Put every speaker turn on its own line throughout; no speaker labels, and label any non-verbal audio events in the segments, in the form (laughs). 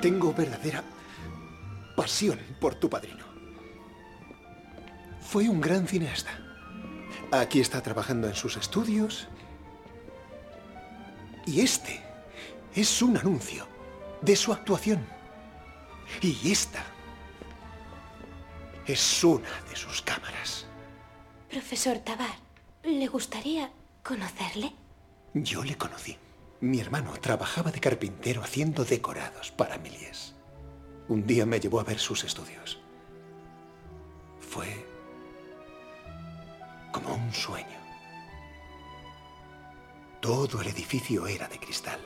Tengo verdadera pasión por tu padrino. Fue un gran cineasta. Aquí está trabajando en sus estudios. Y este es un anuncio de su actuación. Y esta es una de sus cámaras.
Profesor Tabar, ¿le gustaría conocerle?
Yo le conocí. Mi hermano trabajaba de carpintero haciendo decorados para Méliès. Un día me llevó a ver sus estudios. Fue como un sueño. Todo el edificio era de cristal.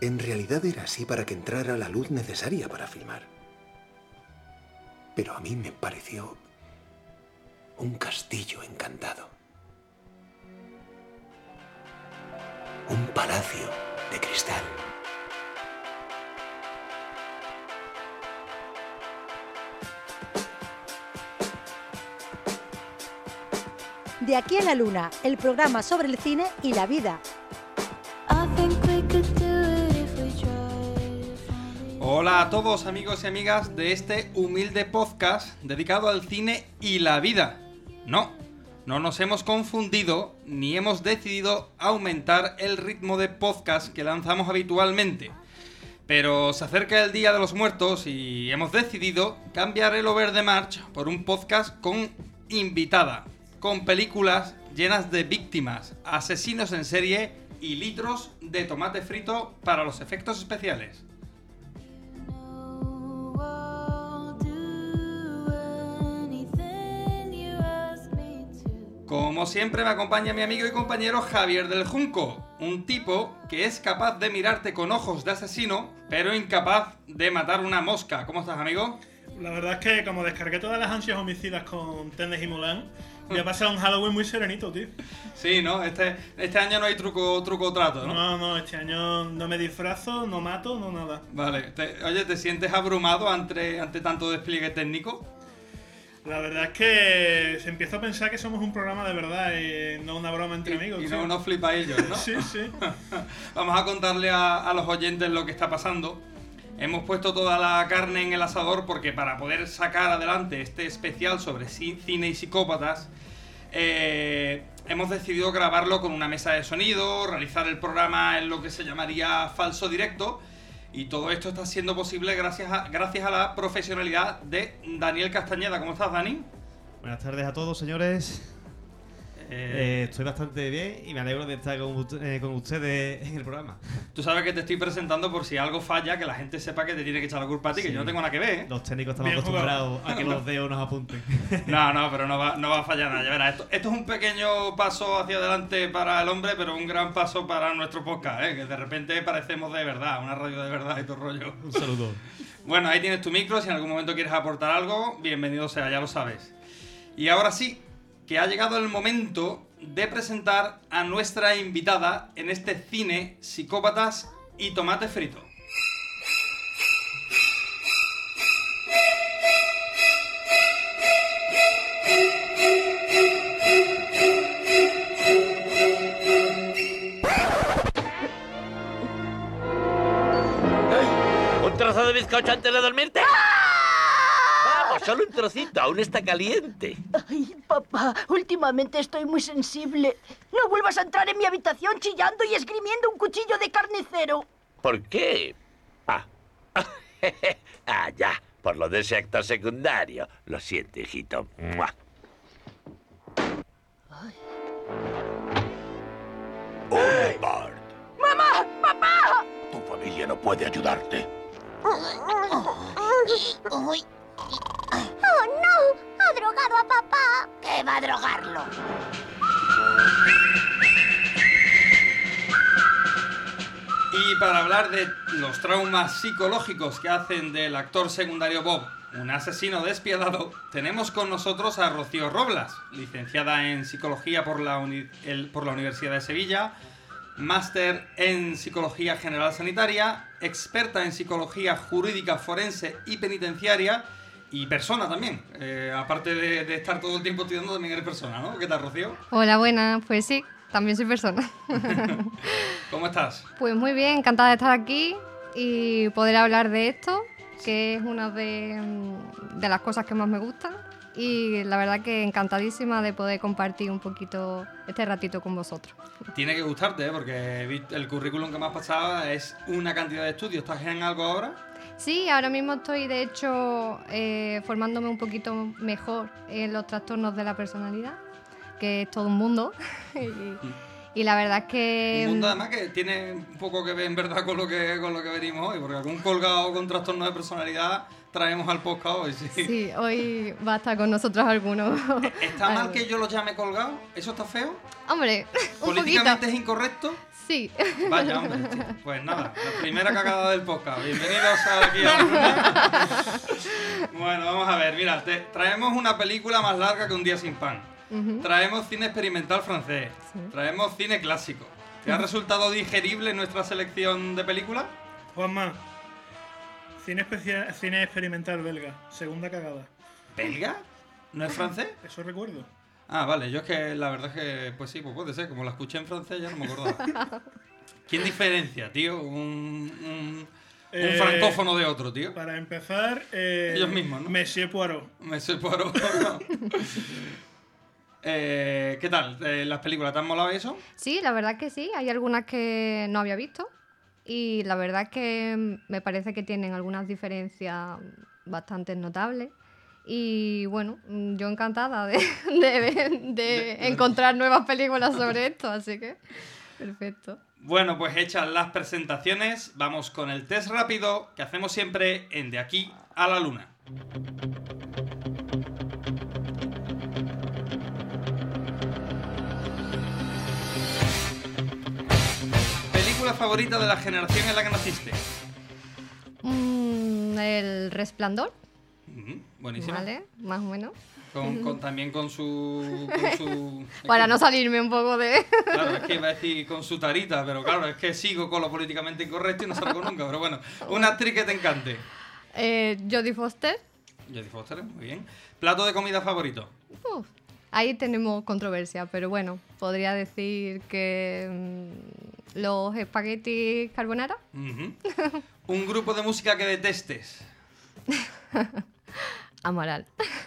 En realidad era así para que entrara la luz necesaria para filmar. Pero a mí me pareció un castillo encantado. Un palacio de cristal.
De aquí a la luna, el programa sobre el cine y la vida.
Hola a todos amigos y amigas de este humilde podcast dedicado al cine y la vida. No, no nos hemos confundido ni hemos decidido aumentar el ritmo de podcast que lanzamos habitualmente. Pero se acerca el Día de los Muertos y hemos decidido cambiar el Over the March por un podcast con invitada, con películas llenas de víctimas, asesinos en serie y litros de tomate frito para los efectos especiales. Como siempre me acompaña mi amigo y compañero Javier del Junco, un tipo que es capaz de mirarte con ojos de asesino, pero incapaz de matar una mosca. ¿Cómo estás, amigo?
La verdad es que como descargué todas las ansias homicidas con Tendes y Mulan, ya ha pasado un Halloween muy serenito, tío.
Sí, ¿no? Este, este año no hay truco, truco o trato, ¿no?
No, no, este año no me disfrazo, no mato, no nada.
Vale. Te- oye, ¿te sientes abrumado ante, ante tanto despliegue técnico?
La verdad es que se empieza a pensar que somos un programa de verdad y no una broma entre amigos.
y
tío.
no unos flipaillos, ¿no? (laughs)
Sí, sí. (laughs)
Vamos a contarle a, a los oyentes lo que está pasando. Hemos puesto toda la carne en el asador porque para poder sacar adelante este especial sobre ci- cine y psicópatas, eh, hemos decidido grabarlo con una mesa de sonido, realizar el programa en lo que se llamaría falso directo. Y todo esto está siendo posible gracias a, gracias a la profesionalidad de Daniel Castañeda. ¿Cómo estás, Dani?
Buenas tardes a todos, señores. Eh, estoy bastante bien y me alegro de estar con, eh, con ustedes en el programa.
Tú sabes que te estoy presentando por si algo falla, que la gente sepa que te tiene que echar la culpa a ti, que yo no tengo nada que ver. ¿eh?
Los técnicos estamos acostumbrados a que (laughs) los dedos nos apunten.
No, no, pero no va, no va a fallar nada. Ya verás, esto, esto es un pequeño paso hacia adelante para el hombre, pero un gran paso para nuestro podcast, ¿eh? que de repente parecemos de verdad, una radio de verdad y todo rollo.
Un saludo. (laughs)
Bueno, ahí tienes tu micro, si en algún momento quieres aportar algo, bienvenido sea, ya lo sabes. Y ahora sí, que ha llegado el momento de presentar a nuestra invitada en este cine Psicópatas y Tomate Frito.
¿Un trozo de bizcocho antes de dormirte? Solo un trocito, aún está caliente.
Ay, papá, últimamente estoy muy sensible. No vuelvas a entrar en mi habitación chillando y esgrimiendo un cuchillo de carnicero.
¿Por qué? Ah. (laughs) ah, ya, por lo de ese actor secundario. Lo siento, hijito. ¡Mua! ¡Oh, Bart!
¡Mamá! ¡Papá!
Tu familia no puede ayudarte.
¡Oh, no! ¡Ha drogado a papá!
¿Qué va a drogarlo?
Y para hablar de los traumas psicológicos que hacen del actor secundario Bob un asesino despiadado, tenemos con nosotros a Rocío Roblas, licenciada en psicología por la, uni- el- por la Universidad de Sevilla, máster en psicología general sanitaria, experta en psicología jurídica forense y penitenciaria y persona también. Eh, aparte de, de estar todo el tiempo estudiando, también eres persona, ¿no? ¿Qué tal, Rocío?
Hola, buenas. Pues sí, también soy persona. (laughs)
¿Cómo estás?
Pues muy bien, encantada de estar aquí y poder hablar de esto, que es una de, mm, de las cosas que más me gustan. Y la verdad que encantadísima de poder compartir un poquito este ratito con vosotros.
Tiene que gustarte, ¿eh? porque el currículum que me has pasado es una cantidad de estudios. ¿Estás en algo ahora?
Sí, ahora mismo estoy de hecho eh, formándome un poquito mejor en los trastornos de la personalidad, que es todo un mundo. (laughs) y, y la verdad es que...
Un mundo además que tiene un poco que ver en verdad con lo que, con lo que venimos hoy, porque algún colgado con trastorno de personalidad traemos al podcast hoy. Sí.
Sí, hoy va a estar con nosotros algunos.
¿Está (laughs) mal que yo lo llame colgado? ¿Eso está feo?
Hombre, (laughs) un poquito.
¿Políticamente es incorrecto?
Sí.
Vaya, hombre. Pues nada, la primera cagada del podcast. Bienvenidos aquí a (laughs) Bueno, vamos a ver. Mira, te- traemos una película más larga que Un día sin pan. Traemos cine experimental francés. Traemos cine clásico. ¿Te ha resultado digerible nuestra selección de películas?
Juanma, cine, especial, cine experimental belga, segunda cagada.
¿Belga? ¿No es francés?
Eso recuerdo.
Ah, vale, yo es que la verdad es que, pues sí, pues puede ser, como la escuché en francés ya no me acordaba. (laughs) ¿Quién diferencia, tío? Un, un, un
Eh,
francófono de otro, tío.
Para empezar, eh,
Ellos mismos, ¿no?
Monsieur Poirot.
Monsieur Poirot. (laughs) Eh, ¿Qué tal? Eh, ¿Las películas te han molado eso?
Sí, la verdad que sí. Hay algunas que no había visto. Y la verdad que me parece que tienen algunas diferencias bastante notables. Y bueno, mm, yo encantada (laughs) de, de- de encontrar nuevas películas sobre esto, así que perfecto.
Bueno, pues hechas las presentaciones, vamos con el test rápido que hacemos siempre en De aquí a la luna. Película favorita de la generación en la que naciste.
Mm, el resplandor,
Ujú, Buenísima.
¿vale? Más o menos.
Con, con- también con su. Con su es (laughs)
Para
que-
no salirme un poco de...
Claro, es que iba a decir con su tarita, pero claro, es que sigo con lo políticamente incorrecto y no salgo nunca. Pero bueno, una actriz que te encante.
Eh, Jodie Foster.
Jodie Foster, muy bien. Plato de comida favorito.
Uf, ahí tenemos controversia, pero bueno, podría decir que mm, los espaguetis carbonara.
Un grupo de música que detestes. (laughs)
Amaral.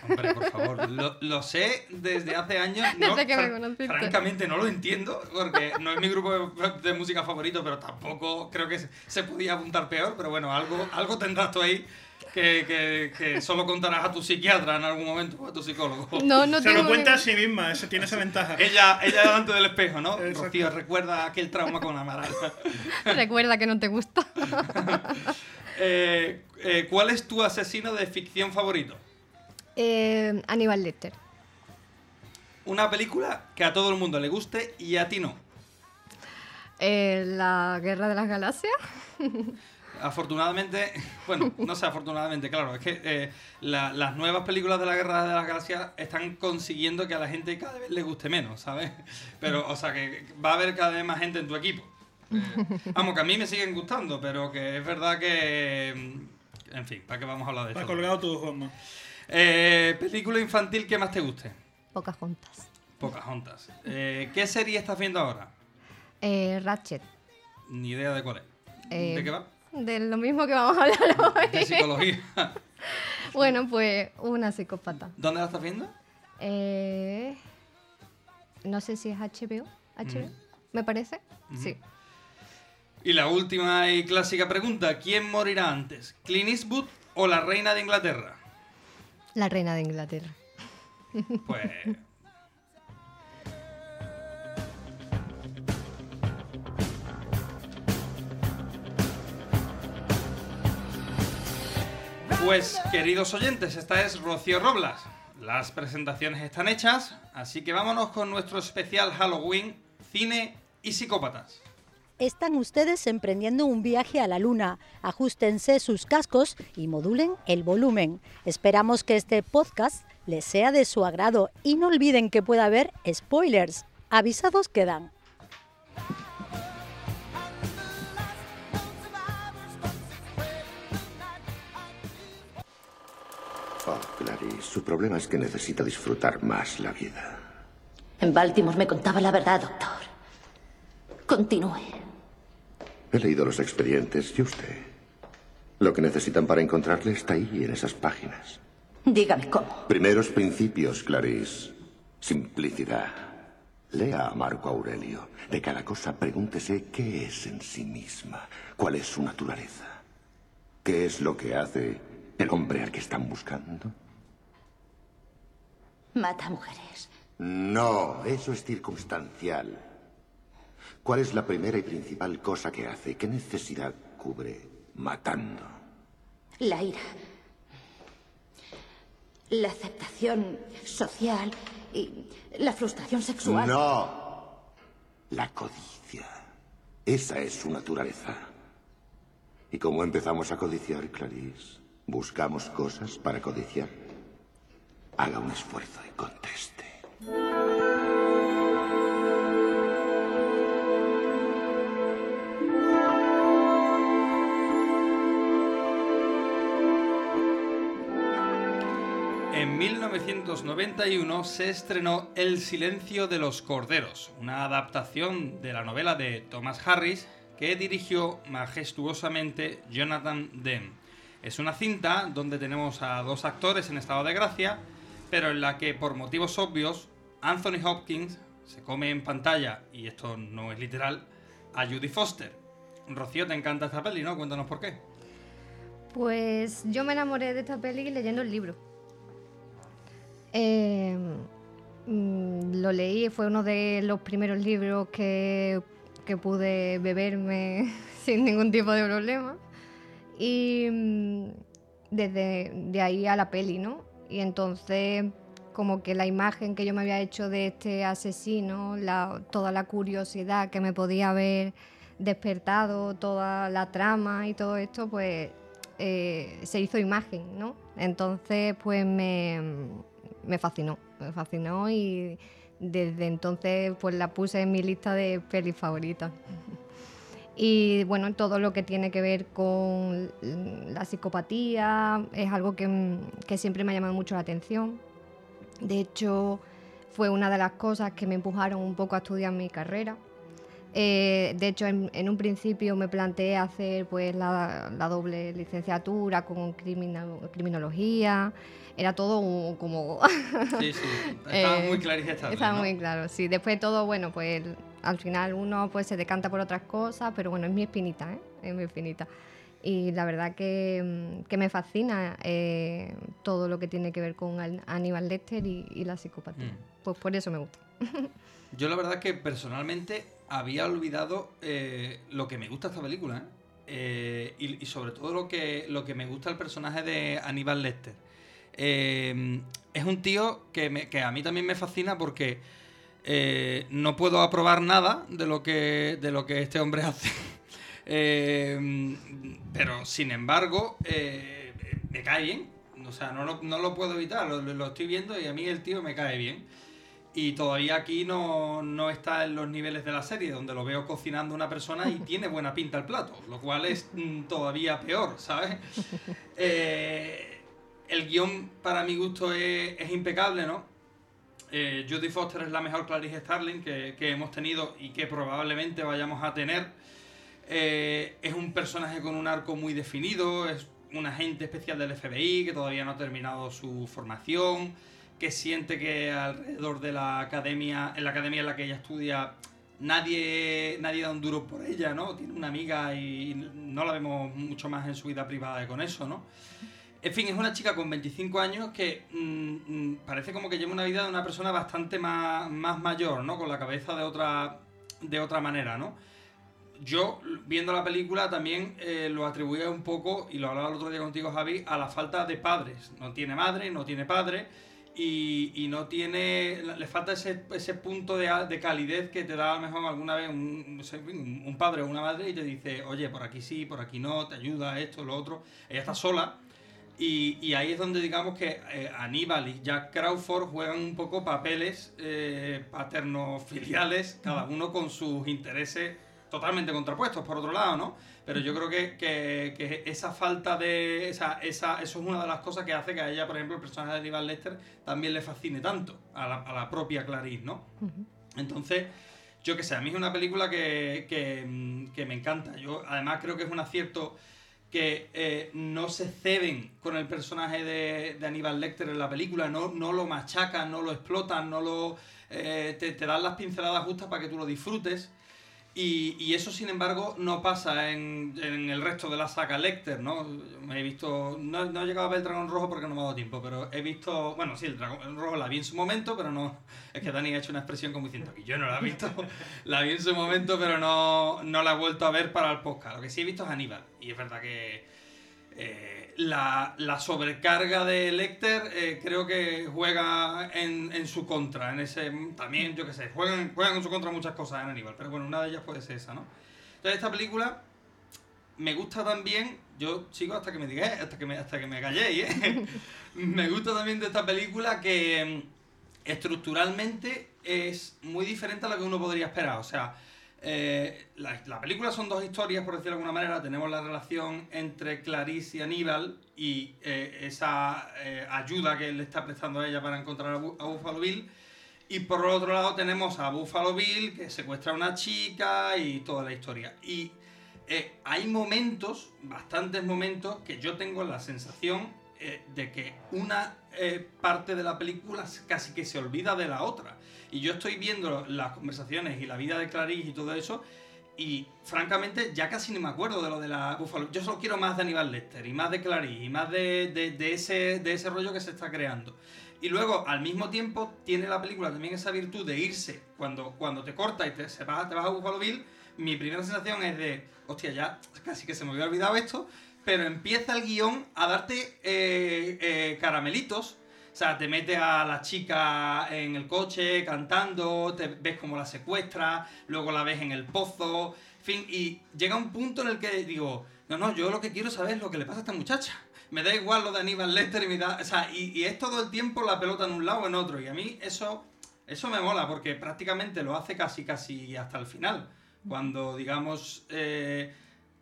Hombre, por favor, lo, lo sé desde hace años. (laughs) No,
Desde que me
fran-
conociste.
francamente no lo entiendo, porque no es mi grupo de, de música favorito, pero tampoco creo que se, se podía apuntar peor. Pero bueno, algo, algo tendrás tú ahí que, que- que solo contarás a tu psiquiatra en algún momento o a tu psicólogo.
No, no
Se lo cuenta a sí misma, ese tiene esa ventaja.
Ella, ella delante del espejo, ¿no?
Exacto.
Rocío, recuerda aquel trauma con Amaral.
Recuerda que no te gusta. (laughs)
Eh, eh, ¿Cuál es tu asesino de ficción favorito?
Eh, Aníbal Lecter.
Una película que a todo el mundo le guste y a ti no.
La Guerra de las Galaxias.
Afortunadamente, (laughs) bueno, no sé, afortunadamente, claro, es que eh, la- las nuevas películas de la Guerra de las Galaxias están consiguiendo que a la gente cada vez le guste menos, ¿sabes? (laughs) Pero, o sea, que va a haber cada vez más gente en tu equipo. Eh, vamos, que a mí me siguen gustando, pero que es verdad que... mm, En fin, ¿para qué vamos a hablar de
Está
esto?
colgado tú, Juanma.
Eh, película infantil que más te guste.
Pocas juntas.
Pocahontas. Eh, ¿Qué serie estás viendo ahora?
Eh, Ratchet.
Ni idea de cuál es.
Eh,
¿De qué va?
De lo mismo que vamos a hablar hoy.
De (laughs) psicología. (laughs)
Bueno, pues una psicópata.
¿Dónde la estás viendo?
Eh, no sé si es HBO. ¿HBO? ¿Me parece? Sí.
Y la última y clásica pregunta, ¿quién morirá antes? ¿Clint Eastwood o la reina de Inglaterra?
La reina de Inglaterra.
Pues... Pues, queridos oyentes, esta es Rocío Roblas. Las presentaciones están hechas, así que vámonos con nuestro especial Halloween, cine y psicópatas.
Están ustedes emprendiendo un viaje a la luna. Ajustense sus cascos y modulen el volumen. Esperamos que este podcast les sea de su agrado y no olviden que puede haber spoilers. Avisados quedan.
Oh, Clarice, su problema es que necesita disfrutar más la vida.
En Baltimore me contaba la verdad, doctor. Continúe.
He leído los expedientes y usted Lo que necesitan para encontrarle está ahí, en esas páginas.
Dígame cómo.
Primeros principios, Clarice. Simplicidad. Lea a Marco Aurelio. De cada cosa pregúntese qué es en sí misma, cuál es su naturaleza, qué es lo que hace el hombre al que están buscando.
Mata mujeres.
No, eso es circunstancial. ¿Cuál es la primera y principal cosa que hace? ¿Qué necesidad cubre matando?
La ira. La aceptación social y la frustración sexual.
No. La codicia. Esa es su naturaleza. ¿Y cómo empezamos a codiciar, Clarice? Buscamos cosas para codiciar. Haga un esfuerzo y conteste.
En 1991 se estrenó El silencio de los corderos, una adaptación de la novela de Thomas Harris que dirigió majestuosamente Jonathan Demme. Es una cinta donde tenemos a dos actores en estado de gracia, pero en la que por motivos obvios Anthony Hopkins se come en pantalla, y esto no es literal, a Judy Foster. Rocío, te encanta esta peli, ¿no? Cuéntanos por qué.
Pues yo me enamoré de esta peli leyendo el libro. Eh, mm, lo leí, fue uno de los primeros libros que, que pude beberme (laughs) sin ningún tipo de problema. Y mm, desde de ahí a la peli, ¿no? Y entonces como que la imagen que yo me había hecho de este asesino, toda la curiosidad que me podía haber despertado, toda la trama y todo esto, pues eh, se hizo imagen, ¿no? Entonces, pues me, me fascinó, me fascinó y desde entonces pues la puse en mi lista de pelis favoritas. Y bueno, todo lo que tiene que ver con la psicopatía es algo que, que siempre me ha llamado mucho la atención. De hecho, fue una de las cosas que me empujaron un poco a estudiar mi carrera. Eh, de hecho, en, un principio me planteé hacer pues, la, la doble licenciatura con criminología. Era todo un, como...
sí, sí, (laughs) estaba muy clarificado.
Estaba
¿no?
muy claro, sí. Después todo, bueno, pues al final uno pues se decanta por otras cosas, pero bueno, es mi espinita, ¿eh? Es mi espinita. Y la verdad que, que me fascina eh, todo lo que tiene que ver con Aníbal Lecter y, y la psicopatía. Mm. Pues por eso me gusta. (laughs)
Yo la verdad que personalmente había olvidado eh, lo que me gusta esta película. ¿eh? Y, y, sobre todo lo que, lo que me gusta el personaje de Aníbal Lecter. Eh, es un tío que, me, que, a mí también me fascina porque no puedo aprobar nada de lo que, de lo que este hombre (laughs) hace. pero sin embargo, me cae bien. O sea, no lo, no lo puedo evitar, lo, lo estoy viendo y a mí el tío me cae bien. Y todavía aquí no, no, está en los niveles de la serie, donde lo veo cocinando una persona y (laughs) tiene buena pinta el plato, lo cual es mm, todavía peor, ¿sabes? (laughs) Eh, el guion, para mi gusto, es, impecable, ¿no? Eh, Judy Foster es la mejor Clarice Starling que, que, hemos tenido y que probablemente vayamos a tener. Eh, es un personaje con un arco muy definido, es un agente especial del FBI que todavía no ha terminado su formación que siente que alrededor de la academia, en la academia en la que ella estudia, nadie, nadie da un duro por ella, ¿no? Tiene una amiga y no la vemos mucho más en su vida privada con eso, ¿no? En fin, es una chica con 25 años que mmm, parece como que lleva una vida de una persona bastante más, más mayor, ¿no? Con la cabeza de otra, de otra manera, ¿no? Yo, viendo la película, también eh, lo atribuía un poco, y lo hablaba el otro día contigo, Javi, a la falta de padres. No tiene madre, no tiene padre y, y, no tiene. Le falta ese, ese punto de, de, calidez que te da a lo mejor alguna vez un, un, padre o una madre y te dice, oye, por aquí sí, por aquí no, te ayuda esto, lo otro. Ella está sola. Y, y ahí es donde digamos que eh, Aníbal y Jack Crawford juegan un poco papeles eh, paterno-filiales, cada uno con sus intereses totalmente contrapuestos, por otro lado, ¿no? Pero yo creo que, que, que, esa falta de. Esa, esa, eso es una de las cosas que hace que a ella, por ejemplo, el personaje de Aníbal Lester también le fascine tanto a la, a la propia Clarice, ¿no? Uh -huh. Entonces, yo que sé, a mí es una película que, que, que, me encanta. Yo además creo que es un acierto que eh, no se ceden con el personaje de, de, Aníbal Lecter en la película, no, no lo machacan, no lo explotan, no lo eh, te, te, dan las pinceladas justas para que tú lo disfrutes. Y, eso, sin embargo, no pasa en, el resto de la saga Lecter, ¿no? Me he visto. No, he llegado a ver el dragón rojo porque no me ha dado tiempo, pero he visto. Bueno, sí, el dragón rojo la vi en su momento, pero no. Es que Dani ha hecho una expresión como diciendo que yo no la he visto. (laughs) la vi en su momento, pero no, no la he vuelto a ver para el podcast. Lo que sí he visto es Aníbal. Y es verdad que. Eh, la, sobrecarga de Lecter eh, creo que juega en, su contra. En ese también, yo qué sé, juegan, juegan en su contra muchas cosas en Aníbal, pero bueno, una de ellas puede ser esa, ¿no? Entonces esta película me gusta también, yo sigo hasta que me digáis, hasta que me, hasta que me calléis, ¿eh? (laughs) me gusta también de esta película que mm, estructuralmente es muy diferente a lo que uno podría esperar. O sea, eh, la, película son dos historias, por decirlo de alguna manera. Tenemos la relación entre Clarice y Aníbal y eh, esa eh, ayuda que le está prestando a ella para encontrar a, Buffalo Bill. Y por otro lado tenemos a Buffalo Bill que secuestra a una chica y toda la historia. Y hay momentos, bastantes momentos, que yo tengo la sensación de que una parte de la película casi que se olvida de la otra. Y yo estoy viendo las conversaciones y la vida de Clarice y todo eso. Y francamente, ya casi ni me acuerdo de lo de la Buffalo. Yo solo quiero más de Aníbal Lester y más de Clarice y más de, ese, de ese rollo que se está creando. Y luego, al mismo tiempo, tiene la película también esa virtud de irse cuando, cuando te corta y te, se va, te vas a Buffalo Bill. Mi primera sensación es de, hostia, ya casi que se me había olvidado esto, pero empieza el guion a darte eh, eh, caramelitos o sea, te metes a la chica en el coche cantando, te ves como la secuestra, luego la ves en el pozo, en fin, y llega un punto en el que digo, no, no, yo lo que quiero saber es lo que le pasa a esta muchacha. Me da igual lo de Aníbal Lester y me da, o sea, y, es todo el tiempo la pelota en un lado o en otro. Y a mí eso, eso me mola porque prácticamente lo hace casi, casi hasta el final. Cuando, digamos, eh,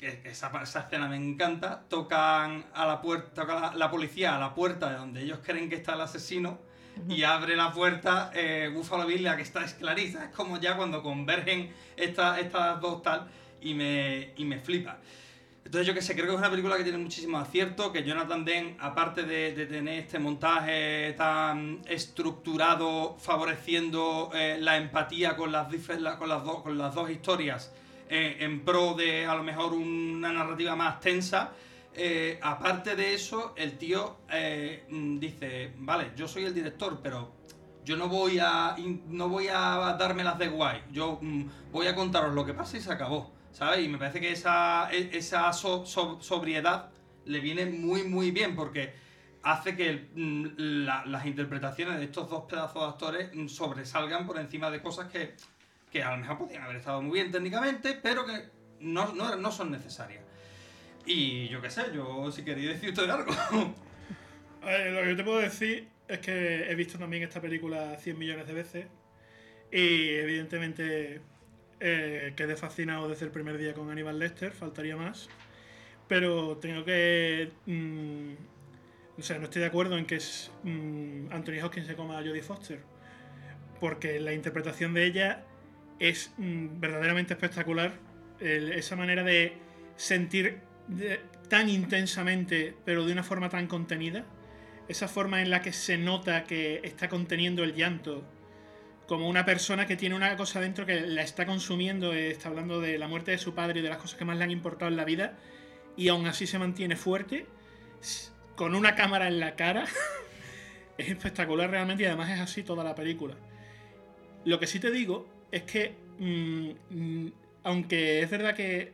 esa, esa, escena me encanta, tocan a la puerta, toca la, policía a la puerta de donde ellos creen que está el asesino y abre la puerta eh, Buffalo Bill, la que está esclarida. Es como ya cuando convergen estas estas dos tal y me, y me flipa. Entonces yo que sé, creo que es una película que tiene muchísimo acierto, que Jonathan Demme, aparte de, de tener este montaje tan estructurado, favoreciendo eh, la empatía con las, con, las con las dos historias, en pro de a lo mejor una narrativa más tensa. Eh, aparte de eso, el tío eh, mm, dice, vale, yo soy el director, pero yo no voy a no voy a dármelas de guay. Yo mm, voy a contaros lo que pasa y se acabó. ¿Sabes? Y me parece que esa, e, esa sobriedad le viene muy muy bien porque hace que mm, las interpretaciones de estos dos pedazos de actores sobresalgan por encima de cosas que que a lo mejor podrían haber estado muy bien técnicamente, pero que no, no, son necesarias. Y yo qué sé, yo si quería decirte algo. (laughs)
Lo que yo te puedo decir es que he visto también esta película 100 millones de veces y evidentemente eh, quedé fascinado desde el primer día con Aníbal Lester, faltaría más. Pero tengo que... Mm, o sea, no estoy de acuerdo en que es mm, Anthony Hopkins se coma a Jodie Foster. Porque la interpretación de ella es mm, verdaderamente espectacular. esa manera de sentir tan intensamente, pero de una forma tan contenida. Esa forma en la que se nota que está conteniendo el llanto. Como una persona que tiene una cosa dentro que la está consumiendo, eh, está hablando de la muerte de su padre y de las cosas que más le han importado en la vida, y aún así se mantiene fuerte, con una cámara en la cara. (laughs) es espectacular realmente y además es así toda la película. Lo que sí te digo es que, mm, mm, aunque es verdad que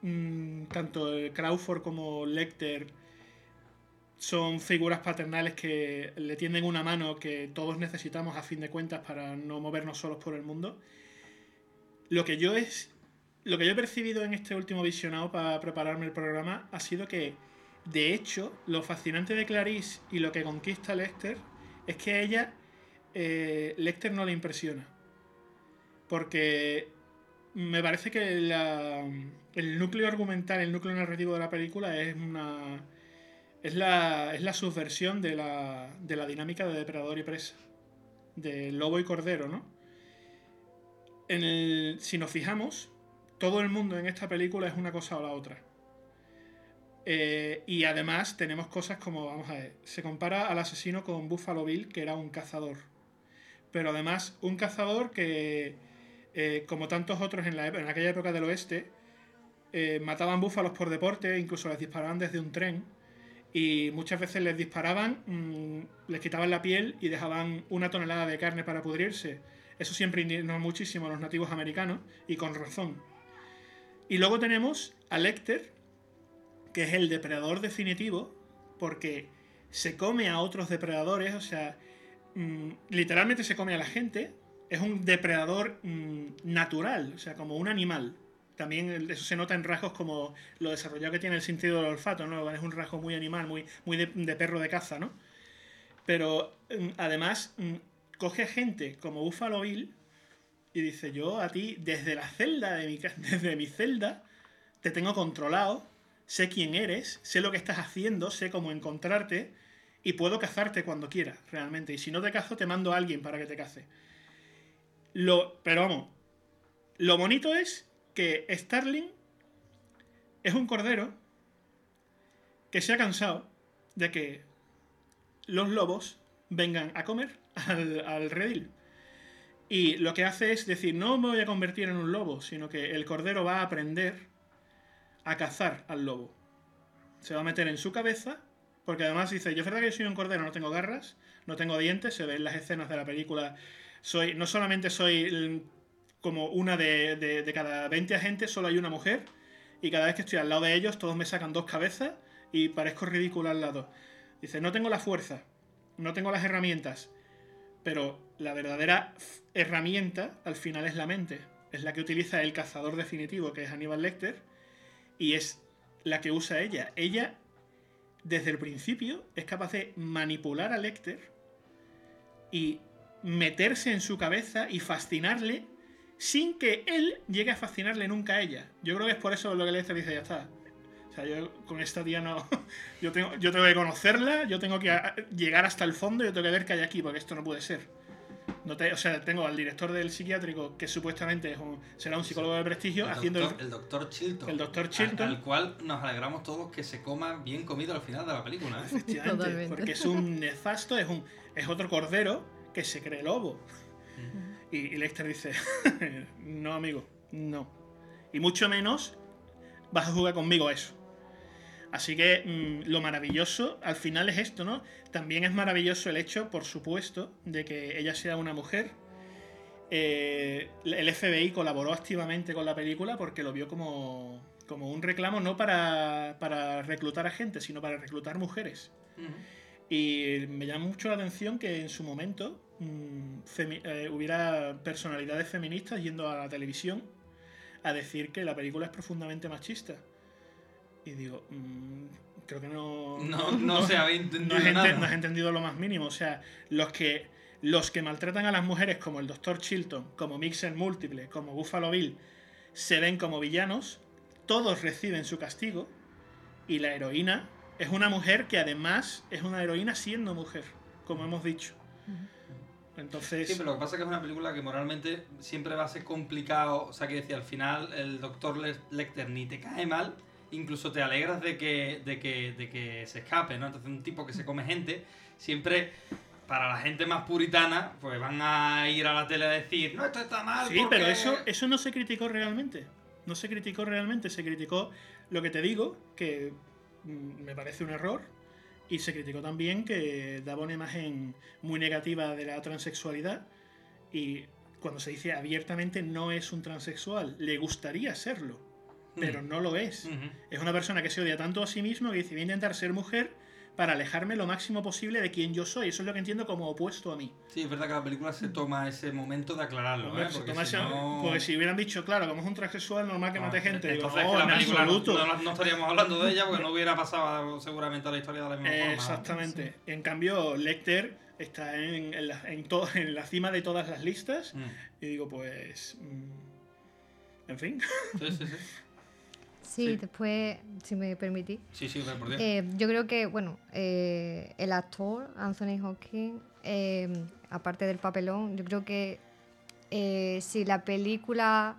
mm, tanto Crawford como Lecter son figuras paternales que le tienden una mano que todos necesitamos a fin de cuentas para no movernos solos por el mundo, lo que yo es lo que yo he percibido en este último visionado para prepararme el programa ha sido que, de hecho, lo fascinante de Clarice y lo que conquista Lecter es que a ella eh, Lecter no le impresiona porque me parece que el núcleo argumental, el núcleo narrativo de la película es una. Es la, es la subversión de la, de la dinámica de depredador y presa. De lobo y cordero, ¿no? En el, si nos fijamos, todo el mundo en esta película es una cosa o la otra. Eh, y además tenemos cosas como, vamos a ver, se compara al asesino con Buffalo Bill, que era un cazador. Pero además un cazador que, eh, como tantos otros en, la, en aquella época del oeste, eh, mataban búfalos por deporte, incluso les disparaban desde un tren. Y muchas veces les disparaban, mm, les quitaban la piel y dejaban una tonelada de carne para pudrirse. Eso siempre indignó muchísimo a los nativos americanos y con razón. Y luego tenemos a Lecter, que es el depredador definitivo, porque se come a otros depredadores, o sea, mm, literalmente se come a la gente, es un depredador mm, natural, o sea, como un animal. También eso se nota en rasgos como lo desarrollado que tiene el sentido del olfato, ¿no? Es un rasgo muy animal, muy, muy de, perro de caza, ¿no? Pero mm, además coge a gente como Buffalo Bill y dice, yo a ti, desde la celda de mi, (laughs) desde mi celda, te tengo controlado, sé quién eres, sé lo que estás haciendo, sé cómo encontrarte y puedo cazarte cuando quiera, realmente. Y si no te cazo, te mando a alguien para que te cace. Lo, pero vamos, lo bonito es que Starling es un cordero que se ha cansado de que los lobos vengan a comer al, redil. Y lo que hace es decir, no me voy a convertir en un lobo, sino que el cordero va a aprender a cazar al lobo. Se va a meter en su cabeza, porque además dice, yo es que soy un cordero, no tengo garras, no tengo dientes, se ve en las escenas de la película, soy, no solamente soy como una de, de, de cada 20 agentes, solo hay una mujer, y cada vez que estoy al lado de ellos, todos me sacan dos cabezas y parezco ridículo al lado. Dice, no tengo la fuerza, no tengo las herramientas, pero la verdadera herramienta al final es la mente. Es la que utiliza el cazador definitivo, que es Aníbal Lecter, y es la que usa ella. Ella, desde el principio, es capaz de manipular a Lecter y meterse en su cabeza y fascinarle sin que él llegue a fascinarle nunca a ella. Yo creo que es por eso lo que Lecter dice, ya está. O sea, yo con esta tía no... (laughs) Yo tengo, yo tengo que conocerla, yo tengo que llegar hasta el fondo, yo tengo que ver qué hay aquí, porque esto no puede ser. No te, o sea, tengo al director del psiquiátrico, que supuestamente es un, será un psicólogo de prestigio,
el
haciendo
doctor, el, doctor Chilton.
El doctor Chilton.
Al, al, cual nos alegramos todos que se coma bien comido al final de la película. ¿eh?
Efectivamente, Totalmente. porque es un nefasto, es, un, es otro cordero que se cree lobo. Mm. Y, y Lester dice, (laughs) no amigo, no. Y mucho menos vas a jugar conmigo a eso. Así que mmm, lo maravilloso al final es esto, ¿no? También es maravilloso el hecho, por supuesto, de que ella sea una mujer. Eh, el FBI colaboró activamente con la película porque lo vio como, como un reclamo no para, para, reclutar a gente, sino para reclutar mujeres. Uh -huh. Y me llama mucho la atención que en su momento mmm, eh, hubiera personalidades feministas yendo a la televisión a decir que la película es profundamente machista. Y digo, mmm, creo que no.
No, no, (laughs) no se había entendido.
No has,
nada.
no has, entendido lo más mínimo. O sea, los que, los que maltratan a las mujeres, como el Dr. Chilton, como Mixer Múltiple, como Buffalo Bill, se ven como villanos, todos reciben su castigo. Y la heroína es una mujer que además es una heroína siendo mujer, como hemos dicho. Entonces...
Sí, pero lo que pasa es que es una película que moralmente siempre va a ser complicado. O sea, que decía, al final el doctor Lecter ni te cae mal, incluso te alegras de que, de que, de que se escape, ¿no? Entonces un tipo que se come gente, siempre para la gente más puritana, pues van a ir a la tele a decir, no, esto está mal.
Sí,
porque...
pero eso, eso no se criticó realmente. No se criticó realmente, se criticó lo que te digo, que me parece un error, y se criticó también que daba una imagen muy negativa de la transexualidad, y cuando se dice abiertamente no es un transexual, le gustaría serlo pero no lo es. Uh -huh. Es una persona que se odia tanto a sí mismo que dice, voy a intentar ser mujer para alejarme lo máximo posible de quien yo soy. Eso es lo que entiendo como opuesto a mí.
Sí, es verdad que la película se toma ese momento de aclararlo.
Hombre,
¿eh?
porque, si no... porque, si hubieran dicho, claro, como es un transexual, normal que
no,
mate gente.
Entonces,
Digo,
no, la película
absoluto.
No, no, estaríamos hablando de ella porque no hubiera pasado seguramente a la historia de la misma forma.
Exactamente. Sí. En cambio, Lecter está en, en, la, en, to, en, la, cima de todas las listas. Mm. Y digo, pues. Mmm, en fin.
Sí, sí, sí. (laughs)
Sí, sí, después, si me permitís.
Sí, sí, por.
Eh, yo creo que, bueno, eh, el actor Anthony Hopkins, eh, aparte del papelón, yo creo que eh, si la película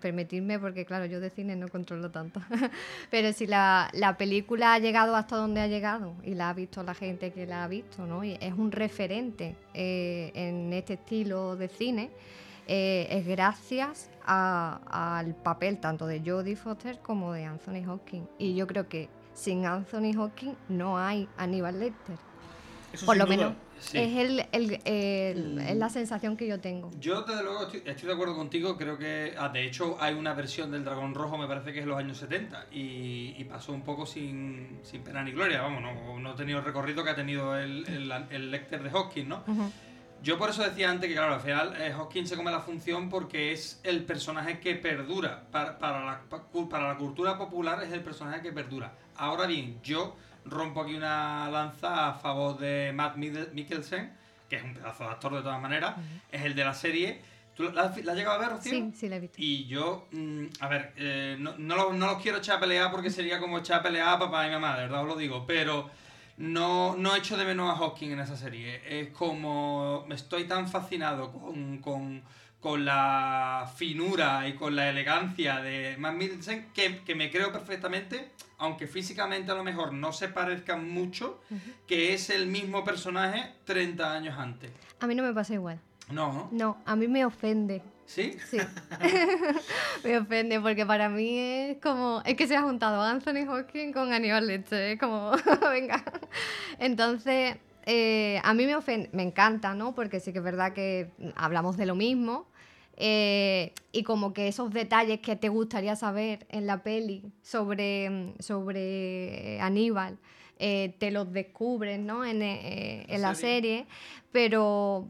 permitirme, porque claro, yo de cine no controlo tanto, (laughs) pero si la, la, película ha llegado hasta donde ha llegado y la ha visto la gente que la ha visto, ¿no? Y es un referente eh, en este estilo de cine, eh, es gracias al papel tanto de Jodie Foster como de Anthony Hopkins. Y yo creo que sin Anthony Hopkins no hay Aníbal Lecter. Por lo menos es, el, el, la sensación que yo tengo.
Yo, desde luego, estoy, de acuerdo contigo. Creo que, ah, de hecho, hay una versión del Dragón Rojo, me parece que es en los años 70, y, pasó un poco sin, sin, pena ni gloria. Vamos, no, no, ha tenido el recorrido que ha tenido el, el, Lecter de Hawking, ¿no? Yo por eso decía antes que, claro, al final eh, Hawking se come la función porque es el personaje que perdura. Para, para, la, para la cultura popular es el personaje que perdura. Ahora bien, yo rompo aquí una lanza a favor de Matt Mikkelsen, que es un pedazo de actor de todas maneras, es el de la serie. ¿Tú la, has llegado a ver, Rocío?
Sí, sí, la he visto.
Y yo, mm, a ver, eh, no, no, los quiero echar a pelear porque sería como echar a pelear a papá y mamá, de verdad os lo digo, pero no, no echo de menos a Hawking en esa serie. Es como, me estoy tan fascinado con, con, con la finura y con la elegancia de Matt Mikkelsen que, que me creo perfectamente aunque físicamente a lo mejor no se parezcan mucho, que es el mismo personaje 30 años antes.
A mí no me pasa igual.
No, ¿no?
No, a mí me ofende.
¿Sí?
Sí. (laughs) me ofende porque para mí es como... Es que se ha juntado Anthony Hawking con Aníbal Leche. Es como... (laughs) Venga. Entonces, eh, a mí me ofende... Me encanta, ¿no? Porque sí que es verdad que hablamos de lo mismo eh, y como que esos detalles que te gustaría saber en la peli sobre, sobre Aníbal, eh, te los descubres ¿no? en, eh, en la serie, pero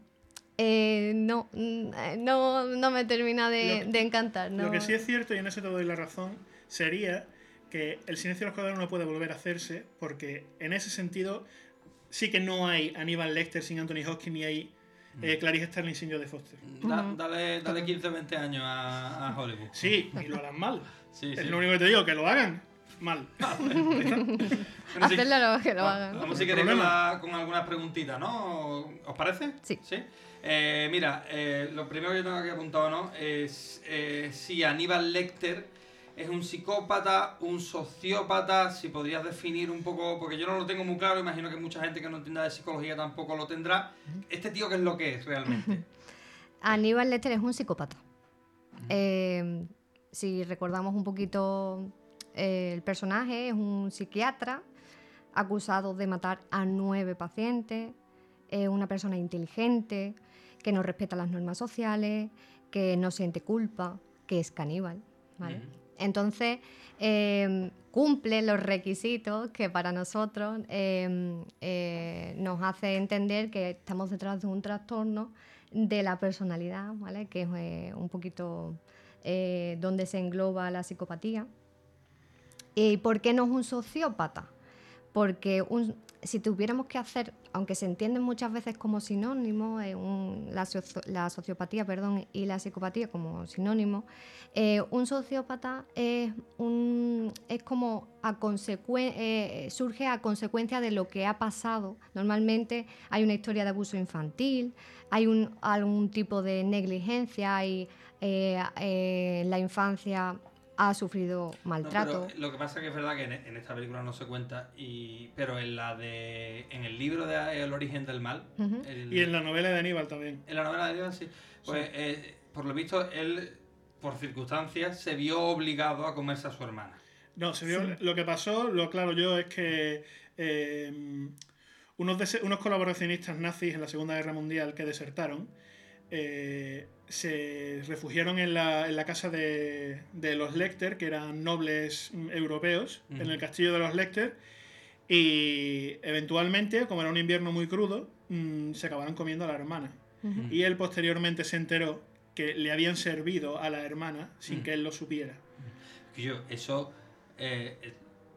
no, no, no, me termina de, de encantar.
Lo que sí es cierto, y en eso te doy la razón, sería que el silencio de los cuadernos no puede volver a hacerse, porque en ese sentido sí que no hay Aníbal Lecter sin Anthony Hopkins ni hay eh, Clarice Sterling sin de Foster.
dale, dale 15 o 20 años a, Hollywood.
Sí, y lo harán mal. es lo único que te digo, que lo hagan mal. (laughs)
Hacerlo que lo hagan.
Vamos si queréis con algunas preguntitas, ¿no? ¿Os parece?
Sí.
¿Sí? Eh, mira, eh, lo primero que yo tengo aquí apuntado, ¿no? Es eh, si Aníbal Lecter es un psicópata, un sociópata, si podrías definir un poco, porque yo no lo tengo muy claro, imagino que mucha gente que no entienda de psicología tampoco lo tendrá. Este tío, ¿qué es lo que es realmente? (laughs)
Aníbal Lecter es un psicópata. Si recordamos un poquito el personaje, es un psiquiatra acusado de matar a nueve pacientes, es una persona inteligente, que no respeta las normas sociales, que no siente culpa, que es caníbal. ¿vale? Entonces, em, cumple los requisitos que para nosotros em, eh, nos hace entender que estamos detrás de un trastorno de la personalidad, ¿vale? que es eh, un poquito eh, donde se engloba la psicopatía. ¿Y por qué no es un sociópata? Porque un, si tuviéramos que hacer, aunque se entienden muchas veces como sinónimo, eh, la, sociopatía perdón, y la psicopatía como sinónimo, eh, un sociópata es, un, es como a eh, surge a consecuencia de lo que ha pasado. Normalmente hay una historia de abuso infantil, hay un, algún tipo de negligencia, hay la infancia ha sufrido maltrato.
lo que pasa es que es verdad que en, esta película no se cuenta, y, pero en la de en el libro de El origen del mal.
y en la novela de Aníbal también.
En la novela de Aníbal, sí. Pues eh, por lo visto, él, por circunstancias, se vio obligado a comerse a su hermana.
No, se vio. Lo que pasó, lo aclaro yo, es que eh, unos, unos colaboracionistas nazis en la Segunda Guerra Mundial que desertaron. Eh, se refugiaron en la, en la casa de, de, los Lecter, que eran nobles europeos, en el castillo de los Lecter, y eventualmente, como era un invierno muy crudo, mm, se acabaron comiendo a la hermana. Y él posteriormente se enteró que le habían servido a la hermana sin que él lo supiera.
Yo, eso eh,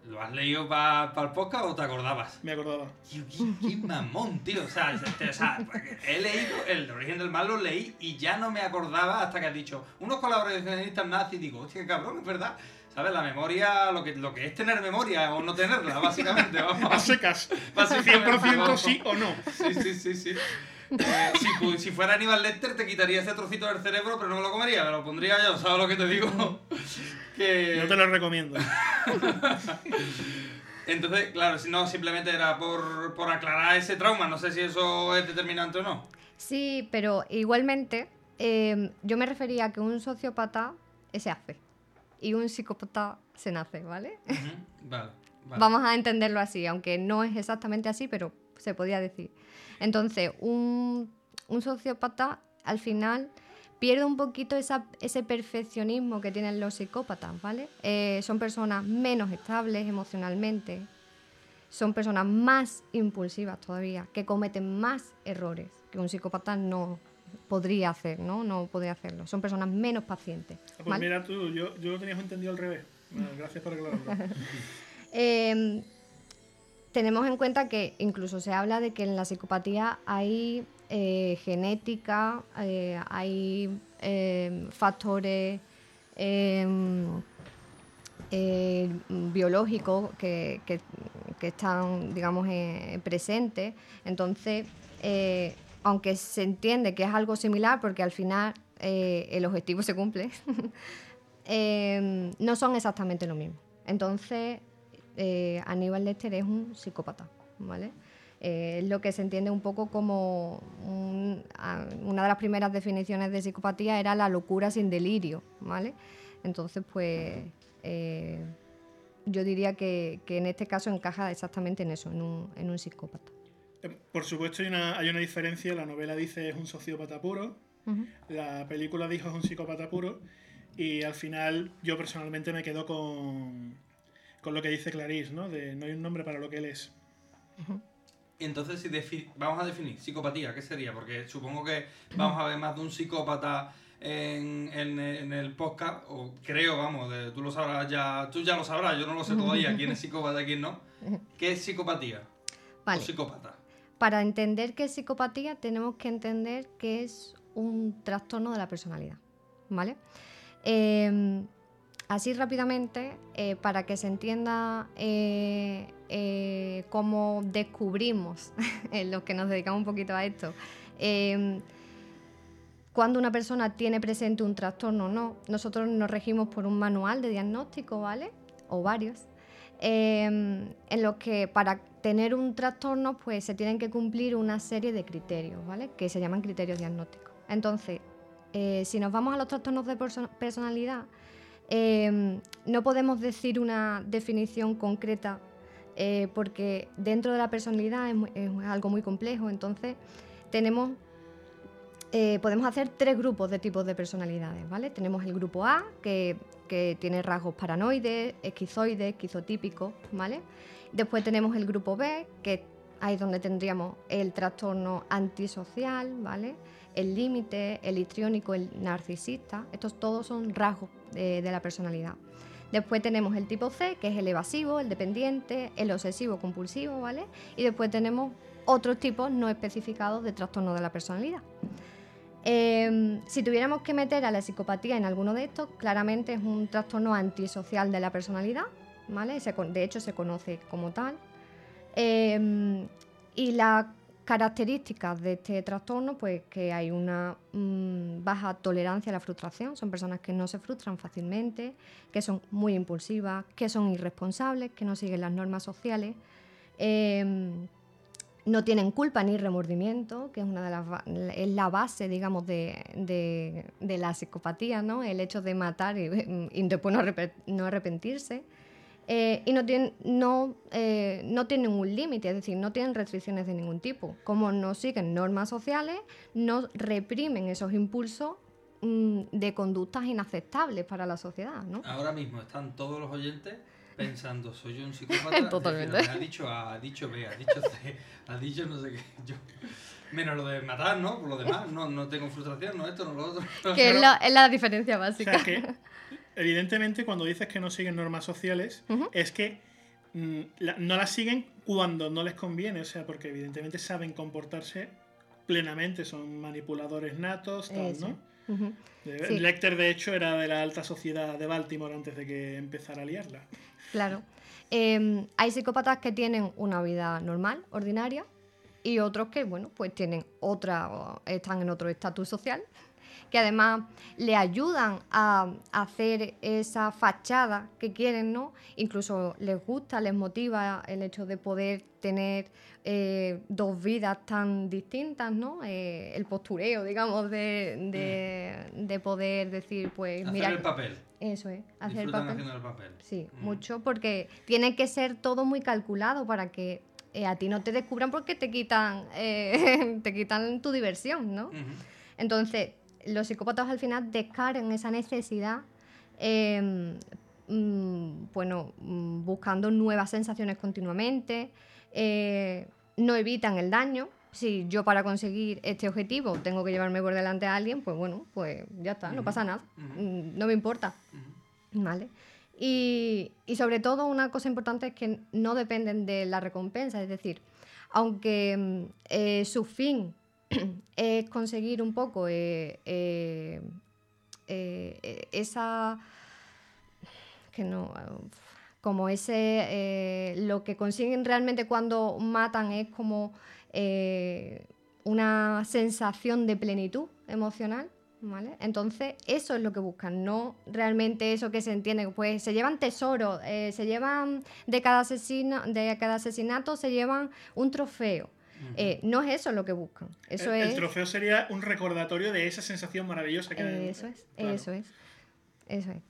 ¿Lo has leído para el podcast o te acordabas?
Me acordaba.
Tío, qué, mamón, tío. O sea, he leído El origen del mal, lo leí y ya no me acordaba hasta que has dicho unos colaboracionistas nazis. Digo, hostia, qué cabrón, es verdad. ¿Sabes? La memoria, lo que, lo que es tener memoria o no tenerla, básicamente. Vamos.
A secas. (laughs) 100% sí o no.
Sí, sí, sí, sí. Eh, si, si fuera Aníbal Lecter te quitaría ese trocito del cerebro, pero no me lo comería, me lo pondría yo, ¿sabes lo que te digo? (laughs) que...
No te lo recomiendo. (laughs)
Entonces, claro, si no, simplemente era por, por aclarar ese trauma, no sé si eso es determinante o no.
Sí, pero igualmente eh, yo me refería a que un sociópata se hace y un psicópata se nace, ¿vale?
Vale, vale.
Vamos a entenderlo así, aunque no es exactamente así, pero se podía decir. Entonces, un, un sociópata al final pierde un poquito esa- ese perfeccionismo que tienen los psicópatas, ¿vale? Eh, son personas menos estables emocionalmente, son personas más impulsivas todavía, que cometen más errores que un psicópata no podría hacer, ¿no? No podría hacerlo. Son personas menos pacientes.
Pues
¿vale?
mira tú, yo, yo lo tenías entendido al revés. Bueno, gracias por aclararlo. (laughs)
Eh, tenemos en cuenta que incluso se habla de que en la psicopatía hay eh, genética, eh, hay eh, factores eh, eh, biológicos que, que- están, digamos, presentes. Entonces, aunque se entiende que es algo similar, porque al final el objetivo se cumple, (laughs) eh, no son exactamente lo mismo. Entonces, eh, Aníbal Lecter es un psicópata, ¿vale? Eh, es lo que se entiende un poco como un- a- una de las primeras definiciones de psicopatía era la locura sin delirio, ¿vale? Entonces, pues eh, yo diría que, que en este caso encaja exactamente en eso, en un, en un psicópata.
Eh, Por supuesto hay una, hay una diferencia, la novela dice es un sociópata puro, la película dijo es un psicópata puro y al final yo personalmente me quedo con, con lo que dice Clarice, ¿no? De no hay un nombre para lo que él es.
Y entonces, si vamos a definir psicopatía, ¿qué sería? Porque supongo que vamos a ver más de un psicópata en, en- en el podcast, o creo, vamos, de- tú lo sabrás ya, tú ya lo sabrás, yo no lo sé todavía, quién es psicópata y quién no. ¿Qué es psicopatía?
Vale.
O psicópata.
Para entender qué es psicopatía tenemos que entender que es un trastorno de la personalidad, ¿vale? Eh, así rápidamente, eh, para que se entienda eh, eh, cómo descubrimos, (laughs) los que nos dedicamos un poquito a esto, eh, cuando una persona tiene presente un trastorno o no, nosotros nos regimos por un manual de diagnóstico, ¿vale? O varios, eh, en los que para tener un trastorno pues se tienen que cumplir una serie de criterios, ¿vale? Que se llaman criterios diagnósticos. Entonces, si nos vamos a los trastornos de perso- personalidad, eh, no podemos decir una definición concreta eh, porque dentro de la personalidad es, algo muy complejo. Entonces, tenemos eh, podemos hacer tres grupos de tipos de personalidades, ¿vale? Tenemos el grupo A, que, que tiene rasgos paranoides, esquizoides, esquizotípicos, ¿vale? Después tenemos el grupo B, que ahí es donde tendríamos el trastorno antisocial, ¿vale? El límite, el histriónico, el narcisista. Estos todos son rasgos de, la personalidad. Después tenemos el tipo C, que es el evasivo, el dependiente, el obsesivo compulsivo, ¿vale? Y después tenemos otros tipos no especificados de trastorno de la personalidad. Eh, si tuviéramos que meter a la psicopatía en alguno de estos, claramente es un trastorno antisocial de la personalidad, ¿vale? De hecho se conoce como tal. Eh, y las características de este trastorno, pues que hay una mm, baja tolerancia a la frustración, son personas que no se frustran fácilmente, que son muy impulsivas, que son irresponsables, que no siguen las normas sociales. Eh, no tienen culpa ni remordimiento, que es una de las es la base, digamos, de, de- la psicopatía, ¿no? El hecho de matar y, (laughs) y después no, no arrepentirse. Eh, y no tienen, no, eh, no tienen un límite, es decir, no tienen restricciones de ningún tipo. Como no siguen normas sociales, no reprimen esos impulsos mm, de conductas inaceptables para la sociedad, ¿no?
Ahora mismo están todos los oyentes pensando, soy yo un (laughs) psicópata.
Totalmente.
Decir, Ha dicho A, ha dicho B, ha dicho C, ha dicho no sé qué. (laughs) Yo, menos lo de matar, ¿no? Por lo demás, no, no tengo frustración, no esto, no lo otro. (laughs)
Que es la, es la diferencia básica.
O sea que, evidentemente, cuando dices que no siguen normas sociales, es que mm, la- no las siguen cuando no les conviene, o sea, porque evidentemente saben comportarse plenamente, son manipuladores natos, tal,
Eso.
¿no? De-
Sí.
Lecter, de hecho, era de la alta sociedad de Baltimore antes de que empezara a liarla.
Claro. Eh, hay psicópatas que tienen una vida normal, ordinaria, y otros que, bueno, pues tienen otra, están en otro estatus social, que además le ayudan a hacer esa fachada que quieren, ¿no? Incluso les gusta, les motiva el hecho de poder tener eh, dos vidas tan distintas, ¿no? Eh, el postureo, digamos, de, de, poder decir, pues,
hacer
mira...
el papel.
Eso es, hacer el papel.
haciendo el papel.
Sí,
Mm.
mucho, porque tiene que ser todo muy calculado para que eh, a ti no te descubran porque te quitan, (laughs) te quitan tu diversión, ¿no? Entonces, los psicópatas al final descargan esa necesidad, eh, mm, bueno, mm, buscando nuevas sensaciones continuamente, eh, no evitan el daño. Si yo para conseguir este objetivo tengo que llevarme por delante a alguien, pues bueno, pues ya está, no pasa nada, Mm, no me importa. ¿Vale? Y, y sobre todo una cosa importante es que no dependen de la recompensa, es decir, aunque eh, su fin (clears throat) es conseguir un poco eh, eh, eh, esa que no como ese lo que consiguen realmente cuando matan es como una sensación de plenitud emocional ¿Vale? Entonces, eso es lo que buscan, no realmente eso que se entiende. Pues se llevan tesoros, se llevan de cada, asesino, de cada asesinato, se llevan un trofeo. Eh, no es eso lo que buscan. Eso
el,
es.
el trofeo sería un recordatorio de esa sensación maravillosa que
Eh, Eso es,
Claro.
eso es. Eso es.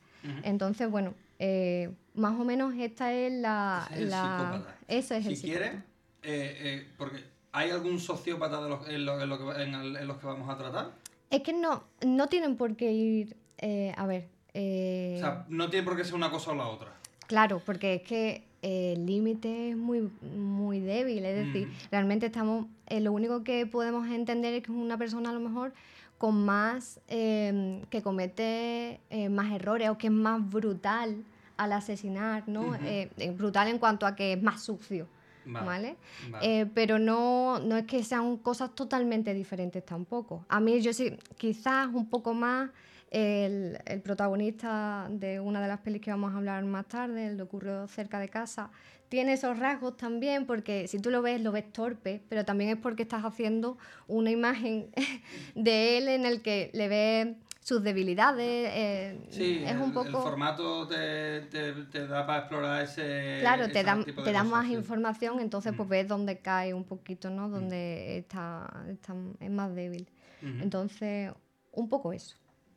Entonces, bueno, eh, más o menos esta es la.
Es el
la-
psicópata.
Eso es
si
el psicópata.
quiere, eh, eh, porque ¿hay algún sociópata de los, en, lo- en lo que, en el- en los que vamos a tratar?
Es que no, no tienen por qué ir. eh, a ver. eh,
O sea, no tiene por qué ser una cosa o la otra.
Claro, porque es que el límite es muy, muy débil. Es decir,
Mm.
realmente estamos. eh, lo único que podemos entender es que es una persona a lo mejor con más. eh, que comete eh, más errores o que es más brutal al asesinar, ¿no? Eh, brutal en cuanto a que es más sucio.
Vale,
¿Vale?
vale.
Eh, pero no, no es que sean cosas totalmente diferentes tampoco. A mí yo sí, quizás un poco más el, el protagonista de una de las pelis que vamos a hablar más tarde, el ocurrió cerca de casa, tiene esos rasgos también porque si tú lo ves, lo ves torpe, pero también es porque estás haciendo una imagen (laughs) de él en el que le ves sus debilidades. eh,
Sí,
es
el,
un
el
poco...
formato te, te- te da para explorar ese.
Claro, te da, te da más.
Mm.
información, entonces pues ves dónde cae un poquito, ¿no? Donde está, está- es más débil. Entonces, un poco eso,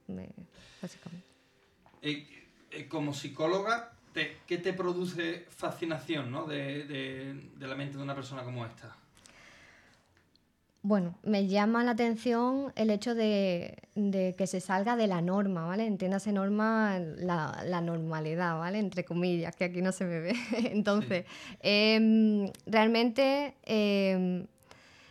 me- básicamente.
Eh, eh, como psicóloga, te- ¿qué te produce fascinación ¿no? de, de- de la mente de una persona como esta?
Bueno, me llama la atención el hecho de, de que se salga de la norma, ¿vale? Entiéndase norma, la, la normalidad, ¿vale? Entre comillas, que aquí no se me ve. (laughs) Entonces, em, realmente em,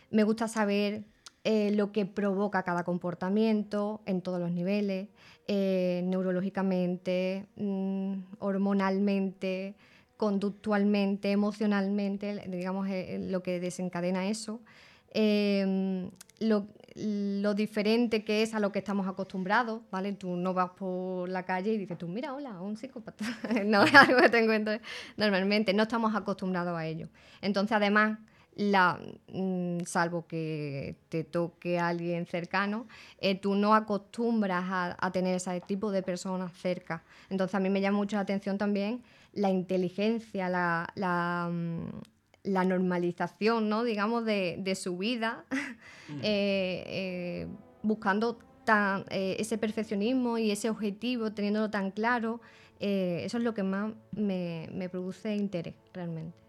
me gusta saber eh, lo que provoca cada comportamiento en todos los niveles, eh, neurológicamente, mm, hormonalmente, conductualmente, emocionalmente, digamos, eh, lo que desencadena eso lo, lo diferente que es a lo que estamos acostumbrados, ¿vale? Tú no vas por la calle y dices tú, mira, hola, un psicópata. (laughs) no es algo que te encuentres normalmente, no estamos acostumbrados a ello. Entonces, además, la, mm, salvo que te toque a alguien cercano, eh, tú no acostumbras a, a tener ese tipo de personas cerca. Entonces, a mí me llama mucho la atención también la inteligencia, la, la, mm, la normalización, ¿no? digamos, de, de su vida, eh, eh, buscando tan, ese perfeccionismo y ese objetivo, teniéndolo tan claro, eso es lo que más me, me produce interés realmente.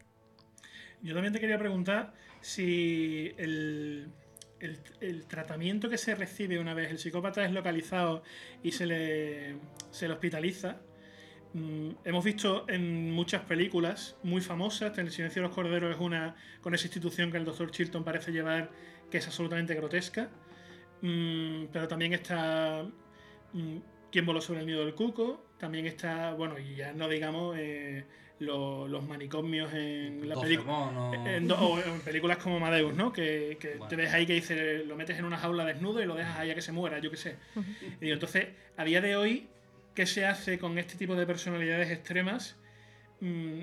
Yo también te quería preguntar si el, el- tratamiento que se recibe una vez el psicópata es localizado y se le, se le hospitaliza. Mm, hemos visto en muchas películas muy famosas, El silencio de los corderos es una con esa institución que el doctor Chilton parece llevar, que es absolutamente grotesca. Mm, pero también está mm, Quién voló sobre el nido del cuco. También está, bueno, y ya no digamos eh, lo- los manicomios en la película.
O-
En, películas como Amadeus, ¿no? Que, que te ves ahí que dice, lo metes en una jaula desnudo y lo dejas ahí a que se muera, yo qué sé. Y digo, entonces, a día de hoy, ¿qué se hace con este tipo de personalidades extremas? Mm,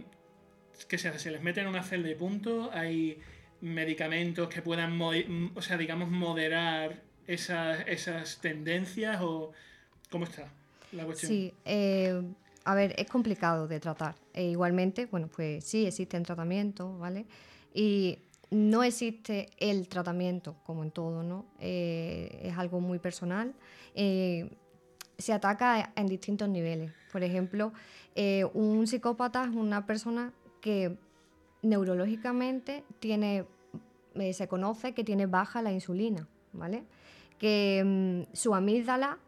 ¿Qué se hace? ¿Se les mete en una celda y punto? ¿Hay medicamentos que puedan, o sea, digamos, moderar esas, esas tendencias o cómo está la cuestión?
Sí, eh, a ver, es complicado de tratar. E igualmente, bueno, pues sí, existen tratamientos, ¿vale? Y no existe el tratamiento, como en todo, ¿no? Eh, es algo muy personal. Eh, se ataca en distintos niveles. Por ejemplo, un psicópata es una persona que neurológicamente tiene, se conoce que tiene baja la insulina, ¿vale? Que mm, su amígdala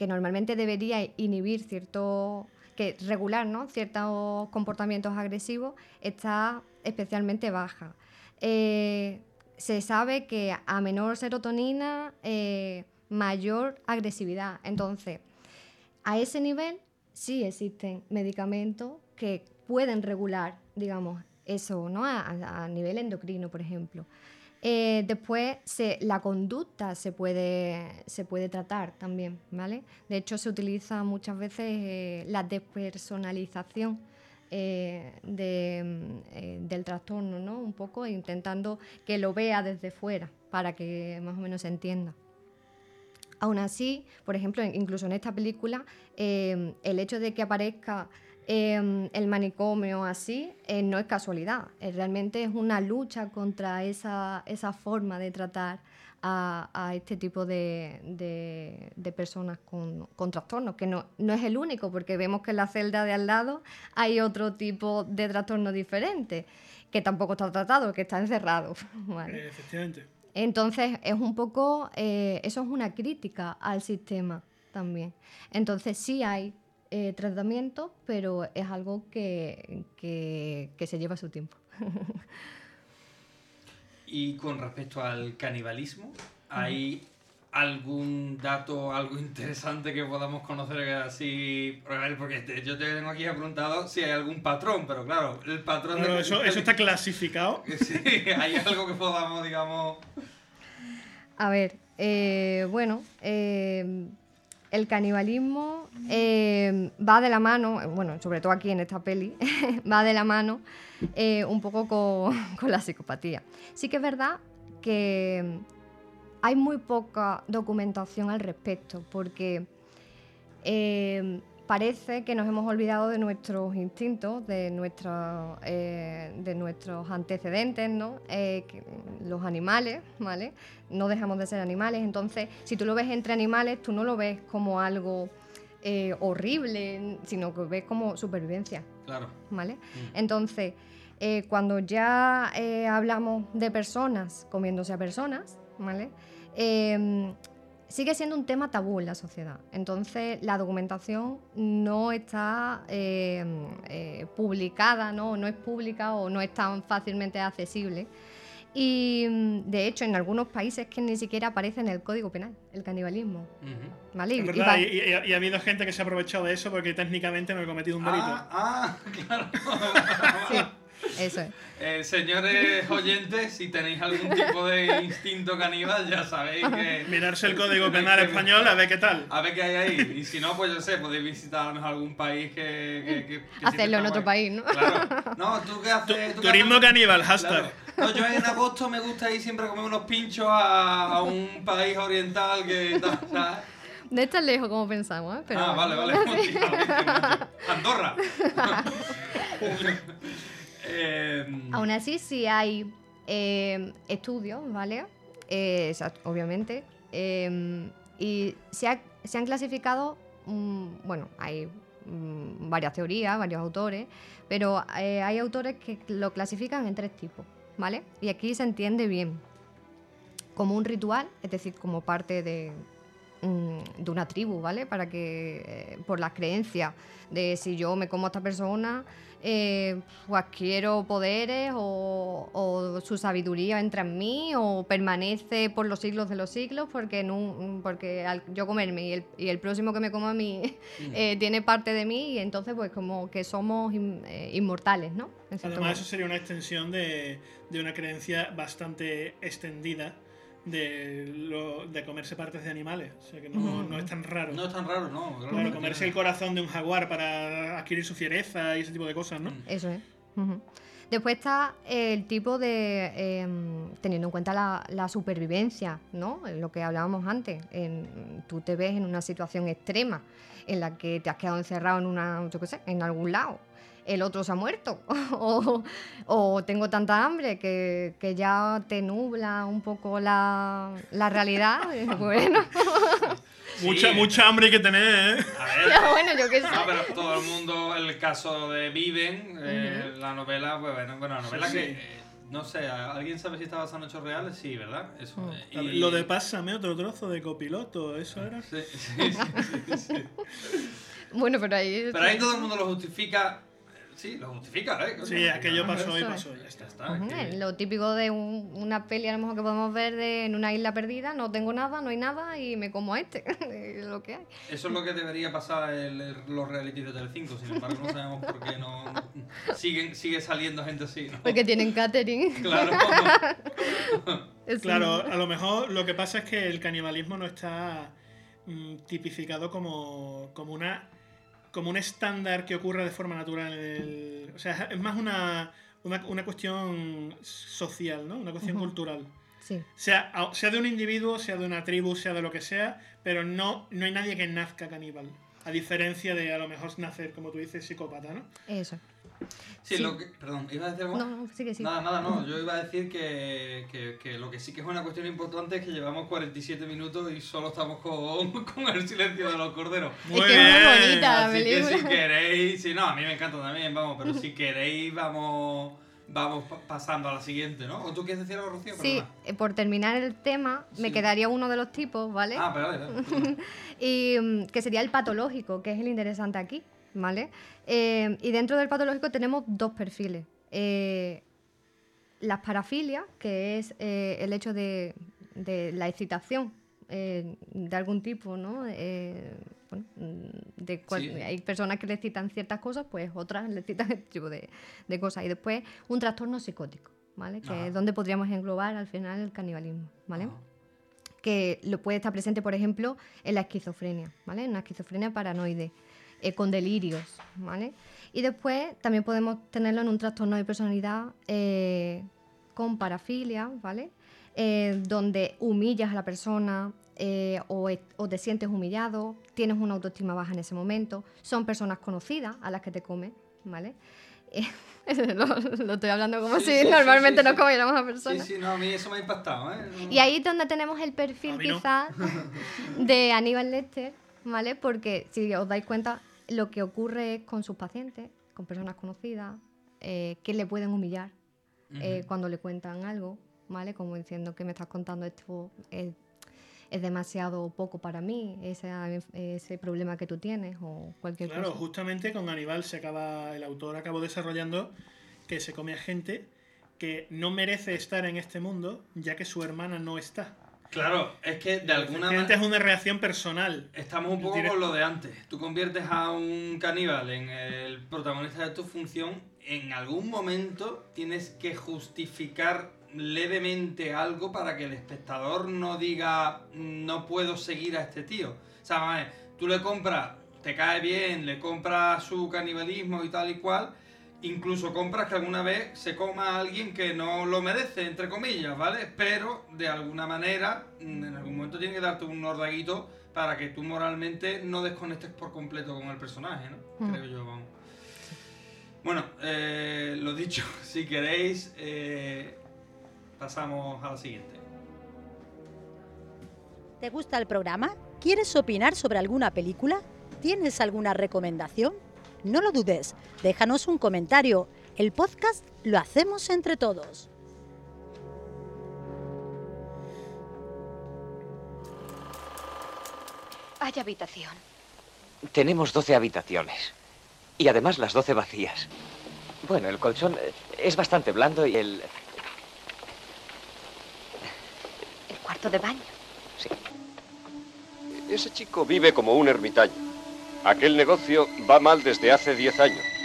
que normalmente debería inhibir cierto que regular ¿no? ciertos comportamientos agresivos, está especialmente baja. Eh, se sabe que a menor serotonina, eh, mayor agresividad. Entonces, a ese nivel sí existen medicamentos que pueden regular, digamos, eso, ¿no? a nivel endocrino, por ejemplo. Eh, después, la conducta se puede, se puede tratar también, ¿vale? De hecho, se utiliza muchas veces eh, la despersonalización eh, del trastorno, ¿no? Un poco intentando que lo vea desde fuera para que más o menos se entienda. Aún así, por ejemplo, incluso en esta película, el hecho de que aparezca Em, el manicomio así eh, no es casualidad, eh, realmente es una lucha contra esa, esa forma de tratar a, este tipo de, de, personas con, con, trastornos, que no, no es el único, porque vemos que en la celda de al lado hay otro tipo de trastorno diferente, que tampoco está tratado, que está encerrado. (laughs)
Eh, efectivamente.
Entonces, es un poco, eso es una crítica al sistema también. Entonces, sí hay eh, tratamiento, pero es algo que, que, se lleva su tiempo. (laughs)
y con respecto al canibalismo, ¿hay algún dato, algo interesante que podamos conocer así? Porque yo te tengo aquí apuntado si hay algún patrón, pero claro, el patrón...
de... eso, eso está clasificado. (laughs)
Sí, hay algo que podamos, digamos...
A ver, eh, bueno, eh, el canibalismo eh, va de la mano, bueno, sobre todo aquí en esta peli, (laughs) va de la mano eh, un poco (laughs) con, la psicopatía. Sí que es verdad que hay muy poca documentación al respecto, porque eh, parece que nos hemos olvidado de nuestros instintos, de, eh, de nuestros antecedentes, ¿no? Eh, los animales, ¿vale? No dejamos de ser animales, entonces si tú lo ves entre animales, tú no lo ves como algo eh, horrible, sino que ves como supervivencia.
Claro.
¿Vale? Mm. Entonces, cuando ya hablamos de personas comiéndose a personas, ¿vale? Sigue siendo un tema tabú en la sociedad. Entonces, la documentación no está eh, eh, publicada, ¿no? no es pública o no es tan fácilmente accesible. Y de hecho, en algunos países que ni siquiera aparece en el Código Penal, el canibalismo.
¿Vale? y, ha habido gente que se ha aprovechado de eso porque técnicamente no he cometido un delito.
Ah, ah (laughs) claro.
sí. Eso es.
Eh, señores oyentes, si tenéis algún tipo de instinto caníbal, ya sabéis que.
Mirarse el código penal (laughs) español a ver qué tal.
A ver qué hay ahí. Y si no, pues yo sé, podéis visitar algún país que.
Hacerlo en otro país, ¿no?
Claro. No, (laughs) tú qué haces.
Turismo caníbal, hashtag.
No, yo en agosto me gusta ir siempre a comer unos pinchos a, un país oriental que. ¿sabes?
No es tan lejos como pensamos, ¿eh?
ah, (laughs) vale, vale. Andorra.
Em, Aún así, sí hay em, estudios, ¿vale? Eh, obviamente. Em, y se, han clasificado, mm, bueno, hay mm, varias teorías, varios autores, pero eh, hay autores que lo clasifican en tres tipos, ¿vale? Y aquí se entiende bien. Como un ritual, es decir, como parte de, mm, de una tribu, ¿vale? Para que, eh, por las creencias de si yo me como a esta persona, eh, pues adquiero poderes o, su sabiduría entra en mí o permanece por los siglos de los siglos porque, porque al yo comerme y el, próximo que me coma a mí (laughs) eh, tiene parte de mí y entonces pues como que somos eh, inmortales, ¿no?
Además eso sería una extensión de, de una creencia bastante extendida de, lo, de comerse partes de animales. O sea que no, no, es tan raro.
No es tan raro, no.
Claro, comerse el corazón de un jaguar para adquirir su fiereza y ese tipo de cosas, ¿no?
Eso es. Después está el tipo de, em, teniendo en cuenta la, la supervivencia, ¿no? Lo que hablábamos antes. En- tú te ves en una situación extrema en la que te has quedado encerrado en una, yo qué sé, en algún lado. El otro se ha muerto. (laughs) o, o tengo tanta hambre que, que ya te nubla un poco la, la realidad. (laughs) (laughs) bueno.
Mucha, mucha hambre hay que tener, ¿eh?
A ver.
Ya, bueno, yo qué sé.
No, pero todo el mundo, el caso de Viven, eh, la novela, pues bueno, bueno, la novela
Sí,
que.
sí.
eh, no sé, ¿alguien sabe si está basada en hechos reales? Sí, ¿verdad? Eso.
Mm.
eh, y-
Lo de pásame otro trozo de copiloto, ¿eso era?
Sí, sí, sí, sí.
Bueno, pero ahí.
Pero ahí todo el mundo lo justifica. Sí, lo justifica, ¿eh?
Sí, aquello pasó y pasó, ya está.
está. Que-
es Lo típico de un- una peli a lo mejor que podemos ver de en una isla perdida, no tengo nada, no hay nada y me como a este. (laughs) es lo que hay.
Eso es lo que debería pasar en los realities de Telecinco, sin embargo no sabemos por qué no siguen, sigue saliendo gente así, ¿no?
Porque tienen catering.
Claro. (laughs)
Claro, a lo mejor lo que pasa es que el canibalismo no está mm, tipificado como, como una como un estándar que ocurra de forma natural. el- o sea, es más una, una, una cuestión social, ¿no? Una cuestión cultural.
Sí.
Sea, sea de un individuo, sea de una tribu, sea de lo que sea, pero no, no hay nadie que nazca caníbal. A diferencia de a lo mejor nacer, como tú dices, psicópata, ¿no?
Eso.
Sí,
Sí.
lo que. Perdón, ¿iba a decir algo?
No, no, sí que sí.
Nada, nada, no. Yo iba a decir que, que, que lo que sí que es una cuestión importante es que llevamos 47 minutos y solo estamos con, (laughs) con el silencio de los corderos.
Es que es muy bonita la
Así que si queréis, sí, no, a mí me encanta también, vamos, pero si (laughs) queréis, vamos vamos pa- pasando a la siguiente, ¿no? ¿O tú quieres decir algo, Rocío?
Sí,
Perdona.
eh, por terminar el tema, me
Sí.
quedaría uno de los tipos, ¿vale?
Ah, pero dale. (laughs)
y mm, que sería el patológico, que es el interesante aquí, ¿vale? Eh, y dentro del patológico tenemos dos perfiles. Eh, las parafilias, que es eh, el hecho de, de la excitación eh, de algún tipo, ¿no? Eh, bueno, de cual-
Sí.
Hay personas que le excitan ciertas cosas, pues otras le excitan (laughs) este tipo de, de cosas. Y después un trastorno psicótico, ¿vale? Que
Ajá.
es donde podríamos englobar al final el canibalismo, ¿vale? que lo puede estar presente, por ejemplo, en la esquizofrenia, ¿vale? En una esquizofrenia paranoide, eh, con delirios, ¿vale? Y después también podemos tenerlo en un trastorno de personalidad eh, con parafilia, ¿vale? Eh, donde humillas a la persona eh, o, o te sientes humillado, tienes una autoestima baja en ese momento, son personas conocidas a las que te comes, ¿vale? (laughs) Lo, lo estoy hablando como
Sí,
si
sí, sí,
normalmente
sí, sí.
comiéramos a
Sí,
personas.
sí, no, a mí eso me ha impactado, ¿eh? No-
Y ahí es donde tenemos el perfil
no.
quizás de Aníbal Lecter, ¿vale? Porque si os dais cuenta, lo que ocurre es con sus pacientes, con personas conocidas, eh, que le pueden humillar eh, cuando le cuentan algo, ¿vale? Como diciendo que me estás contando esto es, es demasiado poco para mí, ese, ese problema que tú tienes o cualquier
Claro,
cosa.
justamente con Aníbal se acaba, el autor acabó desarrollando que se come a gente que no merece estar en este mundo, ya que su hermana no está.
Claro, es que de alguna manera...
es una reacción personal.
Estamos un poco con lo de antes. Tú conviertes a un caníbal en el protagonista de tu función. En algún momento tienes que justificar levemente algo para que el espectador no diga no puedo seguir a este tío. O sea, vamos a ver, tú le compras, te cae bien, le compras su canibalismo y tal y cual. Incluso compras que alguna vez se coma a alguien que no lo merece, entre comillas, ¿vale? Pero de alguna manera, mm, en algún momento tiene que darte un nordaguito para que tú moralmente no desconectes por completo con el personaje, ¿no?
Mm.
Creo yo, vamos. Bueno, eh, lo dicho, (laughs) si queréis, eh, pasamos a la siguiente.
¿Te gusta el programa? ¿Quieres opinar sobre alguna película? ¿Tienes alguna recomendación? No lo dudes, déjanos un comentario. El podcast lo hacemos entre todos.
Hay habitación.
Tenemos 12 habitaciones. Y además las 12 vacías. Bueno, el colchón eh, es bastante blando y el...
El cuarto de baño.
Ese chico vive como un ermitaño. Aquel negocio va mal desde hace 10 años.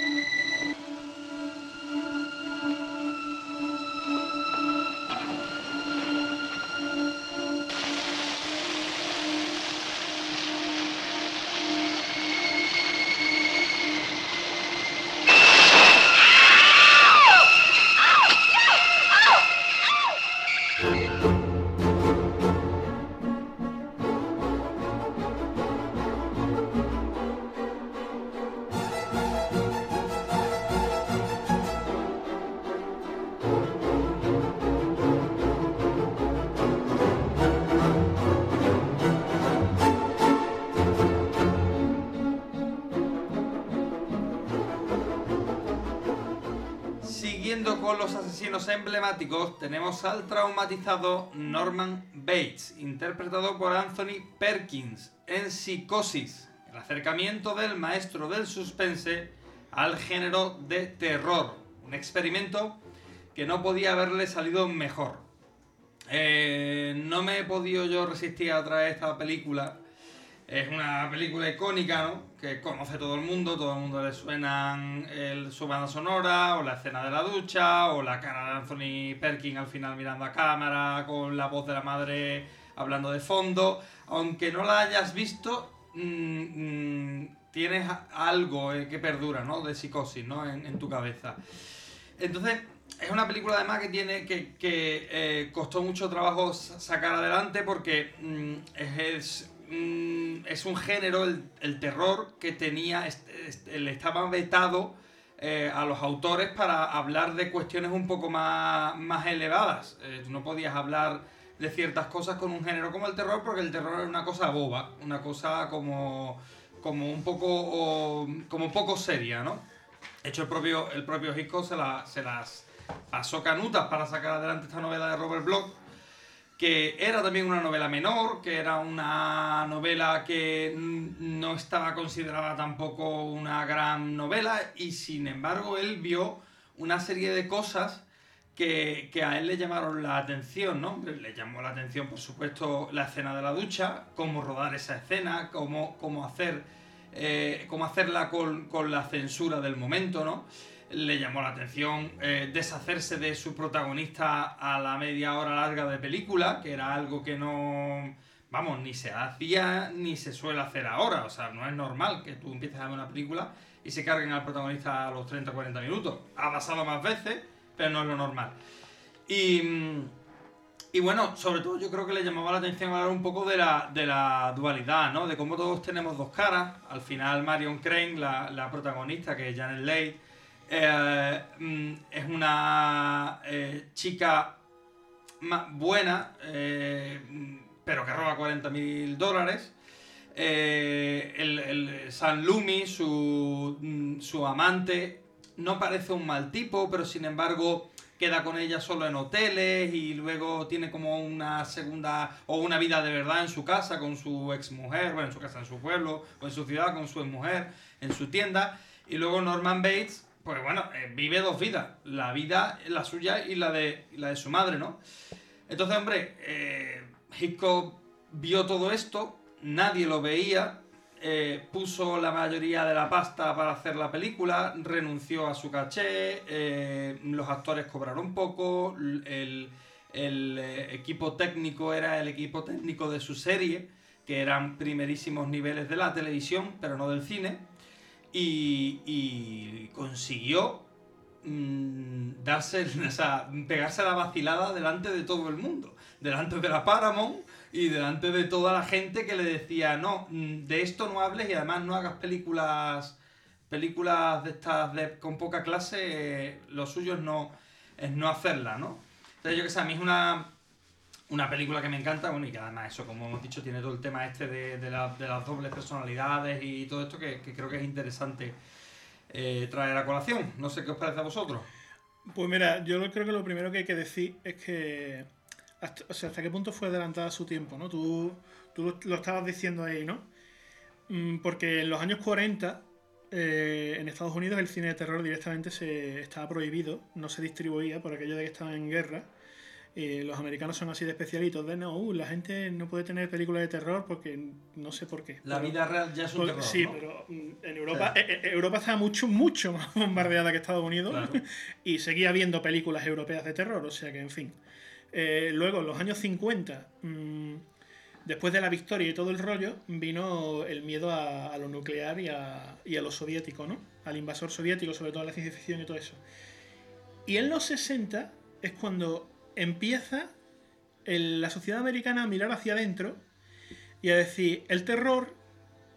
Siguiendo con los asesinos emblemáticos, tenemos al traumatizado Norman Bates, interpretado por Anthony Perkins en Psicosis, el acercamiento del maestro del suspense al género de terror. Un experimento que no podía haberle salido mejor. Eh, no me he podido yo resistir a traer esta película. Es una película icónica, ¿no? Que conoce todo el mundo, todo el mundo le suenan el, su banda sonora, o la escena de la ducha, o la cara de Anthony Perkins al final mirando a cámara, con la voz de la madre hablando de fondo. Aunque no la hayas visto, mm, mm, tienes algo eh, que perdura, ¿no? De psicosis, ¿no? En, tu cabeza. Entonces, es una película además que tiene que, que eh, costó mucho trabajo sa- sacar adelante porque mm, es, es, mm, es un género, el, el terror, que tenía, est- est- le estaba vetado eh, a los autores para hablar de cuestiones un poco más, más elevadas. Eh, tú no podías hablar de ciertas cosas con un género como el terror porque el terror es una cosa boba, una cosa como, como un poco o- como poco seria, ¿no? De hecho, el propio, el propio se, la- se las pasó canutas para sacar adelante esta novela de Robert Bloch, que era también una novela menor, que era una novela que no estaba considerada tampoco una gran novela, y sin embargo él vio una serie de cosas que, que a él le llamaron la atención, ¿no? Le llamó la atención, por supuesto, la escena de la ducha, cómo rodar esa escena, cómo, cómo hacer eh, cómo hacerla con, con la censura del momento, ¿no? Le llamó la atención eh, deshacerse de su protagonista a la media hora larga de película, que era algo que no, vamos, ni se hacía ni se suele hacer ahora. O sea, no es normal que tú empieces a ver una película y se carguen al protagonista a los 30-40 minutos. Ha pasado más veces, pero no es lo normal. Y, y bueno, sobre todo yo creo que le llamaba la atención hablar un poco de la, de la dualidad, ¿no? De cómo todos tenemos dos caras. Al final Marion Crane, la, la protagonista, que es Janet Leigh, eh, mm, es una eh, chica buena, eh, mm, pero que roba 40 mil dólares. El, el San Lumi, su, mm, su amante, no parece un mal tipo, pero sin embargo queda con ella solo en hoteles y luego tiene como una segunda o una vida de verdad en su casa con su exmujer, bueno, en su casa, en su pueblo o en su ciudad con su exmujer, en su tienda. Y luego Norman Bates, pues bueno, eh, vive dos vidas, la vida, la suya y la de, la de su madre, ¿no? Entonces, hombre, eh, Hitchcock vio todo esto, nadie lo veía, eh, puso la mayoría de la pasta para hacer la película, renunció a su caché, eh, los actores cobraron poco, el, equipo técnico era el equipo técnico de su serie, que eran primerísimos niveles de la televisión, pero no del cine, y, y consiguió mm, darse, (laughs) o sea, pegarse la vacilada delante de todo el mundo, delante de la Paramount y delante de toda la gente que le decía, no, mm, de esto no hables y además no hagas películas películas de estas de- con poca clase, lo suyo es no, es no hacerla, ¿no? Entonces yo que sé, a mí es una, una película que me encanta, bueno, y que además eso, como hemos dicho, tiene todo el tema este de, de la- de las dobles personalidades y todo esto que, creo que es interesante eh, traer a colación. No sé qué os parece a vosotros.
Pues mira, yo creo que lo primero que hay que decir es que hasta, o sea, hasta qué punto fue adelantada su tiempo, ¿no? Tú, tú lo, lo estabas diciendo ahí, ¿no? Mm, Porque en los años 40, eh, en Estados Unidos, el cine de terror directamente se estaba prohibido, no se distribuía por aquello de que estaban en guerra. Y los americanos son así de especialitos, de no, uh, la gente no puede tener películas de terror porque no sé por qué.
La
Pero-
vida real ya es un
porque-
terror,
Sí,
¿no?
pero mm, en Europa,
Claro.
eh, eh, Europa estaba mucho, mucho más (laughs) bombardeada que Estados Unidos
Claro. (laughs)
y seguía habiendo películas europeas de terror, o sea que, en fin. Eh, luego, en los años 50, mm, después de la victoria y todo el rollo, vino el miedo a, a lo nuclear y a, y a lo soviético, ¿no? Al invasor soviético, sobre todo a la ciencia ficción y todo eso. Y en los 60 es cuando empieza la sociedad americana a mirar hacia adentro y a decir, el terror,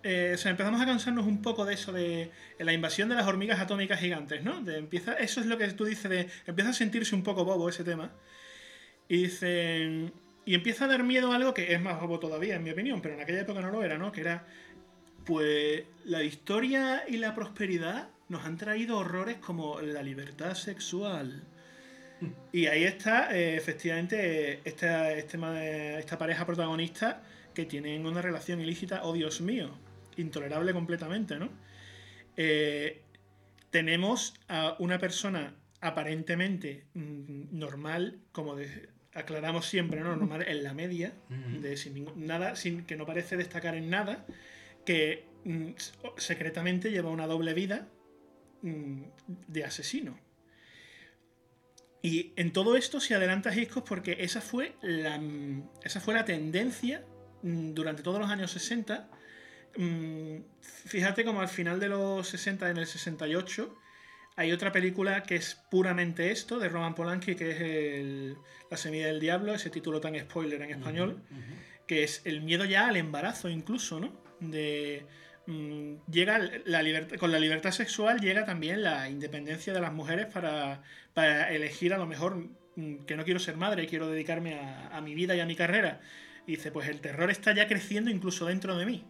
eh, o sea, empezamos a cansarnos un poco de eso de la invasión de las hormigas atómicas gigantes, ¿no? Empieza, eso es lo que tú dices de, empieza a sentirse un poco bobo ese tema. Y y empieza a dar miedo a algo que es más bobo todavía, en mi opinión, pero en aquella época no lo era, ¿no? Que era, pues, la historia y la prosperidad nos han traído horrores como la libertad sexual, Y ahí está, eh, efectivamente, esta, este esta pareja protagonista que tienen una relación ilícita, oh Dios mío, intolerable completamente, ¿no? Eh, tenemos a una persona aparentemente mm, normal, como de- aclaramos siempre, ¿no? Normal en la media, de sin ningún- nada, sin que no parece destacar en nada, que mm, secretamente lleva una doble vida mm, de asesino. Y en todo esto se adelanta Hitchcock porque esa fue la, mm, esa fue la tendencia mm, durante todos los años 60. Mm, Fíjate como al final de los 60, en el 68, hay otra película que es puramente esto, de Roman Polanski, que es el- La semilla del diablo, ese título tan spoiler en español, que es el miedo ya al embarazo incluso, ¿no? De mm, llega la libertad, con la libertad sexual llega también la independencia de las mujeres para, para elegir a lo mejor mm, que no quiero ser madre, quiero dedicarme a, mi vida y a mi carrera. Y dice, pues el terror está ya creciendo incluso dentro de mí.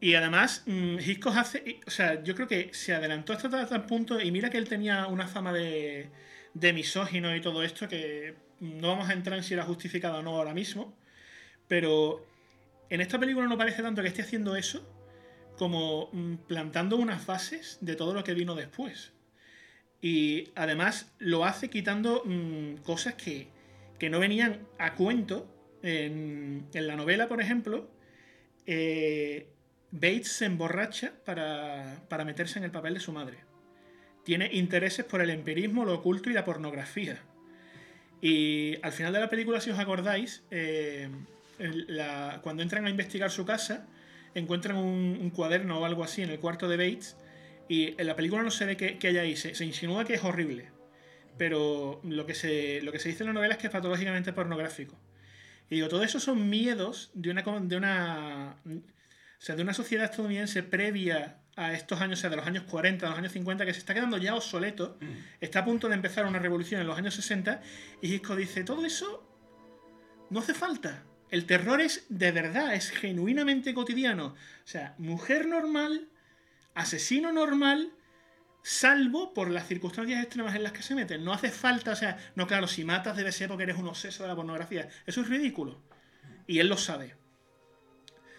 Y además, mm, Hitchcock hace. O sea, yo creo que se adelantó hasta tal punto. Y mira que él tenía una fama de, de misógino y todo esto, que no vamos a entrar en si era justificado o no ahora mismo. Pero en esta película no parece tanto que esté haciendo eso como mm, plantando unas bases de todo lo que vino después. Y además lo hace quitando mm, cosas que, que no venían a cuento. En, la novela, por ejemplo, eh, Bates se emborracha para, para meterse en el papel de su madre. Tiene intereses por el empirismo, lo oculto y la pornografía. Y al final de la película, si os acordáis, eh, cuando entran a investigar su casa, encuentran un, un cuaderno o algo así en el cuarto de Bates. Y en la película no se ve que, que hay ahí, se, se insinúa que es horrible. Pero lo que, se, lo que se dice en la novela es que es patológicamente pornográfico. Y digo, todo eso son miedos de una, de una, o sea, de una sociedad estadounidense previa a estos años, o sea, de los años 40, de los años 50, que se está quedando ya obsoleto, está a punto de empezar una revolución en los años 60, y Hitchcock dice, todo eso no hace falta. El terror es de verdad, es genuinamente cotidiano. O sea, mujer normal, asesino normal, salvo por las circunstancias extremas en las que se meten. No hace falta, o sea, no, claro, si matas debe ser porque eres un obseso de la pornografía. Eso es ridículo. Y él lo sabe.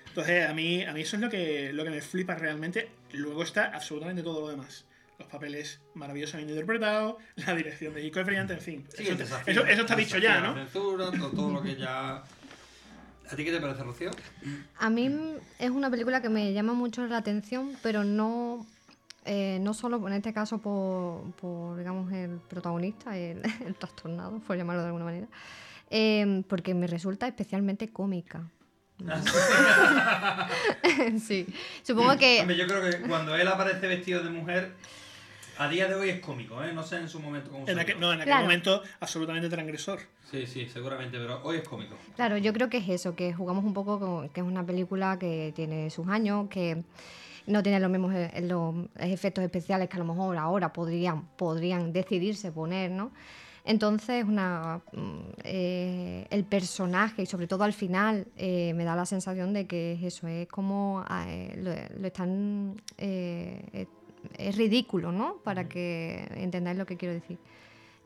Entonces, a mí, a mí eso es lo que, lo que me flipa realmente. Luego está absolutamente todo lo demás. Los papeles maravillosamente interpretados, la dirección de Hitchcock es brillante, en fin.
Sí,
eso,
desafío.
eso- eso está dicho ya, ¿no?
censura, todo, todo lo que ya. ¿A ti qué te parece, Rocío?
A mí es una película que me llama mucho la atención, pero no, eh, no solo en este caso por, por, digamos, el protagonista, el, (laughs) el trastornado, por llamarlo de alguna manera, eh, porque me resulta especialmente cómica. (laughs) sí, supongo que...
Yo creo que cuando él aparece vestido de mujer, a día de hoy es cómico, ¿eh? No sé en su momento cómo
En aquel, no, en aquel
Claro.
momento absolutamente transgresor.
Sí, sí, seguramente, pero hoy es cómico.
Claro, yo creo que es eso, que jugamos un poco con que es una película que tiene sus años, que no tiene los mismos e- los efectos especiales que a lo mejor ahora podrían, podrían decidirse poner, ¿no? Entonces, una, mm, eh, el personaje, y sobre todo al final, eh, me da la sensación de que es eso, es como eh, lo, lo están... es- ridículo, ¿no? Para que entendáis lo que quiero decir.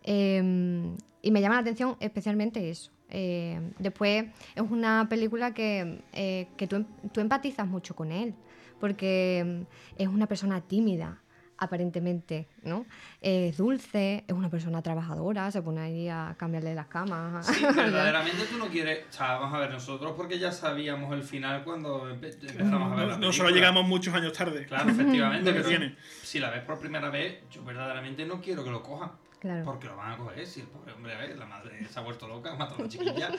Eh, y me llama la atención especialmente eso. Eh, después es una película que, eh, que tú, em- tú empatizas mucho con él, porque es una persona tímida, aparentemente, ¿no? Es dulce, es una persona trabajadora, se pone ahí a cambiarle las camas.
Sí, (laughs) verdaderamente tú no quieres. O sea, vamos a ver, nosotros porque ya sabíamos el final cuando empe- empezamos a ver la
No, no solo
película.
llegamos muchos años tarde.
Claro, efectivamente.
Que
pero
tiene.
Si la ves por primera vez, yo verdaderamente no quiero que lo cojan.
Claro.
Porque lo van a coger. Si el pobre hombre, a ver, la madre se ha vuelto loca, ha matado a la chiquilla.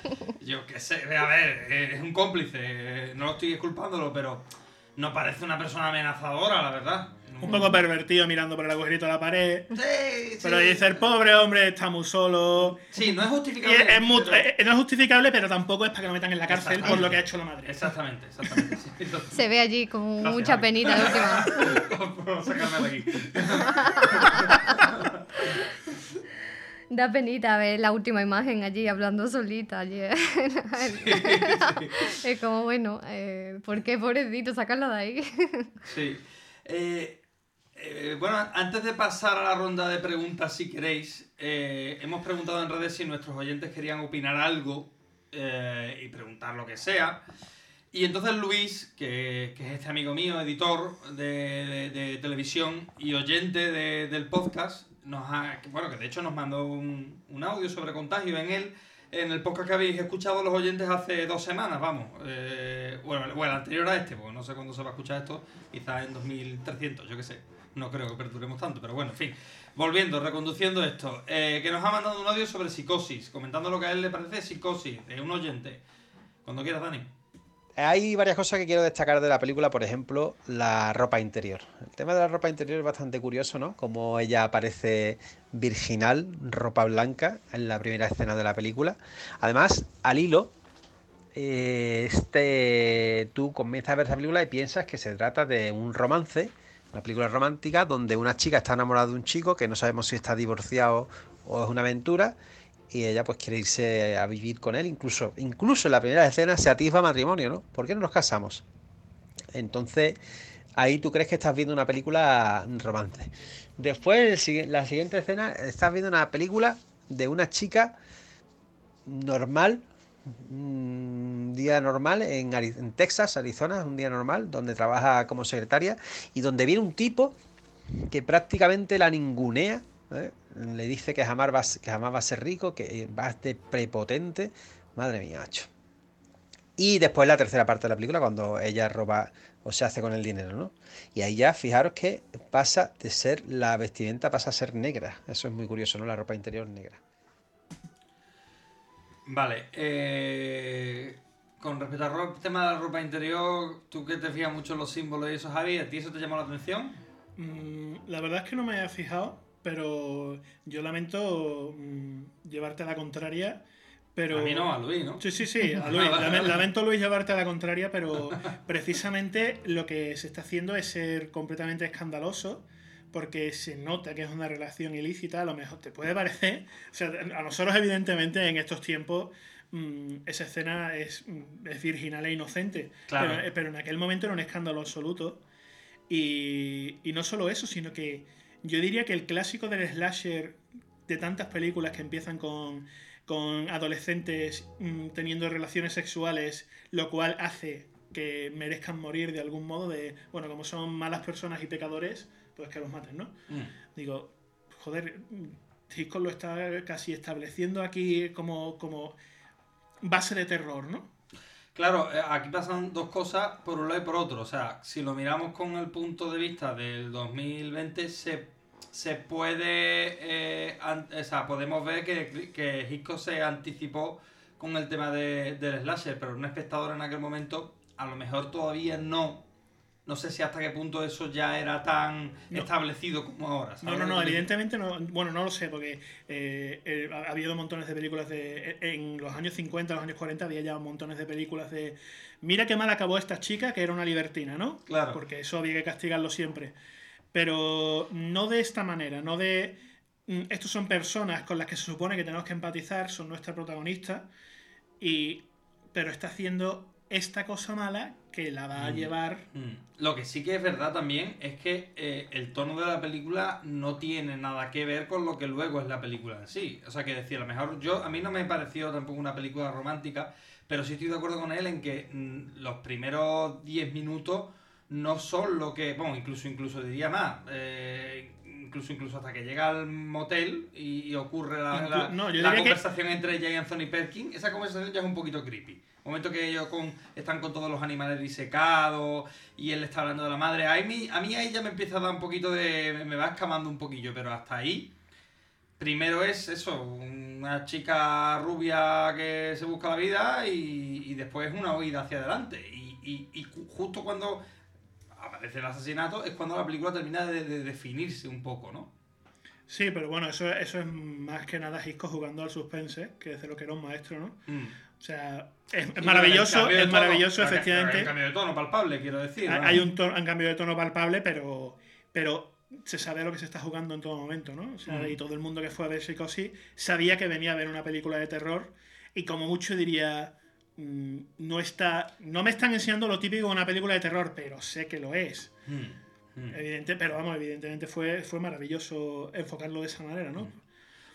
Yo qué sé, a ver, es un cómplice. eh, No lo estoy disculpándolo, pero no parece una persona amenazadora, la verdad.
Un poco pervertido mirando por el agujerito de la pared.
Sí,
Pero dice, el pobre hombre está muy solo.
Sí, no es justificable.
es, es muy-
pero-
eh, no es justificable, pero tampoco es para que lo metan en la cárcel por lo que ha hecho la madre.
Exactamente, exactamente. sí.
Se ve allí con
Gracias,
mucha penita de última.
Por sacarme de aquí.
Da penita ver la última imagen allí hablando solita. allí. Es como, bueno, eh, ¿por qué pobrecito sacarlo de ahí?
Sí. Eh, Eh, bueno, antes de pasar a la ronda de preguntas, si queréis, eh, hemos preguntado en redes si nuestros oyentes querían opinar algo eh, y preguntar lo que sea. Y entonces Luis, que, es este amigo mío, editor de, televisión y oyente de- del podcast, nos ha, bueno, que de hecho nos mandó un, un audio sobre contagio en él, en el podcast que habéis escuchado los oyentes hace dos semanas, vamos. Eh, bueno, bueno, anterior a este, porque no sé cuándo se va a escuchar esto, quizás en 2300, yo qué sé. No creo que perduremos tanto, pero bueno, en fin. Volviendo, reconduciendo esto, eh, que nos ha mandado un audio sobre psicosis, comentando lo que a él le parece psicosis, de un oyente. Cuando quieras, Dani.
Hay varias cosas que quiero destacar de la película, por ejemplo, la ropa interior. El tema de la ropa interior es bastante curioso, ¿no? Como ella aparece virginal, ropa blanca, en la primera escena de la película. Además, al hilo, eh, este, tú comienzas a ver esa película y piensas que se trata de un romance, una película romántica, donde una chica está enamorada de un chico que no sabemos si está divorciado o es una aventura, y ella pues quiere irse a vivir con él, incluso, incluso en la primera escena se atisba matrimonio, ¿no? ¿Por qué no nos casamos? Entonces, ahí tú crees que estás viendo una película romance. Después, la siguiente escena, estás viendo una película de una chica normal, un día normal en, Texas, Arizona, un día normal, donde trabaja como secretaria y donde viene un tipo que prácticamente la ningunea, ¿eh? le dice que jamás, va, que jamás va a ser rico, que va a ser prepotente. Madre mía, macho. Y después la tercera parte de la película, cuando ella roba o se hace con el dinero, ¿no? Y ahí ya, fijaros que pasa de ser, la vestimenta pasa a ser negra. Eso es muy curioso, ¿no? La ropa interior negra.
Vale, eh, con respecto al tema de la ropa interior, tú que te fijas mucho en los símbolos y eso, Javi, ¿a ti eso te llamó la atención?
Mm, la verdad es que no me he fijado, pero yo lamento mm, llevarte a la contraria. Pero...
A mí no, a Luis, ¿no?
Sí, sí, sí, a (laughs) Luis. Lame- Lamento, Luis, llevarte a la contraria, pero (laughs) precisamente lo que se está haciendo es ser completamente escandaloso, porque se nota que es una relación ilícita, a lo mejor te puede parecer. O sea, a nosotros, evidentemente, en estos tiempos, mm, esa escena es, mm, es virginal e inocente.
Claro.
Pero, pero en aquel momento era un escándalo absoluto. Y, y no solo eso, sino que yo diría que el clásico del slasher de tantas películas que empiezan con, con adolescentes mm, teniendo relaciones sexuales, lo cual hace que merezcan morir de algún modo, de, bueno, como son malas personas y pecadores, pues que los maten, ¿no? Digo, joder, Hitchcock lo está casi estableciendo aquí como, como base de terror, ¿no?
Claro, eh, aquí pasan dos cosas por un lado y por otro. O sea, si lo miramos con el punto de vista del 2020, se, se puede. eh, an- o sea, podemos ver que, que Hitchcock se anticipó con el tema de- del slasher, pero un espectador en aquel momento, a lo mejor todavía no. No sé si hasta qué punto eso ya era tan
No.
establecido como ahora.
No,
¿sabes
no, no, evidentemente no. Bueno, no lo sé, porque eh, eh, ha ha habido montones de películas de. En los años 50, los años 40, había ya montones de películas de. Mira qué mal acabó esta chica, que era una libertina, ¿no?
Claro.
Porque eso había que castigarlo siempre. Pero no de esta manera, no de. mm, Estos son personas con las que se supone que tenemos que empatizar, son nuestra protagonista, y. Pero está haciendo esta cosa mala que la va a
Mm.
llevar.
Mm. Lo que sí que es verdad también es que eh, el tono de la película no tiene nada que ver con lo que luego es la película en sí. O sea, que decir, a lo mejor yo, a mí no me pareció tampoco una película romántica, pero sí estoy de acuerdo con él en que mm, los primeros 10 minutos no son lo que, bueno, incluso, incluso diría más, eh, incluso, incluso hasta que llega al motel y, y ocurre la,
Inclu-
la-
no, yo
la
diría que-
conversación entre ella y Anthony Perkins, esa conversación ya es un poquito creepy. Momento que ellos con, están con todos los animales disecados y él está hablando de la madre. A mí, a mí ahí ya me empieza a dar un poquito de. me va escamando un poquillo, pero hasta ahí. Primero es eso, una chica rubia que se busca la vida y, y después una huida hacia adelante. Y, y- y ju- justo cuando aparece el asesinato es cuando la película termina de, de definirse un poco, ¿no?
Sí, pero bueno, eso, eso es más que nada Hitchcock jugando al suspense, que es de lo que era un maestro, ¿no?
Mm.
O sea, es, maravilloso, es maravilloso, efectivamente.
que el cambio de tono palpable, quiero decir.
Hay-
¿no?
Hay un, tono- un cambio de tono palpable, pero, pero se sabe a lo que se está jugando en todo momento, ¿no? O sea,
Mm.
y todo el mundo que fue a ver Psicosis sabía que venía a ver una película de terror y como mucho diría, mm, no está, no me están enseñando lo típico de una película de terror, pero sé que lo es.
Mm, Mm.
Evidente, pero vamos, evidentemente fue, fue maravilloso enfocarlo de esa manera, ¿no?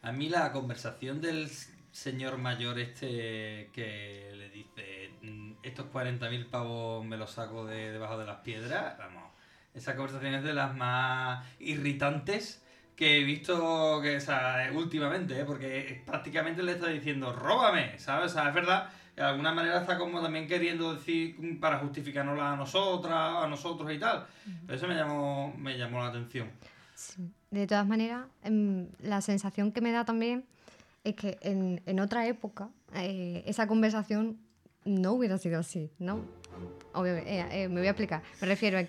A mí la conversación del señor mayor este que le dice "Mm, estos 40.000 pavos me los saco de debajo de las piedras, vamos, esa conversación es de las más irritantes que he visto que, o sea, últimamente, ¿eh? porque prácticamente le está diciendo róbame, ¿sabes? O sea, es verdad de alguna manera está como también queriendo decir para justificárnosla a nosotras, a nosotros y tal. Pero eso me llamó, me llamó la atención.
Sí. De todas maneras, em, la sensación que me da también es que en, en otra época eh, esa conversación no hubiera sido así, ¿no? Obviamente, eh, eh, me voy a explicar. Me refiero a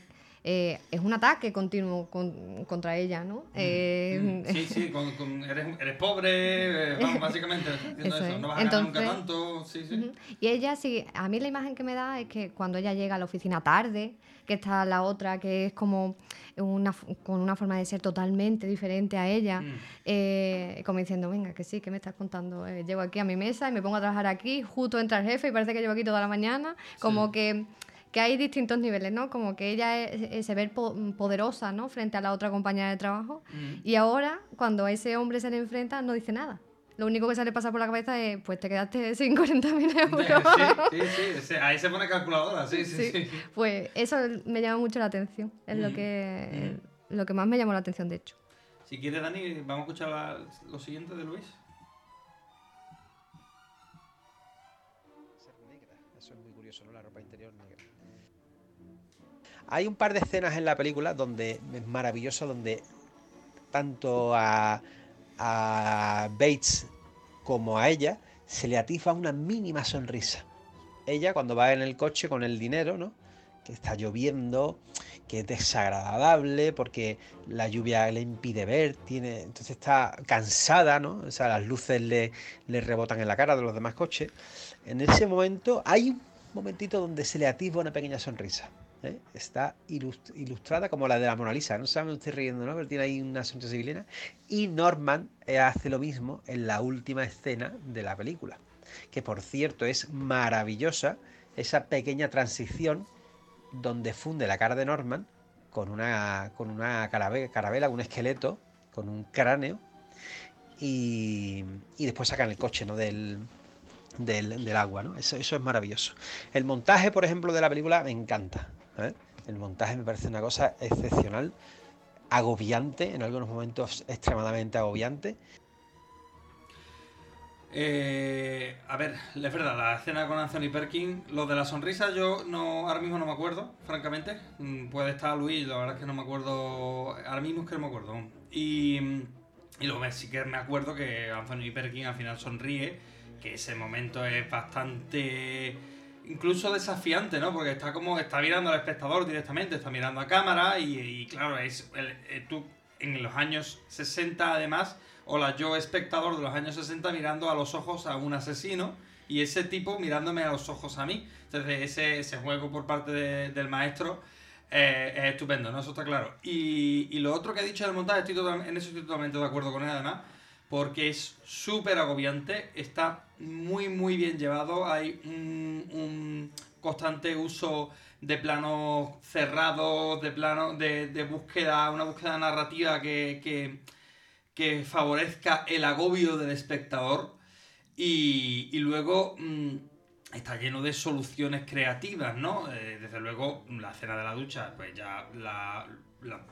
eh, es un ataque continuo con- contra ella, ¿no? Eh, (laughs)
Sí, sí, con, con- eres, eres pobre, eh, vamos, básicamente,
Eso
eso,
es.
no vas a ganar nunca
Entonces-
tanto, sí, sí.
Y ella sí, a mí la imagen que me da es que cuando ella llega a la oficina tarde, que está la otra que es como una, f- con una forma de ser totalmente diferente a ella,
Mm.
eh, como diciendo, venga, que sí, que me estás contando? Eh, llego aquí a mi mesa y me pongo a trabajar aquí, justo entra el jefe y parece que llevo aquí toda la mañana, como que, que hay distintos niveles, ¿no? Como que ella es- eh, se ve po- poderosa, ¿no? Frente a la otra compañera de trabajo.
Mm.
Y ahora, cuando a ese hombre se le enfrenta, no dice nada. Lo único que se le pasa por la cabeza es, pues te quedaste (laughs) sin 40.000 (laughs) euros.
Sí, sí, sí, ahí se pone calculadora, sí, sí, sí.
Sí. Pues eso me llama mucho la atención. Es lo,
Mm,
que, lo que más me llamó la atención, de hecho.
Si quieres, Dani, vamos a escuchar la- lo siguiente de Luis.
Hay un par de escenas en la película donde es maravilloso, donde tanto a, Bates como a ella se le atifa una mínima sonrisa. Ella cuando va en el coche con el dinero, ¿no? Que está lloviendo, que es desagradable porque la lluvia le impide ver, tiene, entonces está cansada, ¿no? O sea, las luces le, le rebotan en la cara de los demás coches. En ese momento hay un momentito donde se le atisba una pequeña sonrisa. ¿Eh? Está ilust- ilustrada como la de la Mona Lisa. No me estoy riendo, ¿no? Pero tiene ahí una sonrisa civilina. Y Norman eh, hace lo mismo en la última escena de la película. Que por cierto es maravillosa esa pequeña transición donde funde la cara de Norman con una, con una carabe- carabela, un esqueleto, con un cráneo. Y, y después sacan el coche ¿no? del, del, del agua, ¿no? Eso, eso es maravilloso. El montaje, por ejemplo, de la película me encanta. ¿Eh? El montaje me parece una cosa excepcional, agobiante, en algunos momentos extremadamente agobiante.
Eh, a ver, es verdad, la escena con Anthony Perkins, lo de la sonrisa yo no ahora mismo no me acuerdo, francamente. Mm, Puede estar Luis, la verdad es que no me acuerdo, ahora mismo es que no me acuerdo. Y, y luego sí que me acuerdo que Anthony Perkins al final sonríe, que ese momento es bastante incluso desafiante, ¿no? Porque está como, está mirando al espectador directamente, está mirando a cámara y, claro, es el- eh, tú en los años 60 además, hola, yo espectador de los años 60 mirando a los ojos a un asesino y ese tipo mirándome a los ojos a mí. Entonces ese, ese juego por parte de- del maestro eh, es estupendo, ¿no? Eso está claro. Y, y lo otro que ha dicho del montaje, estoy total- en eso estoy totalmente de acuerdo con él además, porque es súper agobiante, está muy muy bien llevado, hay un, constante uso de planos cerrados, de planos de, de búsqueda, una búsqueda narrativa que, que, que favorezca el agobio del espectador y, y luego mm, está lleno de soluciones creativas, ¿no? Eh, desde luego, la escena de la ducha, pues ya la,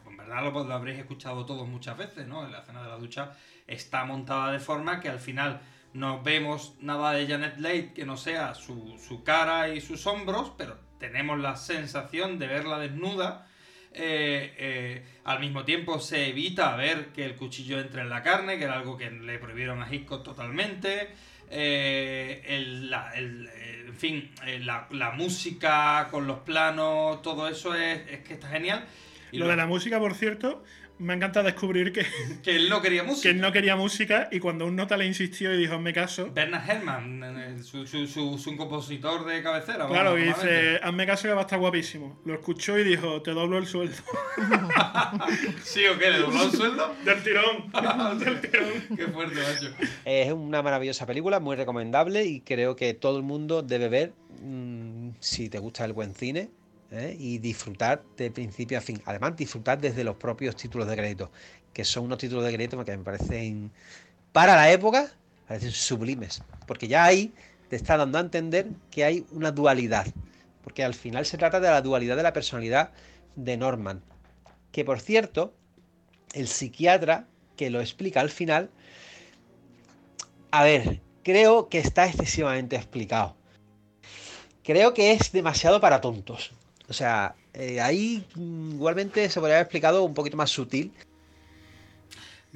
en verdad lo, habréis escuchado todos muchas veces, ¿no? La escena de la ducha está montada de forma que al final no vemos nada de Janet Leigh que no sea su, su cara y sus hombros, pero tenemos la sensación de verla desnuda. Eh, eh, al mismo tiempo se evita ver que el cuchillo entre en la carne, que era algo que le prohibieron a Hitchcock totalmente. Eh, el- la- el- en fin, la, la música con los planos, todo eso es, es que está genial. Y
Lo de la música, por cierto, me encanta descubrir que, (laughs)
que él no quería música.
que él no quería música y cuando un nota le insistió y dijo, hazme caso,
Bernard Herrmann, su, su, su, su compositor de cabecera.
claro, y dice, hazme caso que va a estar guapísimo. Lo escuchó y dijo, te doblo el sueldo. (laughs)
¿Sí o qué? ¿Le dobló el sueldo? (laughs)
Del tirón. Del tirón.
Qué fuerte, macho.
Es una maravillosa película, muy recomendable y creo que todo el mundo debe ver, mm, si te gusta el buen cine, ¿eh? y disfrutar de principio a fin. Además, disfrutar desde los propios títulos de crédito, que son unos títulos de crédito que me parecen, para la época, parecen sublimes. Porque ya ahí te está dando a entender que hay una dualidad. Porque al final se trata de la dualidad de la personalidad de Norman. Que por cierto, el psiquiatra que lo explica al final, a ver, creo que está excesivamente explicado. Creo que es demasiado para tontos. O sea, eh, ahí igualmente se podría haber explicado un poquito más sutil.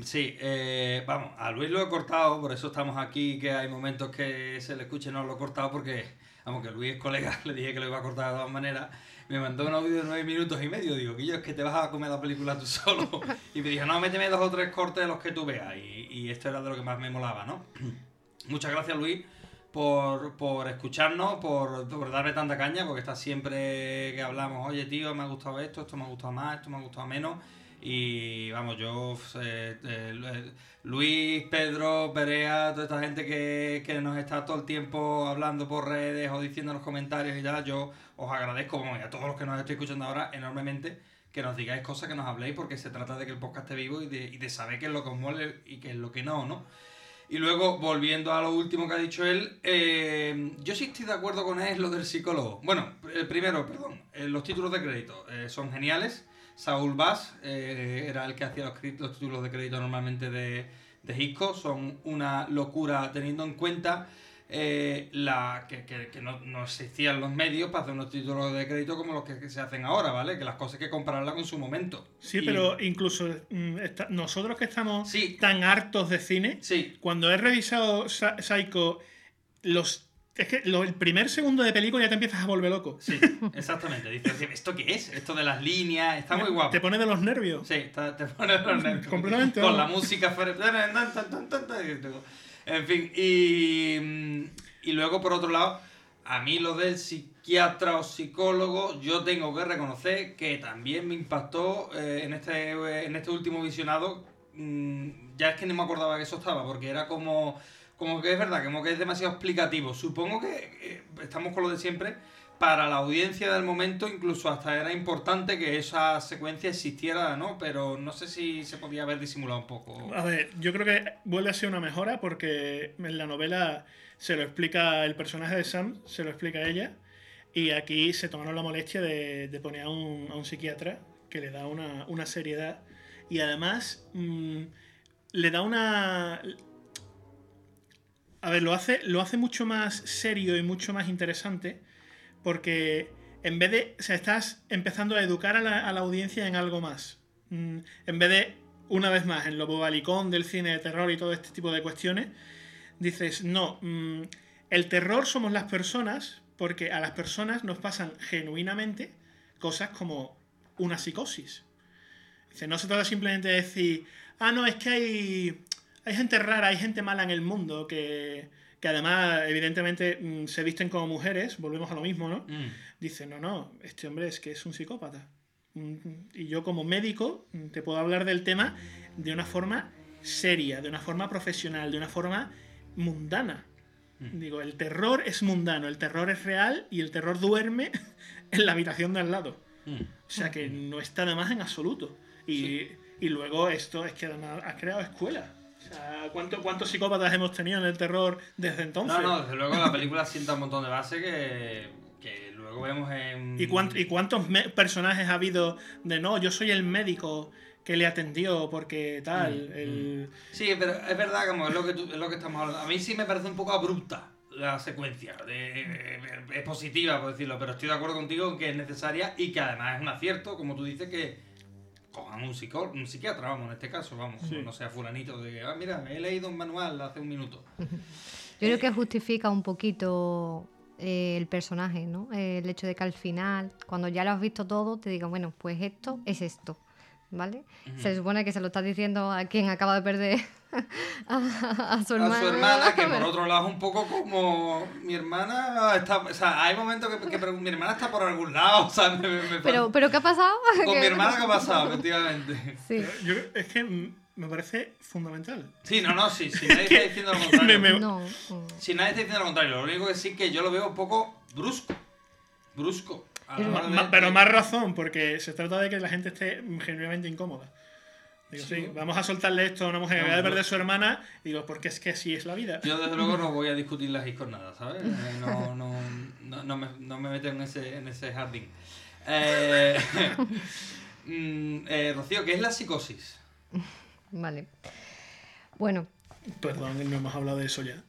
Sí, eh, vamos, a Luis lo he cortado, por eso estamos aquí, que hay momentos que se le escuche, no lo he cortado porque, vamos, que Luis es colega, (laughs) le dije que lo iba a cortar de todas maneras, me mandó un audio de nueve minutos y medio, digo, yo es que te vas a comer la película tú (laughs) solo, y me dijo, no, méteme dos o tres cortes de los que tú veas, y, y esto era de lo que más me molaba, ¿no? (clears throat) Muchas gracias Luis por, por escucharnos, por, por, darme tanta caña, porque está siempre que hablamos, oye tío, me ha gustado esto, esto me ha gustado más, esto me ha gustado menos. Y vamos, yo, eh, Luis, Pedro, Perea, toda esta gente que, que, nos está todo el tiempo hablando por redes o diciendo en los comentarios y tal, yo os agradezco, y a todos los que nos estoy escuchando ahora, enormemente que nos digáis cosas, que nos habléis, porque se trata de que el podcast esté vivo y de, y de saber qué es lo que os mueve y qué es lo que no, ¿no? Y luego, volviendo a lo último que ha dicho él, eh, yo sí estoy de acuerdo con él lo del psicólogo. Bueno, el primero, perdón, eh, los títulos de crédito eh, son geniales. Saúl Bass era el que hacía los, los, títulos de crédito normalmente de, de. Son una locura teniendo en cuenta eh, la, que, que, que no, no, existían los medios para hacer unos títulos de crédito como los que, que, se hacen ahora, ¿vale? Que las cosas hay que compararlas con su momento.
Sí, y... pero incluso mm, está, nosotros que estamos sí. tan hartos de cine,
sí.
cuando he revisado Psycho, los es que lo, el primer segundo de película ya te empiezas a volver loco.
Sí, (laughs) exactamente. Dices, ¿esto qué es? Esto de las líneas, está muy guapo.
Te pone de los nervios.
Sí, está, te (laughs) pone de los nervios.
Completamente.
Con la música. En fin, y, y luego por otro lado, a mí lo del psiquiatra o psicólogo, yo tengo que reconocer que también me impactó eh, en, este, en este último visionado. Mm, ya es que no me acordaba que eso estaba, porque era como, como que es verdad, como que es demasiado explicativo. Supongo que eh, estamos con lo de siempre. Para la audiencia del momento, incluso hasta era importante que esa secuencia existiera, ¿no? Pero no sé si se podía haber disimulado un poco.
A ver, yo creo que vuelve a ser una mejora porque en la novela se lo explica el personaje de Sam, se lo explica ella, y aquí se tomaron la molestia de, de poner a un, a un, psiquiatra que le da una, una seriedad y además mmm, le da una... A ver, lo hace, lo hace mucho más serio y mucho más interesante porque en vez de... O sea, estás empezando a educar a la, audiencia en algo más. Mm, en vez de, una vez más, en lo bobalicón del cine de terror y todo este tipo de cuestiones, dices, no, mmm, el terror somos las personas porque a las personas nos pasan genuinamente cosas como una psicosis. Dice, no se trata simplemente de decir, ah, no, es que hay, hay gente rara, hay gente mala en el mundo que, que además, evidentemente, mmm, se visten como mujeres, volvemos a lo mismo, ¿no? Mm. Dice, no, no, este hombre es que es un psicópata. Y yo como médico te puedo hablar del tema de una forma seria, de una forma profesional, de una forma mundana. Mm. Digo, el terror es mundano, el terror es real y el terror duerme (laughs) en la habitación de al lado. Mm. O sea que no está de más en absoluto. Y, sí. y luego esto es que además has creado escuela. O sea, ¿cuánto, ¿cuántos psicópatas hemos tenido en el terror desde entonces?
No, no, desde luego la película sienta un montón de base que, que luego vemos en...
¿Y, cuánt, y cuántos personajes ha habido de no, yo soy el médico que le atendió porque tal. Mm, el...
Sí, pero es verdad, como es lo que, tú, es lo que estamos hablando. A mí sí me parece un poco abrupta la secuencia. Es positiva, por decirlo, pero estoy de acuerdo contigo en que es necesaria y que además es un acierto, como tú dices, que cojan un, psicó, un psiquiatra, vamos, en este caso, vamos, sí. no sea fulanito de, ah, mira, he leído un manual hace un minuto. (laughs)
Yo creo que justifica un poquito eh, el personaje, ¿no? Eh, el hecho de que al final, cuando ya lo has visto todo, te digan, bueno, pues esto es esto. ¿vale? Uh -huh. Se supone que se lo estás diciendo a quien acaba de perder (laughs) a, a, su hermana.
A su hermana, que por (laughs) otro lado es un poco como mi hermana está, o sea, hay momentos que, que mi hermana está por algún lado, (laughs) o sea, me, me
pero, pero ¿qué ha pasado?
Con mi hermana qué ha pasado, efectivamente.
Sí. Yo, es que me parece fundamental.
Sí, no, no, sí, si nadie está diciendo lo contrario. me, me... No. Si nadie está diciendo lo contrario, lo único que sí que yo lo veo un poco brusco. Brusco. Hora de-
pero más razón, porque se trata de que la gente esté genuinamente incómoda. Digo, sí, vamos a soltarle esto a una mujer que
No,
acaba de perder su hermana. Digo, porque es que así es la vida.
Yo desde luego no voy a discutir las nada, ¿sabes? Eh, No, no, no, no me, no me meto en ese, en ese jardín. Eh, (laughs) mm, eh, Rocío, ¿qué es la psicosis?
Vale. Bueno,
Perdón, no hemos hablado de eso ya.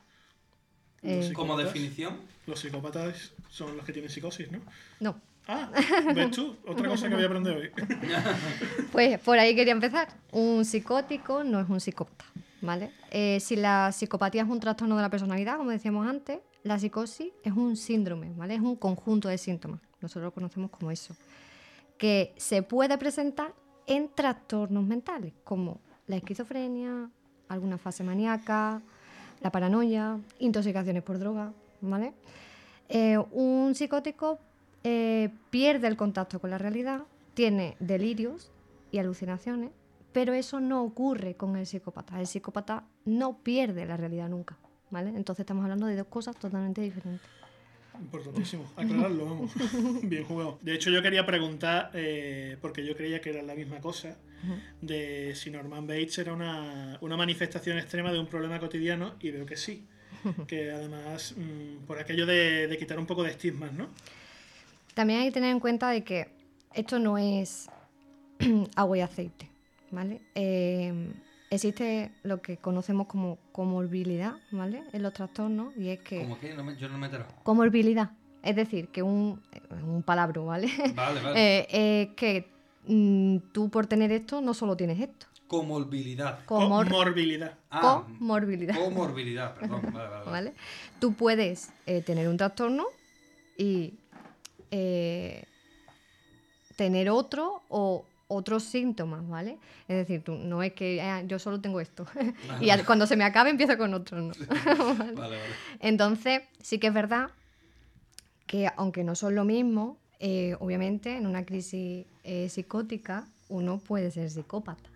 Eh,
Como definición.
Los psicópatas son los que tienen psicosis, ¿no?
no.
Ah, (laughs) ¿ves tú? Otra cosa que voy a aprender hoy. (laughs)
Pues por ahí quería empezar. Un psicótico no es un psicópata, ¿vale? Eh, si la psicopatía es un trastorno de la personalidad, como decíamos antes, la psicosis es un síndrome, ¿vale? Es un conjunto de síntomas. Nosotros lo conocemos como eso. Que se puede presentar en trastornos mentales, como la esquizofrenia, alguna fase maníaca, la paranoia, intoxicaciones por droga, ¿vale? Eh, un psicótico eh, pierde el contacto con la realidad, tiene delirios y alucinaciones, pero eso no ocurre con el psicópata. El psicópata no pierde la realidad nunca, ¿vale? Entonces estamos hablando de dos cosas totalmente diferentes.
Importantísimo, aclararlo, vamos. (laughs) Bien jugado. De hecho, yo quería preguntar, eh, porque yo creía que era la misma cosa, de si Norman Bates era una, una manifestación extrema de un problema cotidiano, y veo que sí. (laughs) Que además, mm, por aquello de, de quitar un poco de estigmas, ¿no?
También hay que tener en cuenta de que esto no es (clears throat) agua y aceite, ¿vale? Eh, existe lo que conocemos como comorbilidad, ¿vale? En los trastornos y es que
¿Cómo que? No me- yo no me he enterado.
comorbilidad, es decir, que un un palabra, ¿vale?
Vale, vale. (laughs)
Eh, eh, que mm, tú por tener esto no solo tienes esto.
Comorbilidad.
Comor-
Comorbilidad.
Ah,
comorbilidad.
comorbilidad, perdón. Vale, vale, vale. (laughs)
¿vale? Tú puedes eh, tener un trastorno y eh, tener otro o otros síntomas, ¿vale? Es decir, tú, no es que ah, yo solo tengo esto (laughs) y cuando se me acabe empiezo con otro, ¿no? (laughs) ¿Vale?
Vale, vale.
Entonces, sí que es verdad que aunque no son lo mismo, eh, obviamente en una crisis eh, psicótica uno puede ser psicópata.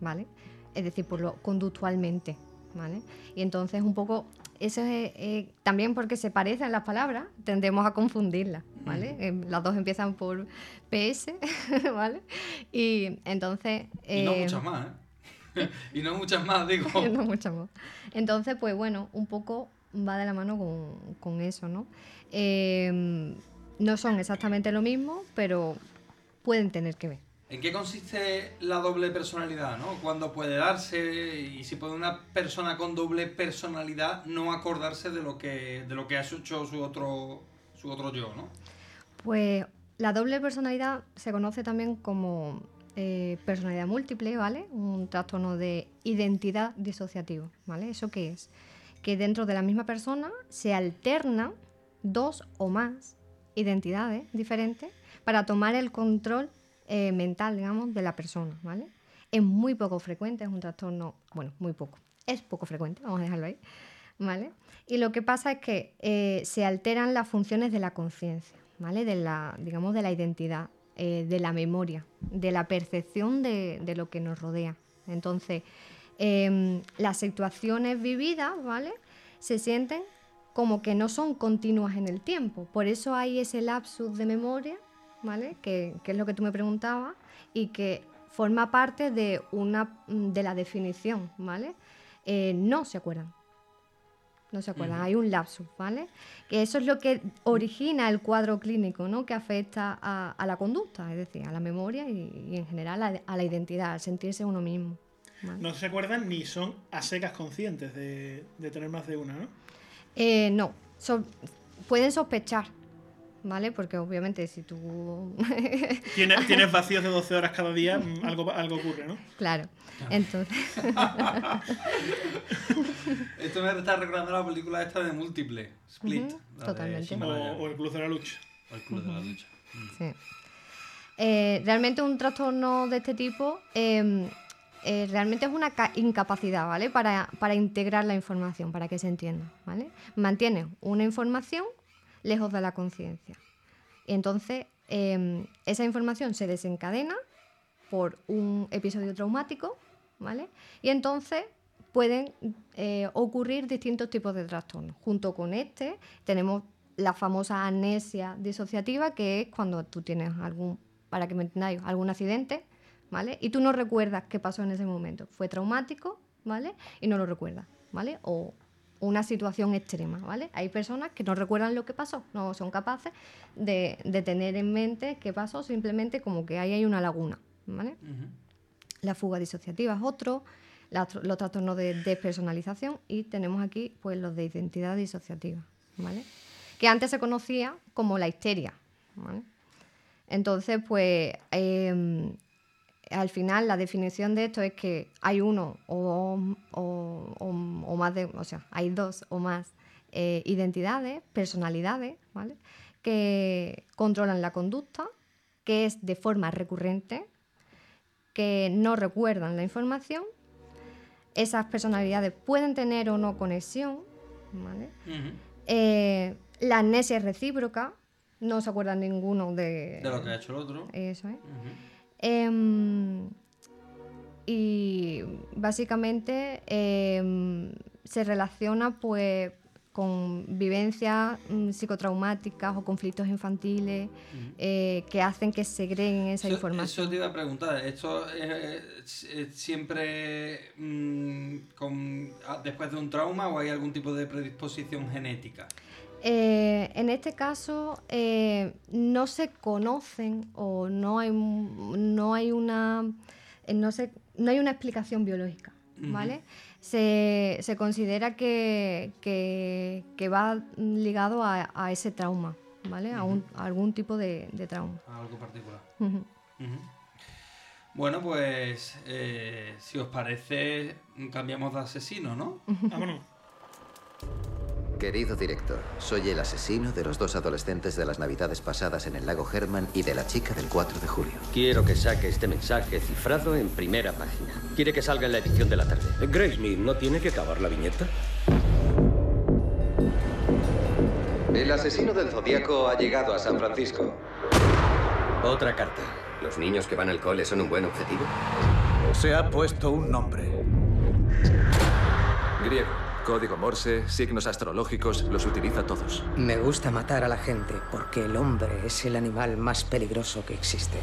¿vale? Es decir, por lo conductualmente, ¿vale? Y entonces un poco, eso es eh, también porque se parecen las palabras, tendemos a confundirlas, ¿vale? Eh, las dos empiezan por PS, (laughs) ¿vale? Y entonces...
Y no
eh,
muchas más, ¿eh? (laughs) y no muchas más, digo. (laughs)
no muchas más. Entonces, pues bueno, un poco va de la mano con, con eso, ¿no? Eh, no son exactamente lo mismo, pero pueden tener que ver.
¿En qué consiste la doble personalidad, no? ¿Cuándo puede darse? Y si puede una persona con doble personalidad no acordarse de lo que, de lo que ha hecho su otro, su otro yo, ¿no?
Pues la doble personalidad se conoce también como eh, personalidad múltiple, ¿vale? Un trastorno de identidad disociativo, ¿vale? ¿Eso qué es? Que dentro de la misma persona se alternan dos o más identidades diferentes para tomar el control eh, mental, digamos, de la persona, ¿vale? Es muy poco frecuente, es un trastorno, bueno, muy poco, es poco frecuente, vamos a dejarlo ahí, ¿vale? Y lo que pasa es que eh, se alteran las funciones de la conciencia, ¿vale? De la, digamos, de la identidad, eh, de la memoria, de la percepción de, de lo que nos rodea. Entonces, em, las situaciones vividas, ¿vale? Se sienten como que no son continuas en el tiempo. Por eso hay ese lapsus de memoria, ¿vale? Que, que es lo que tú me preguntabas y que forma parte de, una, de la definición, ¿vale? Eh, no se acuerdan. No se acuerdan, hay un lapsus, ¿vale? Que eso es lo que origina el cuadro clínico, ¿no? Que afecta a, a la conducta, es decir, a la memoria y, y en general a, a la identidad, al sentirse uno mismo. ¿vale?
No se acuerdan ni son a secas conscientes de, de tener más de una, ¿no?
Eh, no, so- pueden sospechar, ¿vale? Porque obviamente si tú... (laughs)
Tienes, tienes vacíos de 12 horas cada día, mm, algo, algo ocurre, ¿no?
Claro, entonces... (laughs)
Esto me está recordando la película esta de Múltiple, Split.
Totalmente.
O, o el Club de la Lucha.
O el Club de la Lucha.
Sí. Eh, realmente un trastorno de este tipo eh, eh, realmente es una ca- incapacidad, ¿vale? Para, para integrar la información, para que se entienda, ¿vale? Mantiene una información lejos de la conciencia. Entonces eh, esa información se desencadena por un episodio traumático, ¿vale? Y entonces pueden eh, ocurrir distintos tipos de trastornos. Junto con este tenemos la famosa amnesia disociativa, que es cuando tú tienes algún, para que me entendáis, algún accidente, ¿vale? Y tú no recuerdas qué pasó en ese momento. Fue traumático, ¿vale? Y no lo recuerdas, ¿vale? O una situación extrema, ¿vale? Hay personas que no recuerdan lo que pasó, no son capaces de, de tener en mente qué pasó, simplemente como que ahí hay una laguna, ¿vale? La fuga disociativa es otro, la- los trastornos de despersonalización y tenemos aquí pues los de identidad disociativa, ¿vale? Que antes se conocía como la histeria, ¿vale? Entonces, pues em, al final la definición de esto es que hay uno o, o- o- o más de, o sea, hay dos o más eh, identidades, personalidades, ¿vale? Que controlan la conducta, que es de forma recurrente, que no recuerdan la información. Esas personalidades pueden tener o no conexión, ¿vale? Eh, la amnesia es recíproca, no se acuerdan ninguno de,
De lo que ha hecho el otro.
Eso es. Em, y básicamente em, se relaciona pues con vivencias mm, psicotraumáticas o conflictos infantiles eh, que hacen que segreguen esa
Eso-
información.
Eso te iba a preguntar. ¿Esto es, es- es siempre mm, con, ah, después de un trauma o hay algún tipo de predisposición genética?
Eh, en este caso eh, no se conocen o no hay, no hay una eh, no, se- no hay una explicación biológica. ¿vale? Se, se considera que, que- que va ligado a, a ese trauma, ¿vale? A, un- a algún tipo de, de trauma.
Algo particular. Bueno, pues eh, si os parece, cambiamos de asesino, ¿no?
Vámonos.
Querido director, soy el asesino de los dos adolescentes de las navidades pasadas en el lago Herman y de la chica del 4 de julio.
Quiero que saque este mensaje cifrado en primera página. Quiere que salga en la edición de la tarde.
Graysmith, ¿no tiene que acabar la viñeta?
El asesino del zodíaco ha llegado a San Francisco.
Otra carta.
¿Los niños que van al cole son un buen objetivo?
Se ha puesto un nombre.
Griego.
Código Morse, signos astrológicos, los utiliza todos.
Me gusta matar a la gente porque el hombre es el animal más peligroso que existe.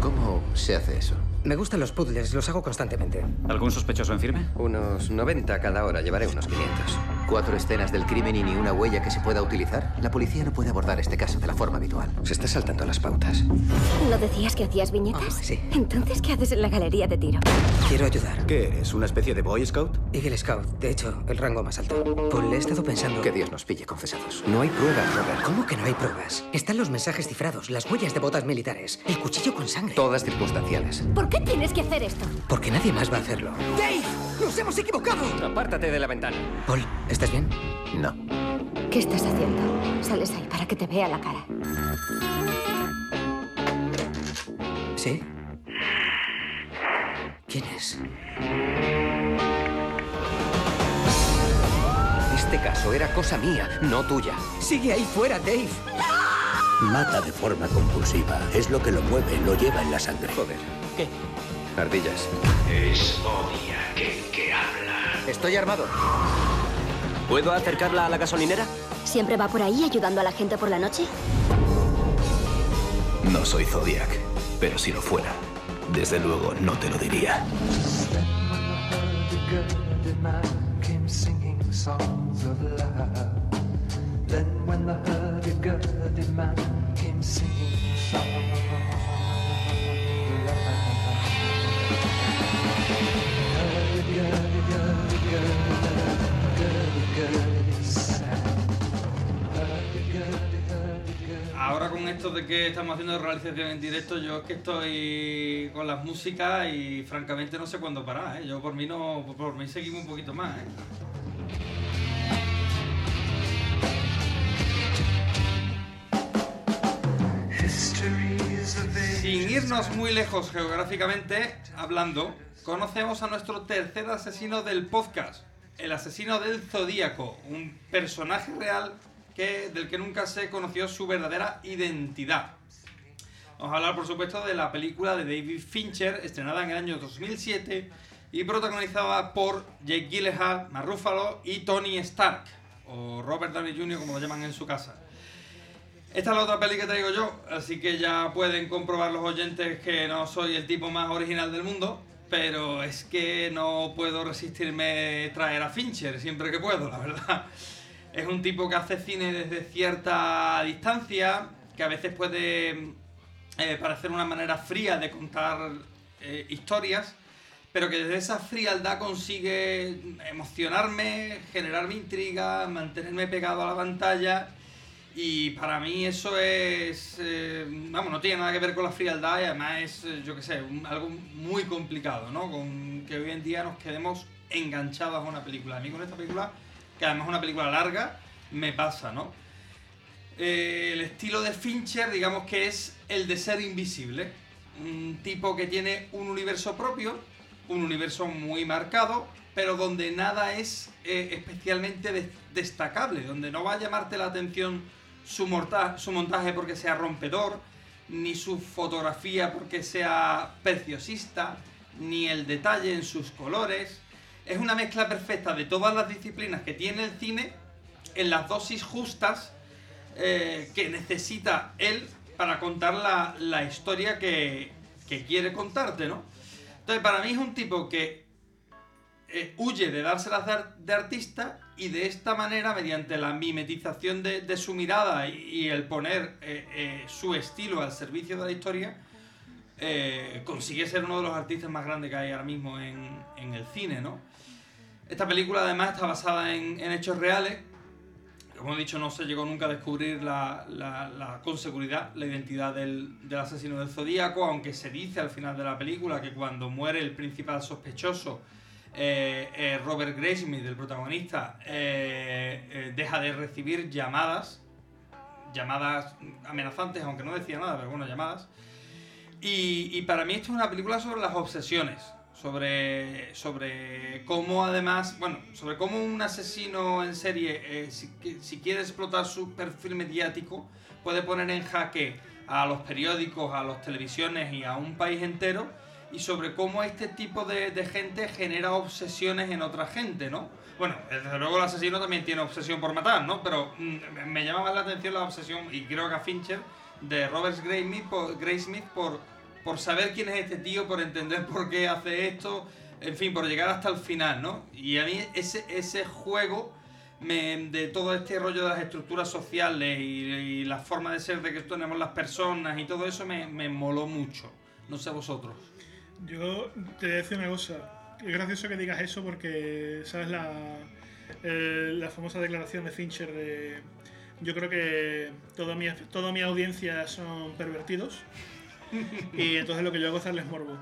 ¿Cómo se hace eso?
Me gustan los puzzles, los hago constantemente.
¿Algún sospechoso en firme? Unos 90 cada hora, llevaré unos 500.
¿Cuatro escenas del crimen y ni una huella que se pueda utilizar? La policía no puede abordar este caso de la forma habitual.
Se está saltando las pautas.
¿No decías que hacías viñetas?
sí.
Entonces, ¿qué haces en la galería de tiro?
Quiero ayudar.
¿Qué eres? ¿Una especie de Boy Scout?
Eagle Scout, de hecho, el rango más alto. Paul, he estado pensando...
Que Dios nos pille confesados.
No hay pruebas, Robert. ¿Cómo que no hay pruebas? Están los mensajes cifrados, las huellas de botas militares, el cuchillo con sangre.
Todas circunstanciales.
¿Por qué tienes que hacer esto?
Porque nadie más va a hacerlo. ¡Dave! ¡Nos hemos equivocado!
Apártate de la ventana.
Paul, ¿estás bien?
No.
¿Qué estás haciendo? Sales ahí para que te vea la cara.
¿Sí? ¿Quién es?
Este caso era cosa mía, no tuya.
Sigue ahí fuera, Dave.
Mata de forma compulsiva. Es lo que lo mueve, lo lleva en la sangre.
Joder.
¿Qué?
Ardillas.
Es Zodiac el que habla.
Estoy armado.
¿Puedo acercarla a la gasolinera?
¿Siempre va por ahí ayudando a la gente por la noche?
No soy Zodiac, pero si lo fuera, desde luego no te lo diría.
Ahora con esto de que estamos haciendo realización en directo, yo es que estoy con las músicas y francamente no sé cuándo parar, ¿eh? Yo por mí no, por mí seguimos un poquito más, ¿eh? Sin irnos muy lejos geográficamente hablando, conocemos a nuestro tercer asesino del podcast, el asesino del Zodíaco, un personaje real que, del que nunca se conoció su verdadera identidad. Vamos a hablar, por supuesto, de la película de David Fincher, estrenada en el año 2007 y protagonizada por Jake Gyllenhaal, Mark y Tony Stark. o Robert Downey Jr. como lo llaman en su casa. Esta es la otra peli que traigo yo, así que ya pueden comprobar los oyentes que no soy el tipo más original del mundo, pero es que no puedo resistirme traer a Fincher siempre que puedo, la verdad. Es un tipo que hace cine desde cierta distancia, que a veces puede eh, parecer una manera fría de contar eh, historias, pero que desde esa frialdad consigue emocionarme, generarme intriga, mantenerme pegado a la pantalla. Y para mí eso es, eh, vamos, no tiene nada que ver con la frialdad y además es, yo qué sé, algo muy complicado, ¿no? Con que hoy en día nos quedemos enganchados a una película. A mí con esta película, que además es una película larga, me pasa, ¿no? Eh, el estilo de Fincher, digamos que es el de ser invisible. Un tipo que tiene un universo propio, un universo muy marcado, pero donde nada es eh, especialmente des- destacable, donde no va a llamarte la atención su, su montaje porque sea rompedor, ni su fotografía porque sea preciosista, ni el detalle en sus colores. Es una mezcla perfecta de todas las disciplinas que tiene el cine en las dosis justas eh, que necesita él para contar la, la historia que, que quiere contarte, ¿no? Entonces, para mí es un tipo que eh, huye de dárselas de, de artista y de esta manera, mediante la mimetización de, de su mirada y, el poner eh, eh, su estilo al servicio de la historia, consigue ser uno de los artistas más grandes que hay ahora mismo en, en el cine, ¿no? Esta película además está basada en, hechos reales. Como he dicho, no se llegó nunca a descubrir la, la- con seguridad la identidad del, asesino del Zodíaco, aunque se dice al final de la película que cuando muere el principal sospechoso, eh, eh, Robert Graysmith, el protagonista, eh, deja de recibir llamadas, llamadas amenazantes, aunque no decía nada, pero bueno, llamadas. Y, y para mí esto es una película sobre las obsesiones, sobre, sobre cómo además, bueno, sobre cómo un asesino en serie, eh, si, si quiere explotar su perfil mediático, puede poner en jaque a los periódicos, a las televisiones y a un país entero, y sobre cómo este tipo de, de gente genera obsesiones en otra gente, ¿no? Bueno, desde luego el asesino también tiene obsesión por matar, ¿no? Pero mm, me llama más la atención la obsesión, y creo que a Fincher, de Robert Graysmith por, Graysmith por, por saber quién es este tío, por entender por qué hace esto, en fin, por llegar hasta el final, ¿no? Y a mí ese, ese juego me- de todo este rollo de las estructuras sociales y, y la forma de ser de que tenemos las personas y todo eso me, me moló mucho. No sé vosotros.
Yo te voy a decir una cosa. Es gracioso que digas eso porque, ¿sabes? La, eh, la famosa declaración de Fincher de. Yo creo que toda mi, toda mi audiencia son pervertidos. (laughs) y entonces lo que yo hago es darles morbo.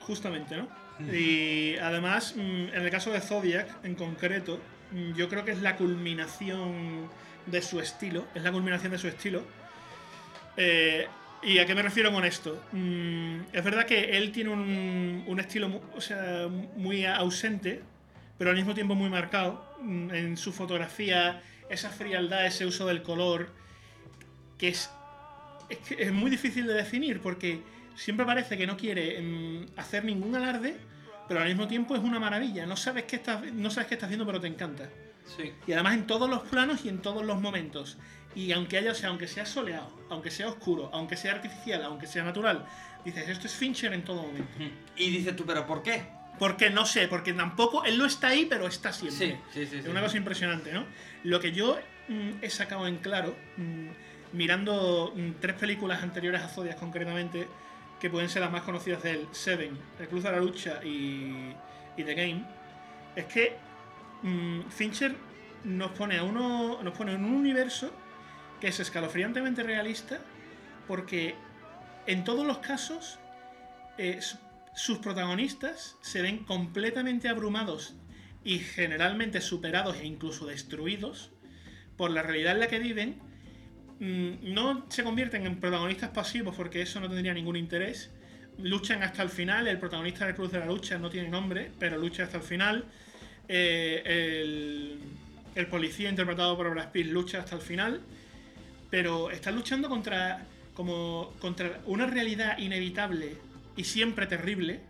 Justamente, ¿no? Y además, mm, en el caso de Zodiac, en concreto, mm, yo creo que es la culminación de su estilo. Es la culminación de su estilo. Eh, ¿Y a qué me refiero con esto? Mm, es verdad que él tiene un, un estilo mu- o sea, muy ausente, pero al mismo tiempo muy marcado mm, en su fotografía, esa frialdad, ese uso del color, que es, es, que es muy difícil de definir porque siempre parece que no quiere mm, hacer ningún alarde, pero al mismo tiempo es una maravilla. No sabes qué está, no sabes qué está haciendo, pero te encanta.
Sí.
Y además en todos los planos y en todos los momentos. Y aunque haya, o sea, aunque sea soleado, aunque sea oscuro, aunque sea artificial, aunque sea natural, dices, esto es Fincher en todo momento.
Y dices tú, ¿pero por qué?
Porque no sé, porque tampoco, él no está ahí, pero está siempre.
Sí, sí, sí,
Es una cosa impresionante, ¿no? Lo que yo mm, he sacado en claro, mm, mirando mm, tres películas anteriores a Zodiac concretamente, que pueden ser las más conocidas de él, Seven, El Cruz de la Lucha y, y The Game, es que mm, Fincher nos pone a uno. nos pone en un universo que es escalofriantemente realista, porque en todos los casos eh, su- sus protagonistas se ven completamente abrumados y generalmente superados e incluso destruidos por la realidad en la que viven. Mm, No se convierten en protagonistas pasivos porque eso no tendría ningún interés. Luchan hasta el final. El protagonista del Cruz de la Lucha no tiene nombre, pero lucha hasta el final. Eh, el, el policía interpretado por Brad Pitt lucha hasta el final pero están luchando contra como contra una realidad inevitable y siempre terrible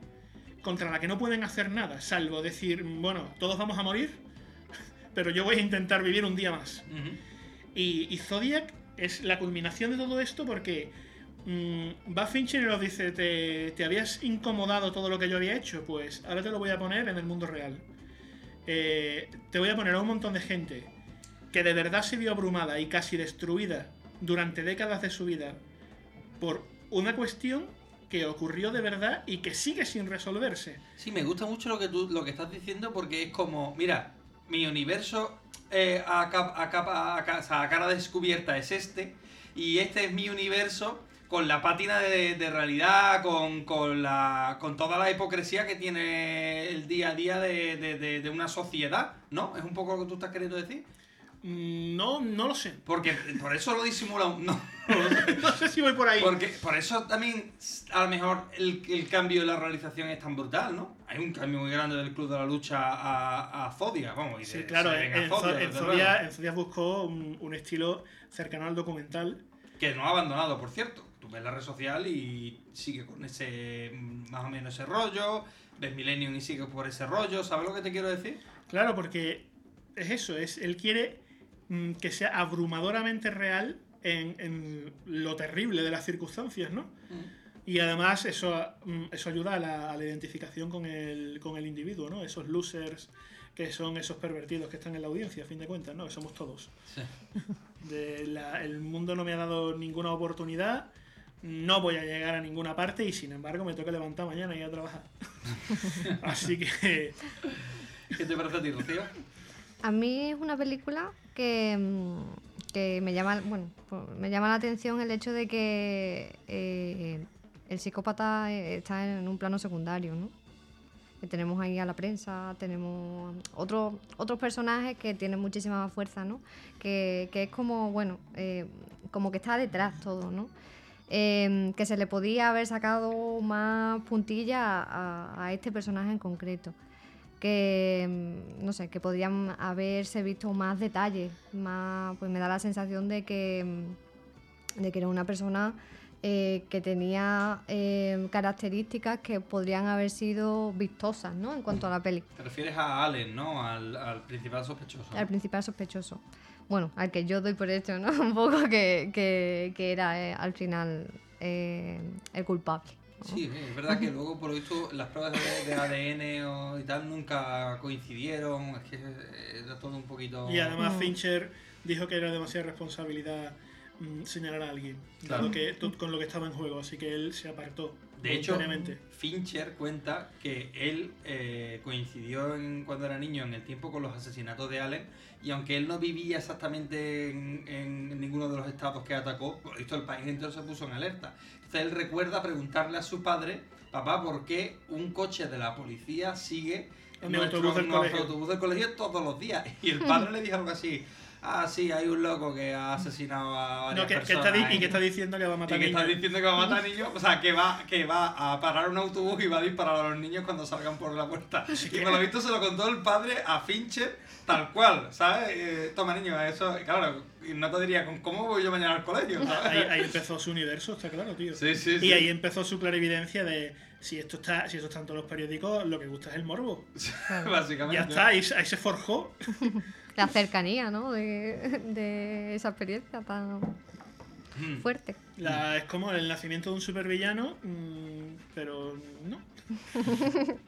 contra la que no pueden hacer nada, salvo decir, bueno, todos vamos a morir, (laughs) pero yo voy a intentar vivir un día más. Y, y Zodiac es la culminación de todo esto porque mm, va Fincher y nos dice, ¿te, ¿te habías incomodado todo lo que yo había hecho? Pues ahora te lo voy a poner en el mundo real. Eh, te voy a poner a un montón de gente que de verdad se vio abrumada y casi destruida durante décadas de su vida por una cuestión que ocurrió de verdad y que sigue sin resolverse.
Sí, me gusta mucho lo que tú lo que estás diciendo porque es como, mira, mi universo eh, a, cap- a capa- a ca- o sea, a cara descubierta es este y este es mi universo con la pátina de, de realidad, con, con, la, con toda la hipocresía que tiene el día a día de- de- de una sociedad, ¿no? ¿Es un poco lo que tú estás queriendo decir?
Mm, No, no lo sé.
Porque por eso lo disimula un- No, (laughs)
no sé si voy por ahí.
Porque por eso también, a lo mejor, el, el cambio de la realización es tan brutal, ¿no? Hay un cambio muy grande del Club de la Lucha a, a Zodiac, vamos. y
Sí,
de-
claro, en,
Zodiac,
Zo- en
luego.
en Zodiac buscó un, un estilo cercano al documental.
Que no ha abandonado, por cierto. Tú ves la red social y sigue con ese, más o menos ese rollo. Ves Millennium y sigue por ese rollo. ¿Sabes lo que te quiero decir?
Claro, porque es eso, es él quiere que sea abrumadoramente real en, en lo terrible de las circunstancias, ¿no? Y además eso, mm, eso ayuda a la, a la identificación con el, con el individuo, ¿no? Esos losers que son esos pervertidos que están en la audiencia, a fin de cuentas, ¿no? Que somos todos.
Sí.
De la- el mundo no me ha dado ninguna oportunidad, no voy a llegar a ninguna parte y sin embargo me toca levantar mañana y ir a trabajar. (laughs) Así que...
¿Qué te parece a ti, Rocío?
A mí es una película que, mm, que me llama, bueno, pues, me llama la atención el hecho de que eh, el psicópata eh, está en un plano secundario, ¿no? Tenemos ahí a la prensa, tenemos otros otros personajes que tienen muchísima más fuerza, ¿no? Que, que es como, bueno, eh, como que está detrás todo, ¿no? Eh, que se le podía haber sacado más puntilla a este personaje en concreto que mm, no sé, que podrían haberse visto más detalles, más pues me da la sensación de que mm, de que era una persona eh, que tenía eh, características que podrían haber sido vistosas, ¿no? En cuanto a la peli.
Te refieres a Allen, ¿no? Al, al principal sospechoso.
Al principal sospechoso. Bueno, al que yo doy por hecho, ¿no? (laughs) Un poco que, que- que era eh, al final el culpable.
Sí, es verdad que luego, por lo visto, las pruebas de, de ADN o, y tal nunca coincidieron. Es que eh, era todo un poquito.
Y además Fincher dijo que era demasiada responsabilidad mm, señalar a alguien,
Claro.
dado que, con lo que estaba en juego, así que él se apartó.
De hecho. Fincher cuenta que él eh, coincidió en- cuando era niño en el tiempo con los asesinatos de Allen y aunque él no vivía exactamente en, en ninguno de los estados que atacó, por visto el país entero se puso en alerta. Entonces él recuerda preguntarle a su padre, papá, ¿por qué un coche de la policía sigue
En
nuestro-
autobús del
nuestro autobús del colegio todos los días? Y el padre le dijo algo así. Ah, sí, hay un loco que ha asesinado a varias
No, que, que
personas.
está di- y
¿eh?".
que está diciendo que va a matar
Y que está
niños.
diciendo que va a matar niños, o sea, que va, que va a parar un autobús y va a disparar a los niños cuando salgan por la puerta. (laughs) Y por lo visto se lo contó el padre a Fincher tal cual, ¿sabes? Eh, toma niño, eso, claro, y no te diría, ¿con ¿cómo voy yo mañana al colegio? ¿sabes?
Ahí, ahí (laughs) empezó su universo, está claro, tío.
Sí, sí,
y
sí.
ahí empezó su clarividencia de si esto está, si esto está en todos los periódicos, lo que gusta es el morbo. (laughs)
Básicamente.
Ya está, ahí, ahí se forjó.
La cercanía, ¿no? De, de esa experiencia tan
Hmm.
fuerte.
La- es como el nacimiento de un supervillano, mm, pero no. (laughs)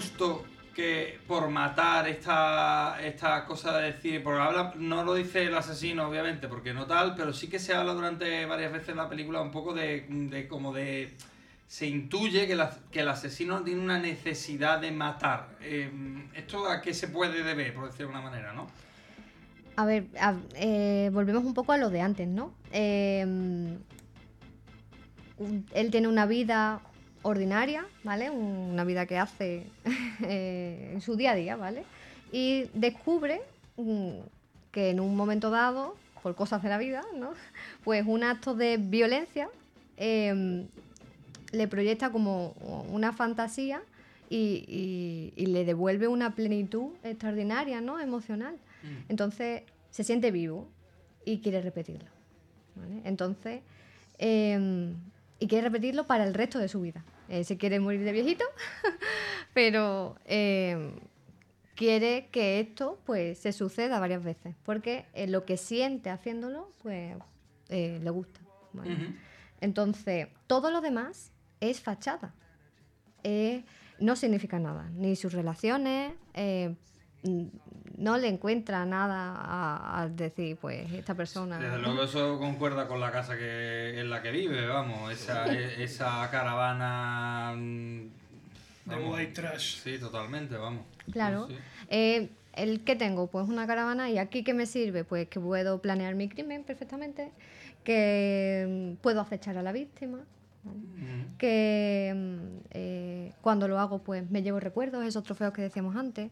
gusto que por matar esta, esta cosa de decir, porque habla, no lo dice el asesino, obviamente, porque no tal, pero sí que se habla durante varias veces en la película un poco de, de como de. Se intuye que, la- que el asesino tiene una necesidad de matar. Eh, ¿Esto a qué se puede deber, por decirlo de una manera, no?
A ver, eh, volvemos un poco a lo de antes, ¿no? Un- él tiene una vida ordinaria, ¿vale? Una vida que hace (laughs) eh, en su día a día, ¿vale? Y descubre mm, que en un momento dado, por cosas de la vida, ¿no? (laughs) Pues un acto de violencia em, le proyecta como una fantasía y, y- y le devuelve una plenitud extraordinaria, ¿no? Emocional. Entonces se siente vivo y quiere repetirlo. ¿vale? Entonces, em, y quiere repetirlo para el resto de su vida. Eh, se quiere morir de viejito, (laughs) pero em, quiere que esto pues se suceda varias veces, porque eh, lo que siente haciéndolo, pues eh, le gusta. Entonces, todo lo demás es fachada. Eh, no significa nada, ni sus relaciones, eh, no le encuentra nada a, a decir, pues esta persona...
Desde luego eso concuerda con la casa que en la que vive, vamos, esa, e- esa caravana mm,
De
vamos,
white trash.
Sí, totalmente, vamos.
Claro.
Sí, sí.
Eh, ¿El que tengo? Pues una caravana. ¿Y aquí qué me sirve? Pues que puedo planear mi crimen perfectamente, que mm, puedo acechar a la víctima, ¿vale? que mm, eh, cuando lo hago pues me llevo recuerdos, esos trofeos que decíamos antes,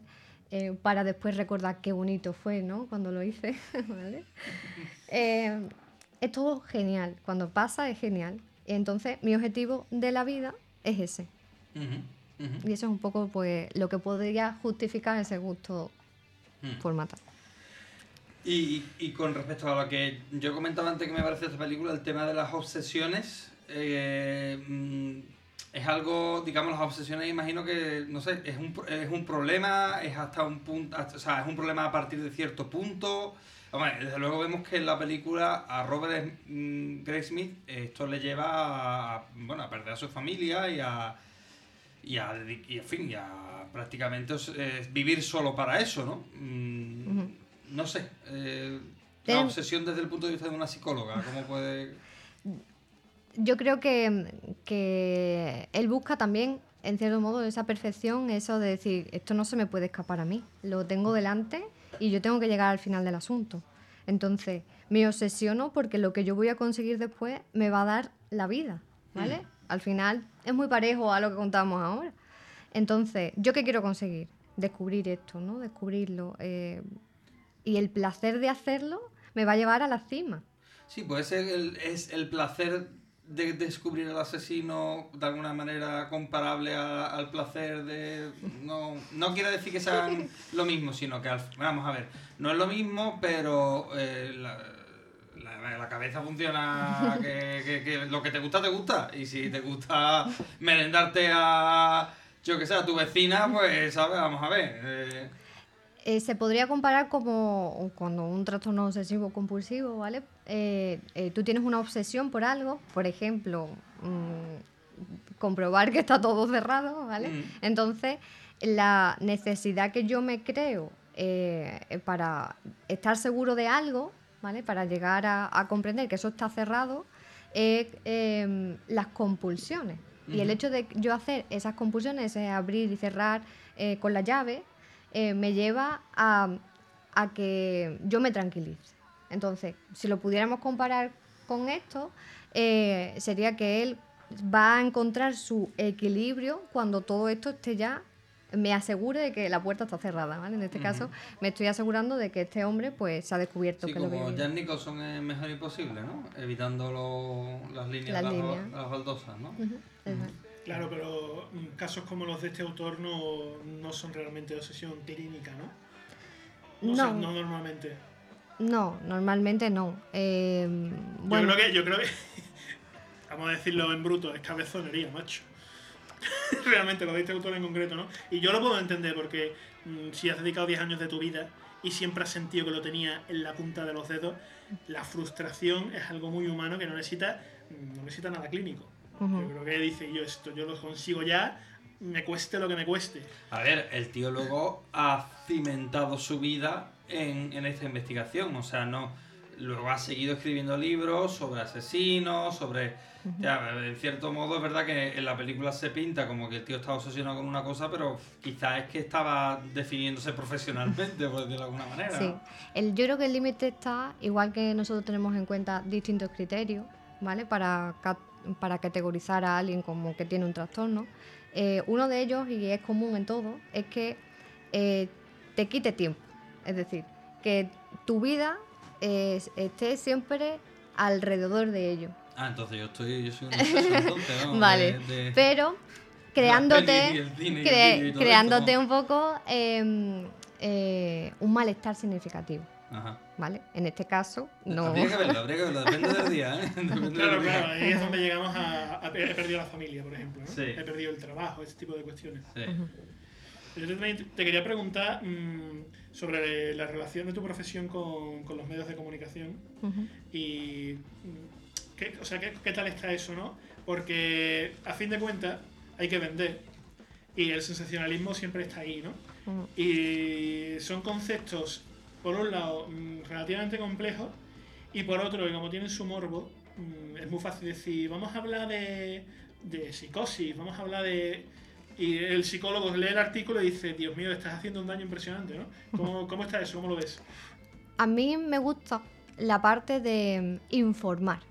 eh, para después recordar qué bonito fue, ¿no? Cuando lo hice, (laughs) ¿vale? Eh, es todo genial, cuando pasa es genial. Entonces mi objetivo de la vida es ese. Y eso es un poco pues lo que podría justificar ese gusto por matar.
Y, y con respecto a lo que yo comentaba antes que me parece esta película, el tema de las obsesiones, eh, mm, es algo, digamos, las obsesiones imagino que, no sé, es un, es un problema, es hasta un punto, hasta- o sea, es un problema a partir de cierto punto. Hombre, desde luego vemos que en la película a Robert mm, Graysmith esto le lleva a, bueno, a perder a su familia y a, y a, y, en fin, y a prácticamente eh, vivir solo para eso, ¿no? Mm, no sé. eh, la obsesión desde el punto de vista de una psicóloga, ¿cómo puede...?
Yo creo que, que él busca también, en cierto modo, esa perfección, eso de decir, esto no se me puede escapar a mí, lo tengo delante y yo tengo que llegar al final del asunto. Entonces, me obsesiono porque lo que yo voy a conseguir después me va a dar la vida, ¿vale?
Mm.
Al final es muy parejo a lo que contamos ahora. Entonces, ¿yo qué quiero conseguir? Descubrir esto, ¿no? Descubrirlo. eh, y el placer de hacerlo me va a llevar a la cima.
Sí, el, es el placer de descubrir al asesino de alguna manera comparable a- al placer de... No, no quiero decir que sean (laughs) lo mismo, sino que, al- vamos a ver, no es lo mismo, pero eh, la, la- la cabeza funciona, (laughs) que, que- que lo que te gusta, te gusta. Y si te gusta merendarte a, yo que sé, a tu vecina, pues, ¿sabes? Vamos a ver. eh,
Eh, se podría comparar como cuando un trastorno obsesivo compulsivo, ¿vale? Eh, eh, tú tienes una obsesión por algo, por ejemplo, mm, comprobar que está todo cerrado, ¿vale?
Mm.
Entonces, la necesidad que yo me creo eh, para estar seguro de algo, ¿vale? Para llegar a, a comprender que eso está cerrado, es em, las compulsiones. Y el hecho de yo hacer esas compulsiones, abrir y cerrar con la llave, me lleva a, a que yo me tranquilice. Entonces, si lo pudiéramos comparar con esto, eh, sería que él va a encontrar su equilibrio cuando todo esto esté ya, me asegure de que la puerta está cerrada, ¿vale? En este caso, me estoy asegurando de que este hombre pues se ha descubierto
Sí,
que lo
como
que
Jan Nicholson es mejor imposible, ¿no? Evitando lo- las líneas,
Las
las,
líneas.
las baldosas, ¿no?
Claro, pero mm, casos como los de este autor no, no son realmente de obsesión clínica, ¿no? O sea,
No.
no normalmente.
No, normalmente no. Eh, bueno,
Yo creo que, yo creo que, (laughs) vamos a decirlo en bruto, es cabezonería, macho. (laughs) Realmente lo de este autor en concreto, ¿no? Y yo lo puedo entender porque mm, si has dedicado 10 años de tu vida y siempre has sentido que lo tenía en la punta de los dedos, la frustración es algo muy humano que no necesita, mm, no necesita nada clínico. Yo creo que dice, yo esto, yo lo consigo ya, me cueste lo que me cueste.
A ver, el tío luego ha cimentado su vida en, en esta investigación, o sea, no. Luego ha seguido escribiendo libros sobre asesinos, sobre. ya, en cierto modo, es verdad que en la película se pinta como que el tío estaba obsesionado con una cosa, pero quizás es que estaba definiéndose profesionalmente, por decirlo de alguna manera.
Sí, el, yo creo que el límite está, igual que nosotros tenemos en cuenta distintos criterios, ¿vale? Para para categorizar a alguien como que tiene un trastorno. Eh, uno de ellos, y es común en todo, es que eh, te quite tiempo. Es decir, que tu vida eh, esté siempre alrededor de ello.
Ah, entonces yo estoy. Yo soy un (laughs) entonces, vamos,
vale,
de- de-
pero creándote,
cine
cre- creándote
esto.
un poco em, eh, un malestar significativo.
Ajá.
¿Vale? En este caso, no.
Habría que verlo, habría que verlo, depende del día, ¿eh? (laughs) Depende
Claro,
del día.
claro, ahí es donde llegamos a, a- He perdido la familia, por ejemplo. ¿no?
Sí.
He perdido el trabajo, ese tipo de cuestiones.
Sí.
Yo también te quería preguntar mm, sobre la relación de tu profesión con, con los medios de comunicación y mm, ¿qué, o sea, ¿qué, qué tal está eso, ¿no? Porque a fin de cuentas hay que vender y el sensacionalismo siempre está ahí, ¿no? Y son conceptos, por un lado, mm, relativamente complejos y por otro, y como tienen su morbo, es muy fácil decir, vamos a hablar de, de psicosis, vamos a hablar de... Y el psicólogo lee el artículo y dice, Dios mío, estás haciendo un daño impresionante, ¿no? ¿Cómo, cómo está eso? ¿Cómo lo ves?
A mí me gusta la parte de informar,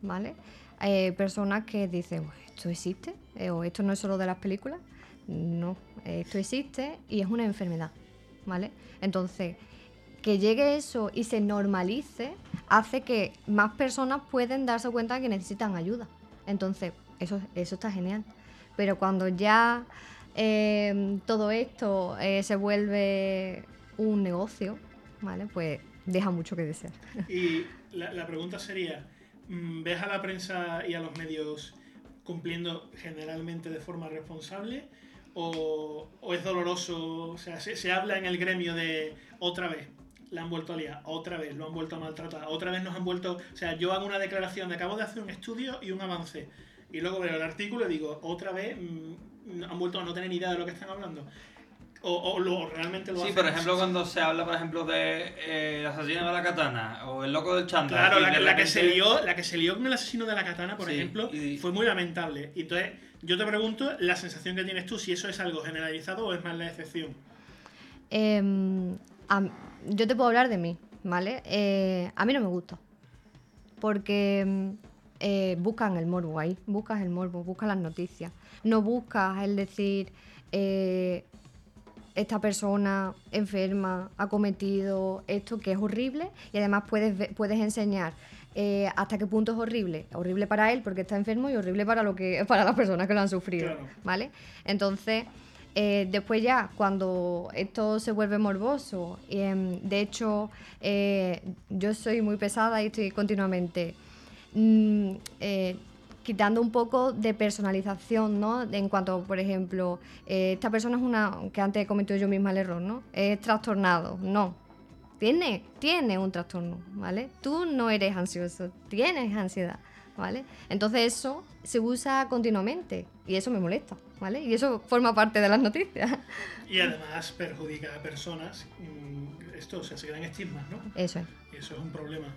¿vale? Eh, personas que dicen, "Pues, ¿esto existe? Eh, ¿O esto no es solo de las películas? No, esto existe y es una enfermedad, ¿vale? Entonces, que llegue eso y se normalice hace que más personas pueden darse cuenta que necesitan ayuda. Entonces, eso, eso está genial. Pero cuando ya eh, todo esto eh, se vuelve un negocio, ¿vale? Pues deja mucho que desear.
Y la, pregunta sería, mm, ¿ves a la prensa y a los medios cumpliendo generalmente de forma responsable? ¿O, o es doloroso? O sea, se, se habla en el gremio de otra vez, la han vuelto a liar, otra vez, lo han vuelto a maltratar, otra vez nos han vuelto... O sea, yo hago una declaración de acabo de hacer un estudio y un avance. Y luego veo el artículo y digo, otra vez mm, han vuelto a no tener ni idea de lo que están hablando. O, o lo, realmente lo
Sí,
hacen
por ejemplo, cuando se habla, por ejemplo, de eh, el asesino de la katana o el loco del chándal.
Claro, la, que- la que se lió, la que se lió con el asesino de la katana, por
Sí,
ejemplo, fue muy lamentable. Y entonces, yo te pregunto la sensación que tienes tú, si eso es algo generalizado o es más la excepción.
Em, a- yo te puedo hablar de mí, ¿vale? Eh, a mí no me gusta. Porque em, eh, buscan el morbo ahí, buscas el morbo, buscas las noticias. No buscas el decir, eh, esta persona enferma ha cometido esto que es horrible y además puedes, puedes enseñar eh, hasta qué punto es horrible. Horrible para él porque está enfermo y horrible para, lo que, (laughs) para las personas que lo han sufrido.
Claro.
¿Vale? Entonces, eh, después ya, cuando esto se vuelve morboso, em, de hecho, eh, yo soy muy pesada y estoy continuamente mm, eh, quitando un poco de personalización, ¿no? En cuanto, por ejemplo, eh, esta persona es una, que antes he cometido yo misma el error, ¿no? Es trastornado, no. Tiene, tiene un trastorno, ¿vale? Tú no eres ansioso, tienes ansiedad, ¿vale? Entonces eso se usa continuamente y eso me molesta, ¿vale? Y eso forma parte de las noticias.
Y además perjudica a personas. mm, Esto, o sea, se crean estigmas, ¿no?
Eso es.
Y eso es un problema.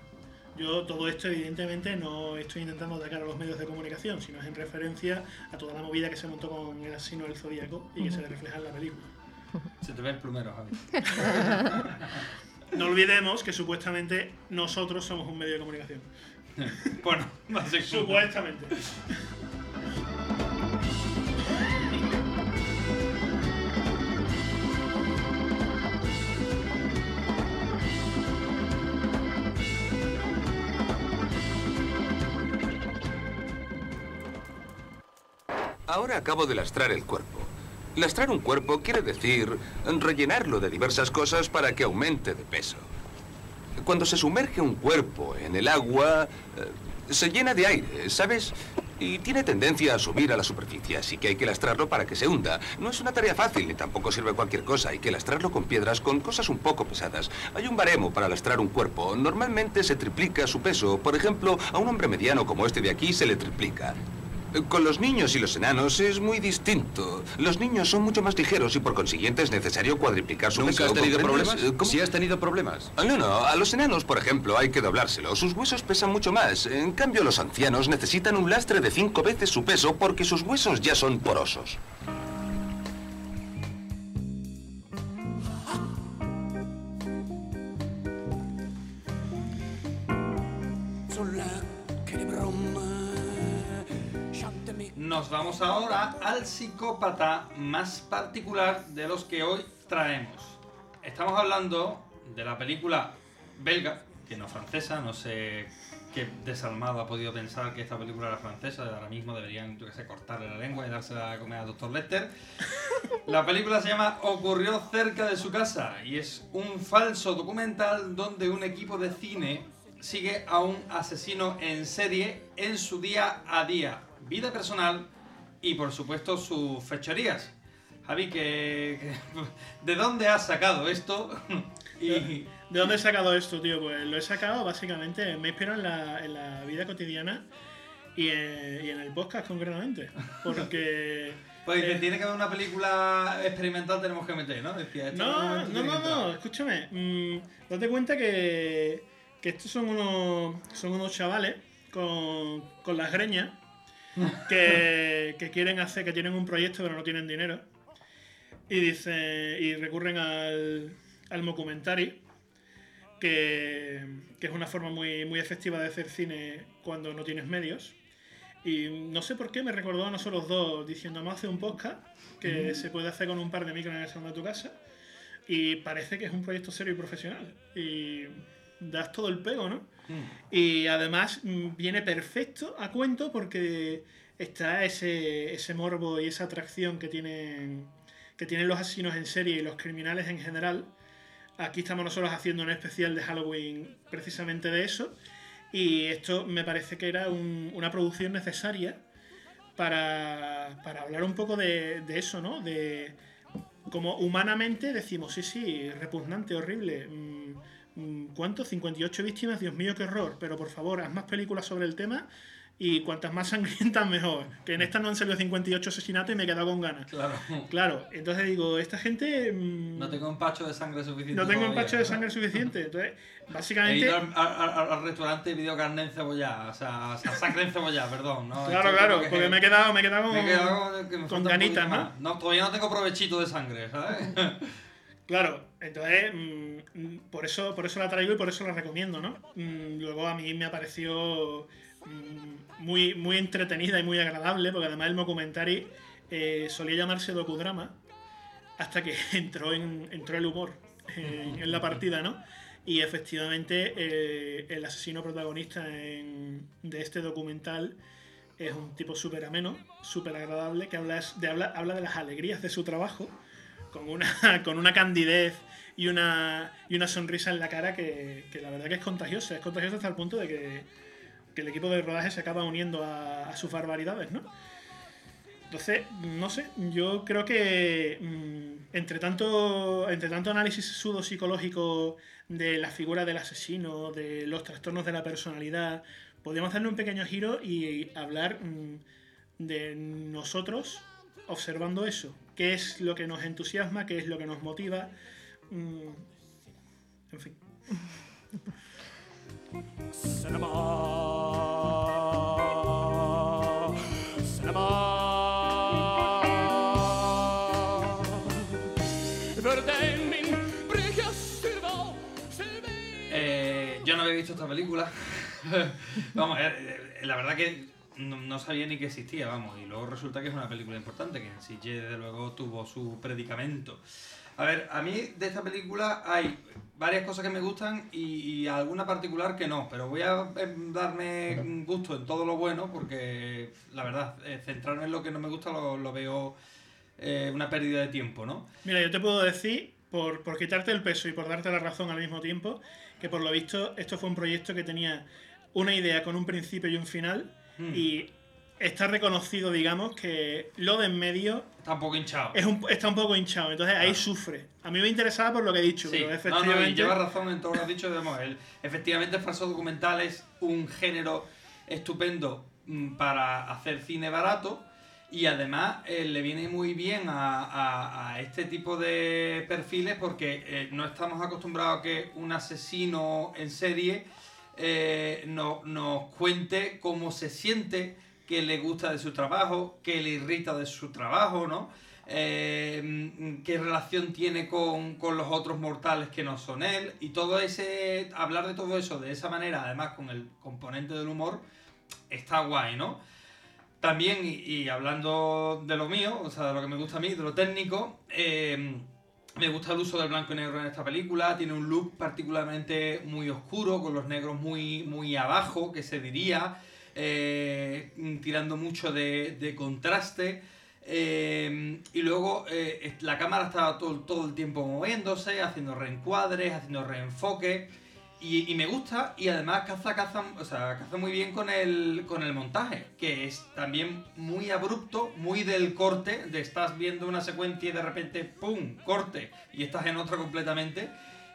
Yo todo esto evidentemente no estoy intentando atacar a los medios de comunicación, sino es en referencia a toda la movida que se montó con el asesino del Zodíaco y que se refleja en la película.
Se te ve el plumero, Javi. (laughs)
No olvidemos que supuestamente nosotros somos un medio de comunicación. (laughs)
bueno, básicamente.
Supuestamente.
Ahora acabo de lastrar el cuerpo. Lastrar un cuerpo quiere decir rellenarlo de diversas cosas para que aumente de peso. Cuando se sumerge un cuerpo en el agua, eh, se llena de aire, ¿sabes? Y tiene tendencia a subir a la superficie, así que hay que lastrarlo para que se hunda. No es una tarea fácil ni tampoco sirve cualquier cosa. Hay que lastrarlo con piedras, con cosas un poco pesadas. Hay un baremo para lastrar un cuerpo. Normalmente se triplica su peso. Por ejemplo, a un hombre mediano como este de aquí se le triplica. Con los niños y los enanos es muy distinto. Los niños son mucho más ligeros y por consiguiente es necesario cuadriplicar su
¿Nunca
peso.
has tenido problemas?
¿cómo?
Si has tenido problemas.
Ah, No, no, a los enanos, por ejemplo, hay que doblárselo. Sus huesos pesan mucho más. En cambio, los ancianos necesitan un lastre de cinco veces su peso porque sus huesos ya son porosos.
Nos vamos ahora al psicópata más particular de los que hoy traemos. Estamos hablando de la película belga, que no francesa, no sé qué desalmado ha podido pensar que esta película era francesa, ahora mismo deberían, yo que sé, cortarle la lengua y dársela a comer a Dr. Lester. La película se llama Ocurrió cerca de su casa y es un falso documental donde un equipo de cine sigue a un asesino en serie en su día a día, vida personal y por supuesto sus fechorías. Javi, que, que- (laughs) ¿de dónde has sacado esto? (laughs) y
¿De dónde he sacado esto, tío? Pues lo he sacado básicamente, me inspiro en la, en la vida cotidiana y en, y en el podcast concretamente. Porque... (laughs)
pues
eh,
tiene que haber una película experimental tenemos que meter, ¿no? Decía,
No, no, no, no, escúchame. mm, date cuenta que, que estos son unos, son unos chavales con, con las greñas (laughs) que, que quieren hacer, que tienen un proyecto pero no tienen dinero. Y dicen, y recurren al, al mockumentary, que, que es una forma muy, muy efectiva de hacer cine cuando no tienes medios. Y no sé por qué me recordó a nosotros dos diciendo, vamos a hacer un podcast que
Mm.
se puede hacer con un par de micros en el salón de tu casa. Y parece que es un proyecto serio y profesional. Y das todo el pego, ¿no? Y además mm, viene perfecto a cuento porque está ese, ese morbo y esa atracción que tienen, que tienen los asesinos en serie y los criminales en general. Aquí estamos nosotros haciendo un especial de Halloween precisamente de eso. Y esto me parece que era un- una producción necesaria para, para hablar un poco de, de eso, ¿no? De como humanamente decimos, sí, sí, repugnante, horrible. mm, mm, ¿Cuánto? 58 víctimas, Dios mío, qué horror. Pero por favor, haz más películas sobre el tema y cuantas más sangrientas mejor. Que en esta no han salido 58 asesinatos y me he quedado con ganas.
Claro.
Claro, entonces digo, esta gente... mm,
No tengo empacho de sangre suficiente.
no tengo empacho de sangre suficiente. Entonces, (laughs)
He
básicamente...
ido al, al- al- al restaurante y pidió carne encebollada, o sea, o sea, sangre encebollada, perdón. ¿no?
Claro,
Esto
claro, porque me he quedado, me he quedado con,
me he quedado
con
un
ganitas, ¿no?
No, Todavía no tengo provechito de sangre, ¿sabes? (laughs)
Claro, entonces mm, mm, por eso, por eso la traigo y por eso la recomiendo, ¿no? Mm, Luego a mí me ha parecido mm, muy, muy entretenida y muy agradable, porque además el documentary eh, solía llamarse docudrama hasta que (laughs) entró en, entró el humor en, en la partida, ¿no? Y efectivamente eh, el asesino protagonista de este documental es un tipo súper ameno, súper agradable, que habla de, habla, habla de las alegrías de su trabajo con una, (laughs) con una candidez y una, y una sonrisa en la cara que, que la verdad que es contagiosa. Es contagiosa hasta el punto de que, que el equipo de rodaje se acaba uniendo a, a sus barbaridades, ¿no? Entonces, no sé, yo creo que mm, entre, tanto, entre tanto análisis sudo psicológico de la figura del asesino, de los trastornos de la personalidad, podríamos darle un pequeño giro y hablar mm, de nosotros observando eso. ¿Qué es lo que nos entusiasma? ¿Qué es lo que nos motiva? Mm, en fin.
Eh, yo no había visto esta película. (laughs) vamos, eh, eh, la verdad que no, no sabía ni que existía, vamos. Y luego resulta que es una película importante, que en sí desde luego tuvo su predicamento. A ver, a mí de esta película hay varias cosas que me gustan y, y alguna particular que no, pero voy a eh, darme gusto en todo lo bueno porque la verdad, eh, centrarme en lo que no me gusta lo, lo veo eh, una pérdida de tiempo, ¿no?
Mira, yo te puedo decir, por, por quitarte el peso y por darte la razón al mismo tiempo, que por lo visto esto fue un proyecto que tenía una idea con un principio y un final
Mm.
y está reconocido, digamos, que lo de en medio
Está un poco hinchado.
es un- está un poco hinchado, entonces ahí sufre. A mí me interesaba por lo que he dicho,
Sí,
pero efectivamente...
no, y llevas razón en todo lo que has dicho. digamos, el- efectivamente, el falso documental es un género estupendo mm, para hacer cine barato y además eh, le viene muy bien a, a- a este tipo de perfiles porque eh, no estamos acostumbrados a que un asesino en serie eh, no- nos cuente cómo se siente, qué le gusta de su trabajo, qué le irrita de su trabajo, ¿no? Eh, qué relación tiene con, con los otros mortales que no son él y todo ese hablar de todo eso de esa manera además con el componente del humor está guay no También, y, y hablando de lo mío, o sea, de lo que me gusta a mí, de lo técnico, eh, me gusta el uso del blanco y negro en esta película. Tiene un look particularmente muy oscuro, con los negros muy, muy abajo, que se diría, eh, tirando mucho de, de contraste. Eh, y luego eh, la cámara estaba todo, todo el tiempo moviéndose, haciendo reencuadres, haciendo reenfoques. Y, me gusta, y además caza, caza, o sea, muy bien con el, con el montaje, que es también muy abrupto, muy del corte, de estás viendo una secuencia y de repente, ¡pum!, corte, y estás en otra completamente.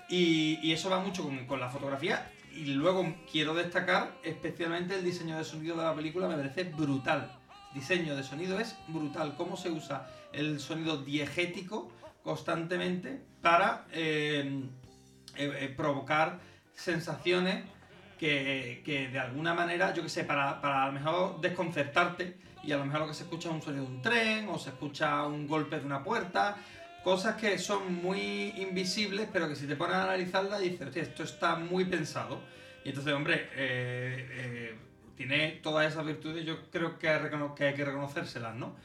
Y, eso va mucho con la fotografía. Y luego quiero destacar especialmente el diseño de sonido de la película, me parece brutal. Diseño de sonido es brutal. Cómo se usa el sonido diegético constantemente para eh, eh, eh, provocar sensaciones que, que de alguna manera, yo que sé, para, para a lo mejor desconcertarte y a lo mejor lo que se escucha es un sonido de un tren o se escucha un golpe de una puerta, cosas que son muy invisibles pero que si te pones a analizarlas dices, hostia, esto está muy pensado. Y entonces, hombre, eh, eh, tiene todas esas virtudes, yo creo que hay, que reconocérselas, ¿no?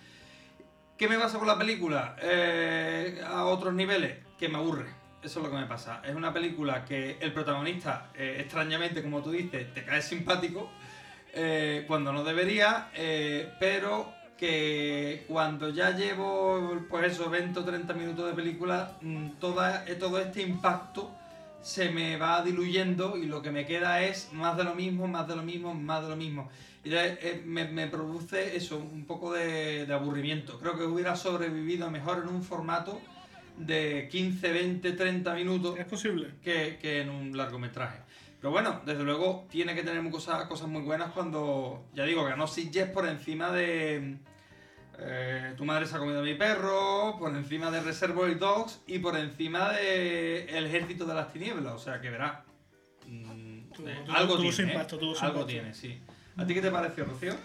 ¿Qué me pasa con la película? Eh, a otros niveles, que me aburre. Eso es lo que me pasa. Es una película que el protagonista, extrañamente, como tú dices, te cae simpático cuando no debería, pero que cuando ya llevo, pues eso, 20 o 30 minutos de película, mm, toda, eh, todo este impacto se me va diluyendo y lo que me queda es más de lo mismo, más de lo mismo, más de lo mismo. Y eh, me, me produce eso, un poco de, de aburrimiento. Creo que hubiera sobrevivido mejor en un formato de 15, 20, 30 minutos.
Es posible.
Que, que en un largometraje. Pero bueno, desde luego tiene que tener cosas, cosas muy buenas cuando, ya digo, ganó Sitges por encima de eh, Tu madre se ha comido a mi perro, por encima de Reservoir Dogs y por encima de El ejército de las tinieblas. O sea que verá. mm, eh, algo tiene. ¿eh? algo
impacto.
tiene, sí. ¿A ti qué te pareció, Rocío?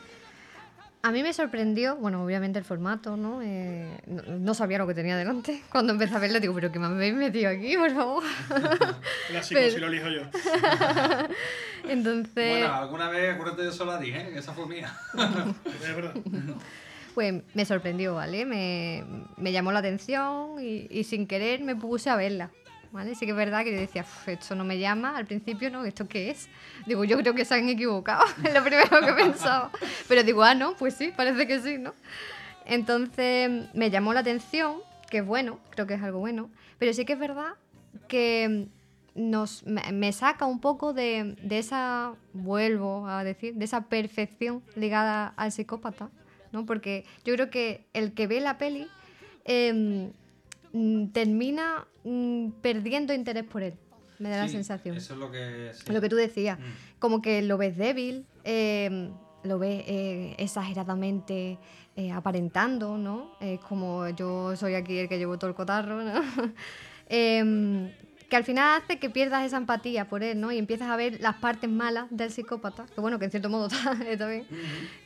A mí me sorprendió, bueno, obviamente el formato, ¿no? Eh, no, no sabía lo que tenía delante. (laughs) Cuando empecé a verlo, digo, pero ¿qué me habéis metido aquí, por favor? (laughs)
Clásico,
Pero-
si lo elijo yo. (laughs)
Entonces,
Bueno, alguna vez acuérdate de Solaris, ¿eh? Que esa fue mía.
Es verdad.
pues me sorprendió, ¿vale? Me, me llamó la atención y, y sin querer me puse a verla. ¿Vale? Sí que es verdad que yo decía, "Uf, esto no me llama al principio, ¿no? ¿Esto qué es? Digo, yo creo que se han equivocado, (laughs) es lo primero que pensaba. Pero digo, ah, no, pues sí, parece que sí, ¿no? Entonces me llamó la atención, que es bueno, creo que es algo bueno, pero sí que es verdad que nos, me, saca un poco de, de esa, vuelvo a decir, de esa perfección ligada al psicópata, ¿no? Porque yo creo que el que ve la peli mm, termina mm, perdiendo interés por él, me da la sensación.
Eso es lo que... sí.
Lo que tú decías,
Mm.
como que lo ves débil, eh, lo ves eh, exageradamente eh, aparentando, ¿no? Es como yo soy aquí el que llevo todo el cotarro, ¿no? (laughs) Que al final hace que pierdas esa empatía por él, ¿no? Y empiezas a ver las partes malas del psicópata, que bueno, que en cierto modo (laughs) está está bien,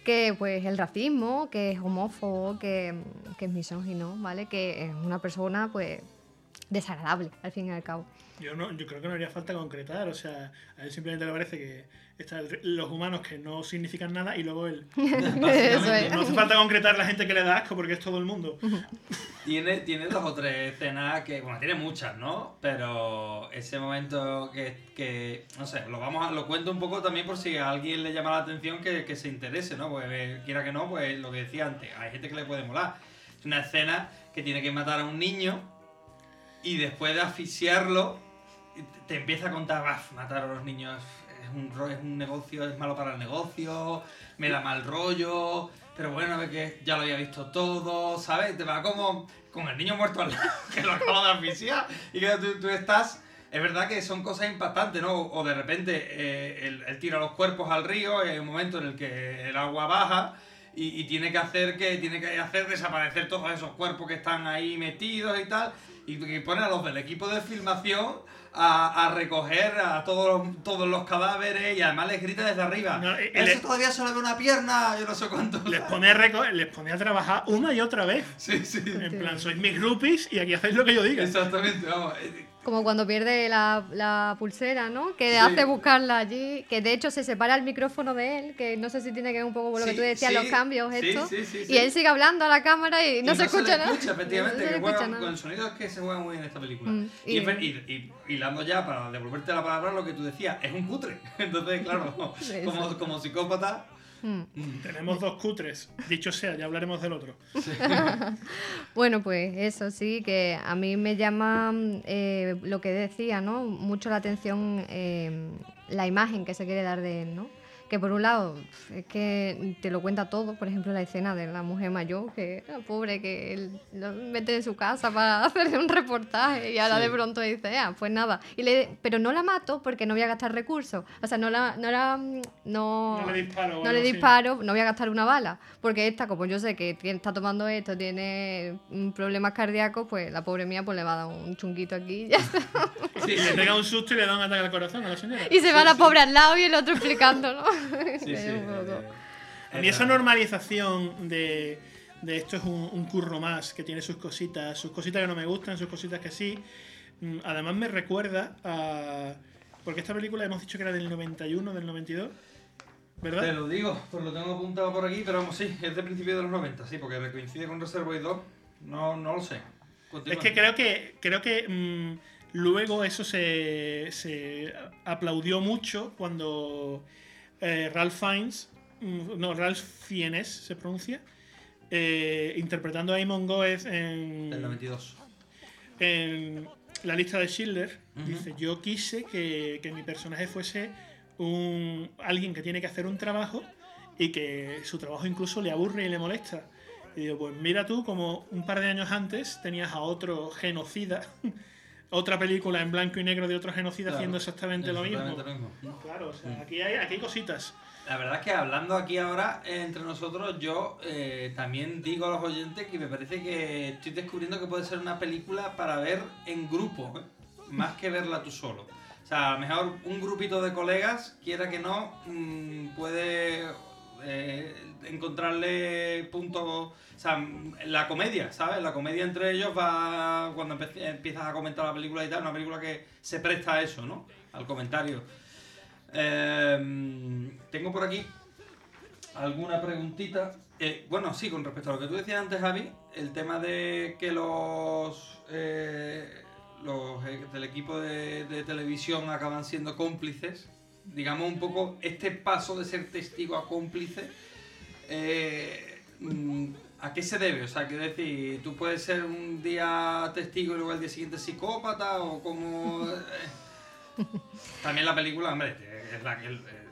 que pues el racismo, que es homófobo, que, que es misógino, ¿vale? Que es una persona pues desagradable, al fin y al cabo.
Yo, no, yo creo que no haría falta concretar, o sea, a él simplemente le parece que están los humanos que no significan nada y luego él. (laughs) No hace falta concretar la gente que le da asco porque es todo el mundo. (laughs)
Tiene, tiene dos o tres escenas que, bueno, tiene muchas, ¿no? Pero ese momento que, que no sé, lo vamos a, lo cuento un poco también por si a alguien le llama la atención que, que se interese, ¿no? Pues eh, quiera que no, pues lo que decía antes, hay gente que le puede molar. Es una escena que tiene que matar a un niño y después de asfixiarlo te- empieza a contar, "Baf, matar a los niños es un, es un negocio, es malo para el negocio, me da mal rollo, pero bueno, ve que ya lo había visto todo, ¿sabes? Te va como con el niño muerto al lado, (laughs) que lo acaba de asfixiar, y que tú, estás... Es verdad que son cosas impactantes, ¿no? O de repente eh, él, él tira los cuerpos al río, y hay un momento en el que el agua baja y, y tiene que hacer que tiene que hacer desaparecer todos esos cuerpos que están ahí metidos y tal, y, y pone a los del equipo de filmación a, a recoger a todos los, todos los cadáveres y además les grita desde arriba.
No, y-
Eso todavía se le ve una pierna, yo no sé cuánto.
Les pone, a reco- les pone a trabajar una y otra vez.
Sí, sí.
En plan, sois mis groupies y aquí hacéis lo que yo diga.
Exactamente, vamos.
Como cuando pierde la, la pulsera, ¿no? Que
Sí.
hace buscarla allí. Que de hecho se separa el micrófono de él, que no sé si tiene que ver un poco con lo que tú decías,
sí,
los cambios, esto.
sí, sí,
y él sigue hablando a la cámara y no
Y
se escucha nada.
escucha, efectivamente,
No se
que
escucha
con
nada.
el sonido es que se juega muy bien en esta película.
Mm,
y,
y-
y, hilando ya, para devolverte la palabra, lo que tú decías, es un cutre. (laughs) Entonces, claro, como, como psicópata.
Mm.
Tenemos dos cutres. Dicho sea, ya hablaremos del otro. (laughs)
Bueno, pues eso sí, que a mí me llama eh, lo que decía, ¿no? Mucho la atención eh, la imagen que se quiere dar de él, ¿no? Que por un lado es que te lo cuenta todo, por ejemplo la escena de la mujer mayor, que la pobre que él lo mete en su casa para (laughs) hacerle un reportaje y ahora
Sí.
de pronto dice, ah, pues nada, y le, pero no la mato porque no voy a gastar recursos, o sea, no la, no la, no,
No le disparo
no le disparo, no voy a gastar una bala, porque esta, como yo sé que tiene- está tomando esto, tiene mm, problemas cardíacos, pues la pobre mía pues le va a dar un chunguito aquí y ya está.
Sí, le pega un susto y le da un ataque al corazón a la señora.
Y se va la pobre al lado y el otro explicando, ¿no?
Sí, (laughs)
Es
sí,
un poco-
A mí esa normalización de, de esto es un, un curro más, que tiene sus cositas, sus cositas que no me gustan, sus cositas que sí. Mm, Además me recuerda a... Porque esta película hemos dicho que era del 91, del 92, ¿verdad?
Te lo digo, pues lo tengo apuntado por aquí, pero vamos, sí, es de principios de los 90, sí, porque coincide con Reservoir 2. No, no lo sé. Continúa.
Es que creo que creo que mm, luego eso se, se aplaudió mucho cuando eh, Ralph Fiennes, mm, no, Ralph Fiennes se pronuncia, eh, interpretando a Eamon Goez en,
Del 92.
en la lista de Schindler,
Ujú.
dice, yo quise que, que mi personaje fuese un, alguien que tiene que hacer un trabajo y que su trabajo incluso le aburre y le molesta. Y digo, pues mira tú, como un par de años antes tenías a otro genocida, otra película en blanco y negro de otro genocida
Claro,
haciendo exactamente, lo mismo.
lo mismo.
Claro, o sea, aquí hay, aquí hay cositas.
La verdad es que hablando aquí ahora eh, entre nosotros, yo eh, también digo a los oyentes que me parece que estoy descubriendo que puede ser una película para ver en grupo, ¿eh? más que verla tú solo. O sea, a lo mejor un grupito de colegas, quiera que no, mm, puede eh, encontrarle puntos. O sea, la comedia, ¿sabes? La comedia entre ellos va cuando empiezas a comentar la película y tal, una película que se presta a eso, ¿no? Al comentario. Eh, tengo por aquí alguna preguntita. Eh, bueno, sí, con respecto a lo que tú decías antes, Javi, el tema de que los, eh, los del equipo de televisión acaban siendo cómplices, digamos un poco este paso de ser testigo a cómplice, eh, mm, ¿a qué se debe? O sea, quiero decir, tú puedes ser un día testigo y luego al día siguiente psicópata o como... (laughs) también la película, hombre, es la que... el- eh,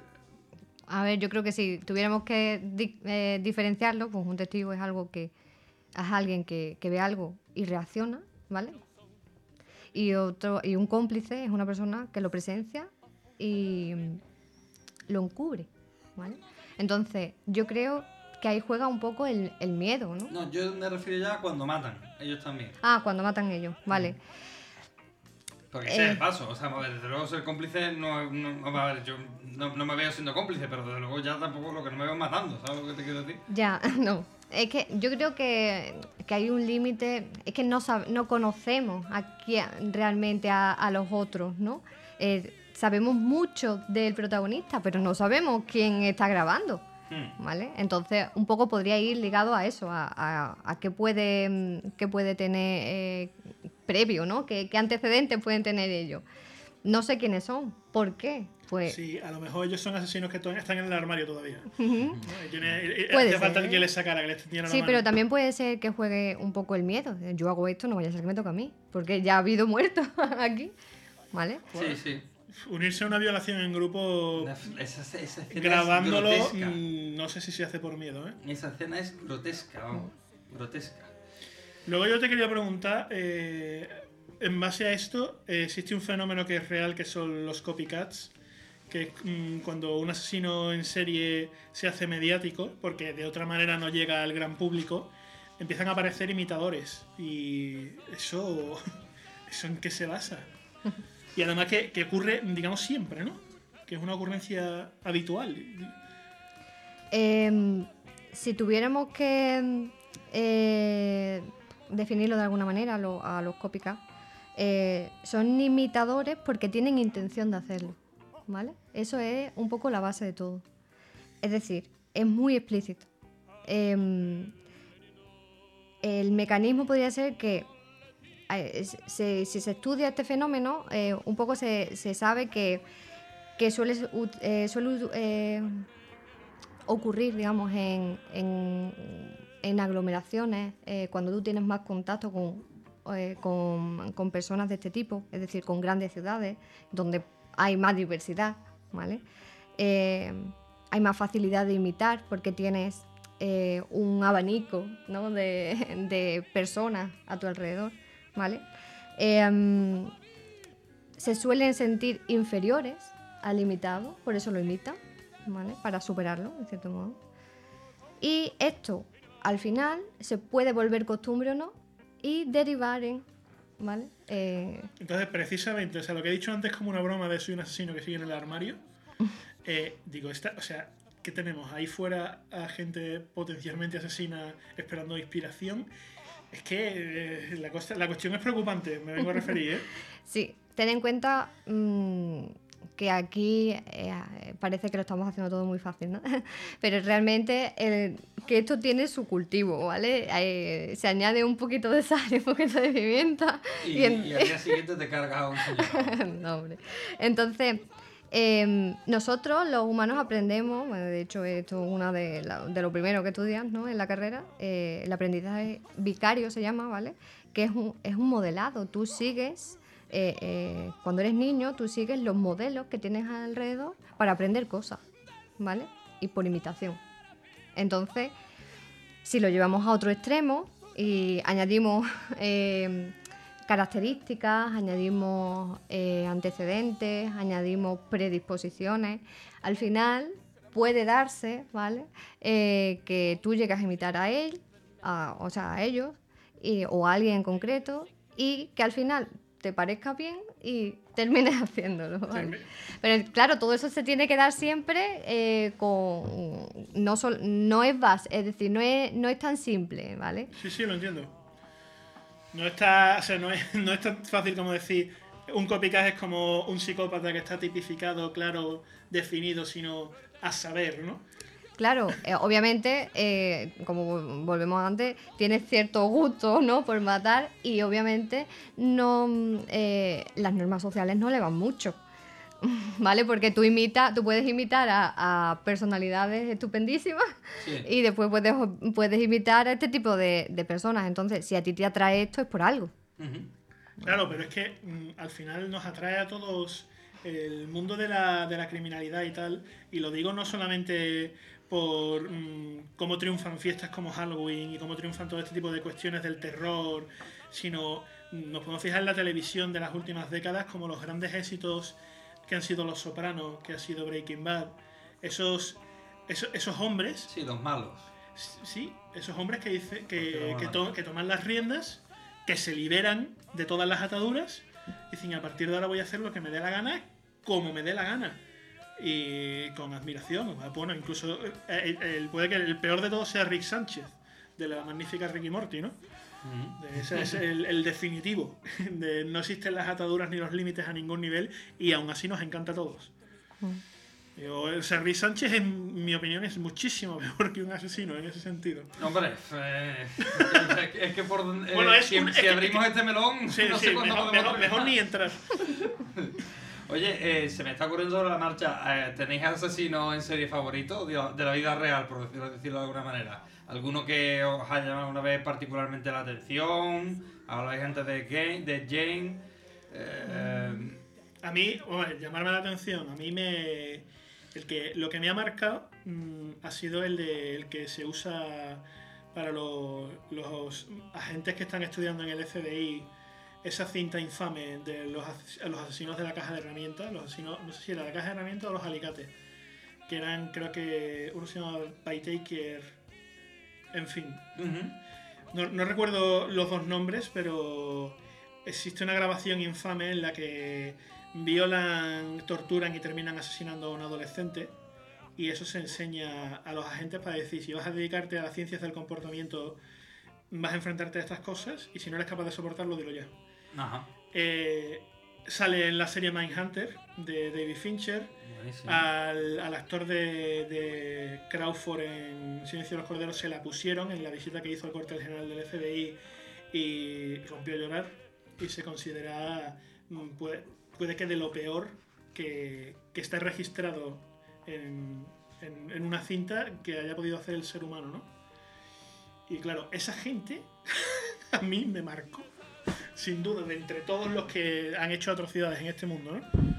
A ver, yo creo que si tuviéramos que di- eh, diferenciarlo, pues un testigo es algo que es alguien que, que ve algo y reacciona, ¿vale? Y otro y un cómplice es una persona que lo presencia y mm, lo encubre, ¿vale? Entonces, yo creo que ahí juega un poco el, el miedo, ¿no?
No, yo me refiero ya a cuando matan, ellos también.
Ah, cuando matan ellos, vale.
Porque ese es
Eh.
el paso. O sea, desde luego ser cómplice no, no- a ver, yo no, no me veo siendo cómplice, pero desde luego ya tampoco lo que no me veo matando, ¿sabes lo que te quiero decir?
Ya, (laughs) no. Es que yo creo que, que hay un límite, es que no, sab- no conocemos aquí realmente a, a los otros, ¿no? Eh, sabemos mucho del protagonista, pero no sabemos quién está grabando,
Hmm.
¿vale? Entonces, un poco podría ir ligado a eso, a, a- a qué, puede, mm, qué puede tener eh, previo, ¿no? ¿Qué, qué antecedentes pueden tener ellos? No sé quiénes son, ¿por qué? Pues...
Sí, a lo mejor ellos son asesinos que están en el armario todavía. Tiene- eh,
Puede
hacía falta
ser.
que les sacara, que les tendiera la
Sí,
mano.
pero también puede ser que juegue un poco el miedo. Yo hago esto, no vaya a ser que me toque a mí. Porque ya ha habido muertos (laughs) aquí. ¿Vale?
Sí, sí.
Unirse a una violación en grupo
Esa, esa escena es
grabándolo, mm, no sé si se hace por miedo, ¿eh?
Esa escena es grotesca, vamos. Grotesca.
Luego yo te quería preguntar, eh, en base a esto, eh, existe un fenómeno que es real, que son los copycats, que es mm, cuando un asesino en serie se hace mediático, porque de otra manera no llega al gran público, empiezan a aparecer imitadores. Y eso, (laughs) ¿eso en qué se basa? Y además que, que ocurre, digamos, siempre, ¿no? Que es una ocurrencia habitual.
Em, si tuviéramos que eh, definirlo de alguna manera a los copycat, eh, son imitadores porque tienen intención de hacerlo, ¿vale? Eso es un poco la base de todo. Es decir, es muy explícito. Em, el mecanismo podría ser que se- si se estudia este fenómeno, eh, un poco se, se sabe que, suele, eh, suele eh, ocurrir, digamos, en, en- aglomeraciones, cuando tú tienes más contacto con, con, personas de este tipo, es decir, con grandes ciudades, donde hay más diversidad, ¿vale? Hay más facilidad de imitar porque tienes eh, un abanico de personas a tu alrededor, ¿vale? Em, se suelen sentir inferiores al imitado, por eso lo imitan, ¿vale? Para superarlo, de cierto modo. Y esto, al final, se puede volver costumbre o no y derivar en, ¿vale? Eh,
Entonces, precisamente, o sea, lo que he dicho antes como una broma de soy un asesino que sigue en el armario, (laughs) eh, digo, esta, o sea, ¿qué tenemos? Ahí fuera a gente potencialmente asesina esperando inspiración. Es que eh, la, cosa- la cuestión es preocupante, me vengo a referir, ¿eh? (laughs)
Sí, ten en cuenta mm, que aquí eh, parece que lo estamos haciendo todo muy fácil, ¿no? (laughs) Pero realmente el- que esto tiene su cultivo, ¿vale? Eh, se añade un poquito de sal y un poquito de pimienta.
Y,
en-
y al día siguiente te cargas a un señor. (laughs)
no, hombre. Entonces, em, nosotros los humanos aprendemos, bueno, de hecho esto es una de, de lo primero que estudias ¿no? en la carrera, eh, el aprendizaje vicario se llama, ¿vale? Que es un, es un modelado, tú sigues, eh, eh, cuando eres niño, tú sigues los modelos que tienes alrededor para aprender cosas, ¿vale? Y por imitación. Entonces, si lo llevamos a otro extremo y añadimos (laughs) eh, características, añadimos eh, antecedentes, añadimos predisposiciones, al final puede darse, ¿vale? Eh, que tú llegas a imitar a él, a- o sea, a ellos, y- o a alguien en concreto, y que al final te parezca bien y (laughs) termines haciéndolo. ¿vale? Pero claro, todo eso se tiene que dar siempre eh, con. No, sol- no es base, es decir, no es, no es tan simple, ¿vale?
Sí, sí, lo entiendo. No está, o sea, no es, (laughs) no es tan fácil como decir un copycat es como un psicópata que está tipificado, claro, definido, sino a saber, ¿no?
Claro, eh, obviamente, eh, como volvemos antes, tienes cierto gusto, ¿no? Por matar y obviamente no mm, eh, las normas sociales no le van mucho. (laughs) ¿Vale? Porque tú imitas, tú puedes imitar a, a personalidades estupendísimas
Sí.
y después puedes, puedes imitar a este tipo de, de personas. Entonces, si a ti te atrae esto es por algo.
Claro, pero es que mm, al final nos atrae a todos el mundo de la, de la criminalidad y tal, y lo digo no solamente por mm, cómo triunfan fiestas como Halloween y cómo triunfan todo este tipo de cuestiones del terror, sino mm, nos podemos fijar en la televisión de las últimas décadas como los grandes éxitos que han sido Los Sopranos, que ha sido Breaking Bad, esos, esos, esos hombres...
Sí, los malos.
Sí, esos hombres que, dice, que, que, to- toman las riendas, que se liberan de todas las ataduras, y dicen a partir de ahora voy a hacer lo que me dé la gana, como me dé la gana. Y con admiración. Bueno, incluso eh, el- el- puede que el peor de todos sea Rick Sánchez, de la magnífica Ricky Morty, ¿no? De ese es el, el definitivo. De no existen las ataduras ni los límites a ningún nivel y aún así nos encanta a todos. Yo, o sea, Sánchez, en mi opinión, es muchísimo (laughs) peor que un asesino en ese sentido.
No, hombre, eh, es que- es que por donde-
Bueno,
eh,
es
si,
un-
si
es que-
abrimos este melón,
Sí, (laughs)
no
sí,
sé cuándo
mejor, mejor- mejor ni entrar. (laughs)
Oye, eh, se me está ocurriendo sobre la marcha. eh, ¿Tenéis asesinos en serie favoritos de, la- de la vida real, por decirlo, decirlo de alguna manera? ¿Alguno que os haya llamado alguna vez particularmente la atención? Habláis antes de, de Jane. eh,
A mí, bueno, llamarme la atención, a mí me. El que, lo que me ha marcado mm, ha sido el de el que se usa para los, los agentes que están estudiando en el FBI esa cinta infame de los, los asesinos de la caja de herramientas, los asesinos, no sé si era la caja de herramientas o los alicates, que eran, creo que uno se llamaba Bytaker, en fin. No, no recuerdo los dos nombres, pero existe una grabación infame en la que violan, torturan y terminan asesinando a un adolescente. Y eso se enseña a los agentes para decir, si vas a dedicarte a las ciencias del comportamiento, vas a enfrentarte a estas cosas y si no eres capaz de soportarlo, dilo ya.
Ajá.
eh, sale en la serie Mindhunter de David Fincher. Al, al actor de, de Crawford en Silencio de los Corderos se la pusieron en la visita que hizo al cuartel general del FBI y rompió a llorar y se considera, mm, puede, puede que de lo peor que, que está registrado en, en- en una cinta que haya podido hacer el ser humano, ¿no? Y claro, esa gente (laughs) a mí me marcó, sin duda, de entre todos los que han hecho atrocidades en este mundo, ¿no?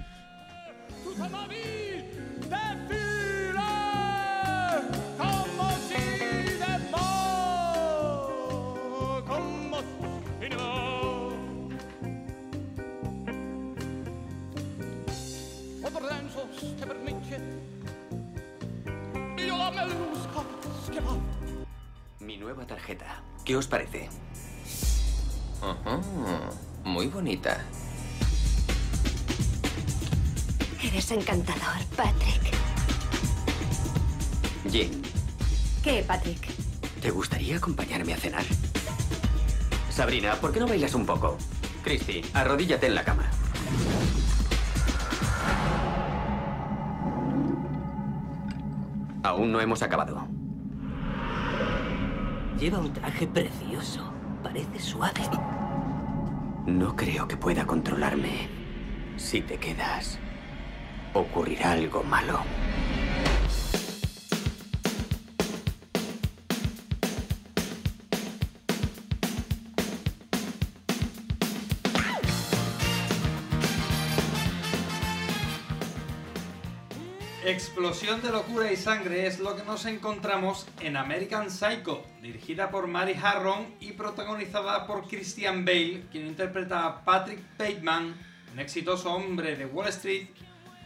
Io la melusca schiava.
Mi nueva tarjeta. ¿Qué os parece? Muy bonita.
Eres encantador, Patrick.
Jim,
¿Qué, Patrick?
¿te gustaría acompañarme a cenar? Sabrina, ¿por qué no bailas un poco? Christy, arrodíllate en la cama. Aún no hemos acabado.
Lleva un traje precioso. Parece suave.
No creo que pueda controlarme. Si te quedas, ocurrirá algo malo.
Explosión de locura y sangre es lo que nos encontramos en American Psycho, dirigida por Mary Harron y protagonizada por Christian Bale, quien interpreta a Patrick Bateman, un exitoso hombre de Wall Street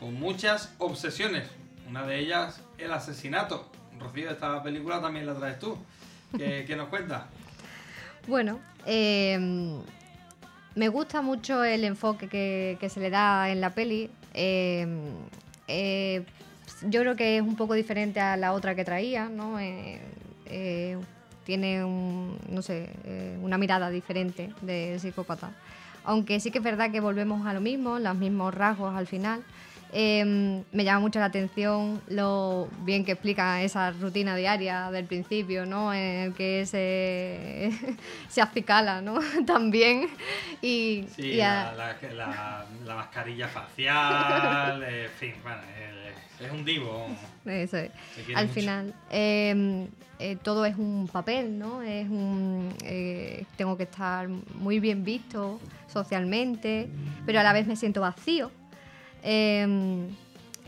con muchas obsesiones. Una de ellas, el asesinato. Rocío, esta película también la traes tú. ¿Qué, nos cuentas?
Bueno, eh, me gusta mucho el enfoque que, se le da en la peli. Eh, eh, yo creo que es un poco diferente a la otra que traía, ¿no? Eh, eh, tiene un, no sé, eh, una mirada diferente del psicópata. Aunque sí que es verdad que volvemos a lo mismo, los mismos rasgos al final. Eh, me llama mucho la atención lo bien que explica esa rutina diaria del principio, ¿no? En el que se, (laughs) se acicala, ¿no? (laughs) También. Y,
Sí,
y a-
la, la- la- la mascarilla facial, en fin, bueno, el- es un divo.
Eso es. Al
mucho.
final, eh, eh, todo es un papel, ¿no? Es un, eh, tengo que estar muy bien visto socialmente, pero a la vez me siento vacío. Eh,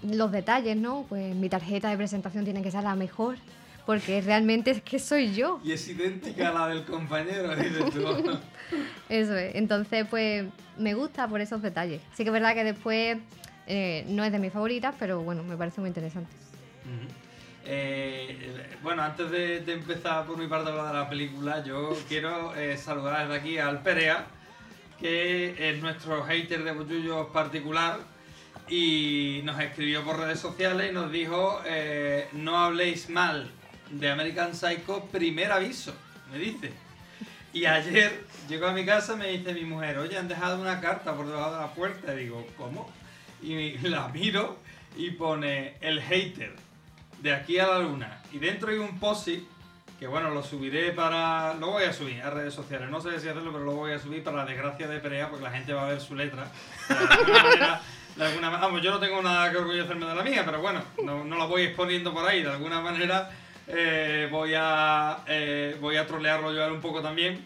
los detalles, ¿no? Pues mi tarjeta de presentación tiene que ser la mejor, porque realmente es que soy yo.
Y es idéntica a la del compañero, dices tú. (laughs)
Eso es. Entonces, pues me gusta por esos detalles. Sí que es verdad que después eh, no es de mis favoritas, pero bueno, me parece muy interesante.
Eh, bueno, antes de, de empezar por mi parte a hablar de la película, yo (laughs) quiero eh, saludar desde aquí al Perea, que es nuestro hater de Bollullos particular, y nos escribió por redes sociales y nos dijo, eh, no habléis mal de American Psycho, primer aviso, me dice. Y ayer llegó a mi casa y me dice mi mujer, oye, han dejado una carta por debajo de la puerta. Y digo, ¿cómo? Y la miro y pone el hater de aquí a la luna. Y dentro hay un post que bueno, lo subiré para... Lo voy a subir a redes sociales. No sé si hacerlo, pero lo voy a subir para la desgracia de Perea, porque la gente va a ver su letra. De alguna manera... Vamos, yo no tengo nada que orgullecerme de la mía, pero bueno, no, no la voy exponiendo por ahí. De alguna manera eh, voy, a, eh, voy a trolearlo yo un poco también.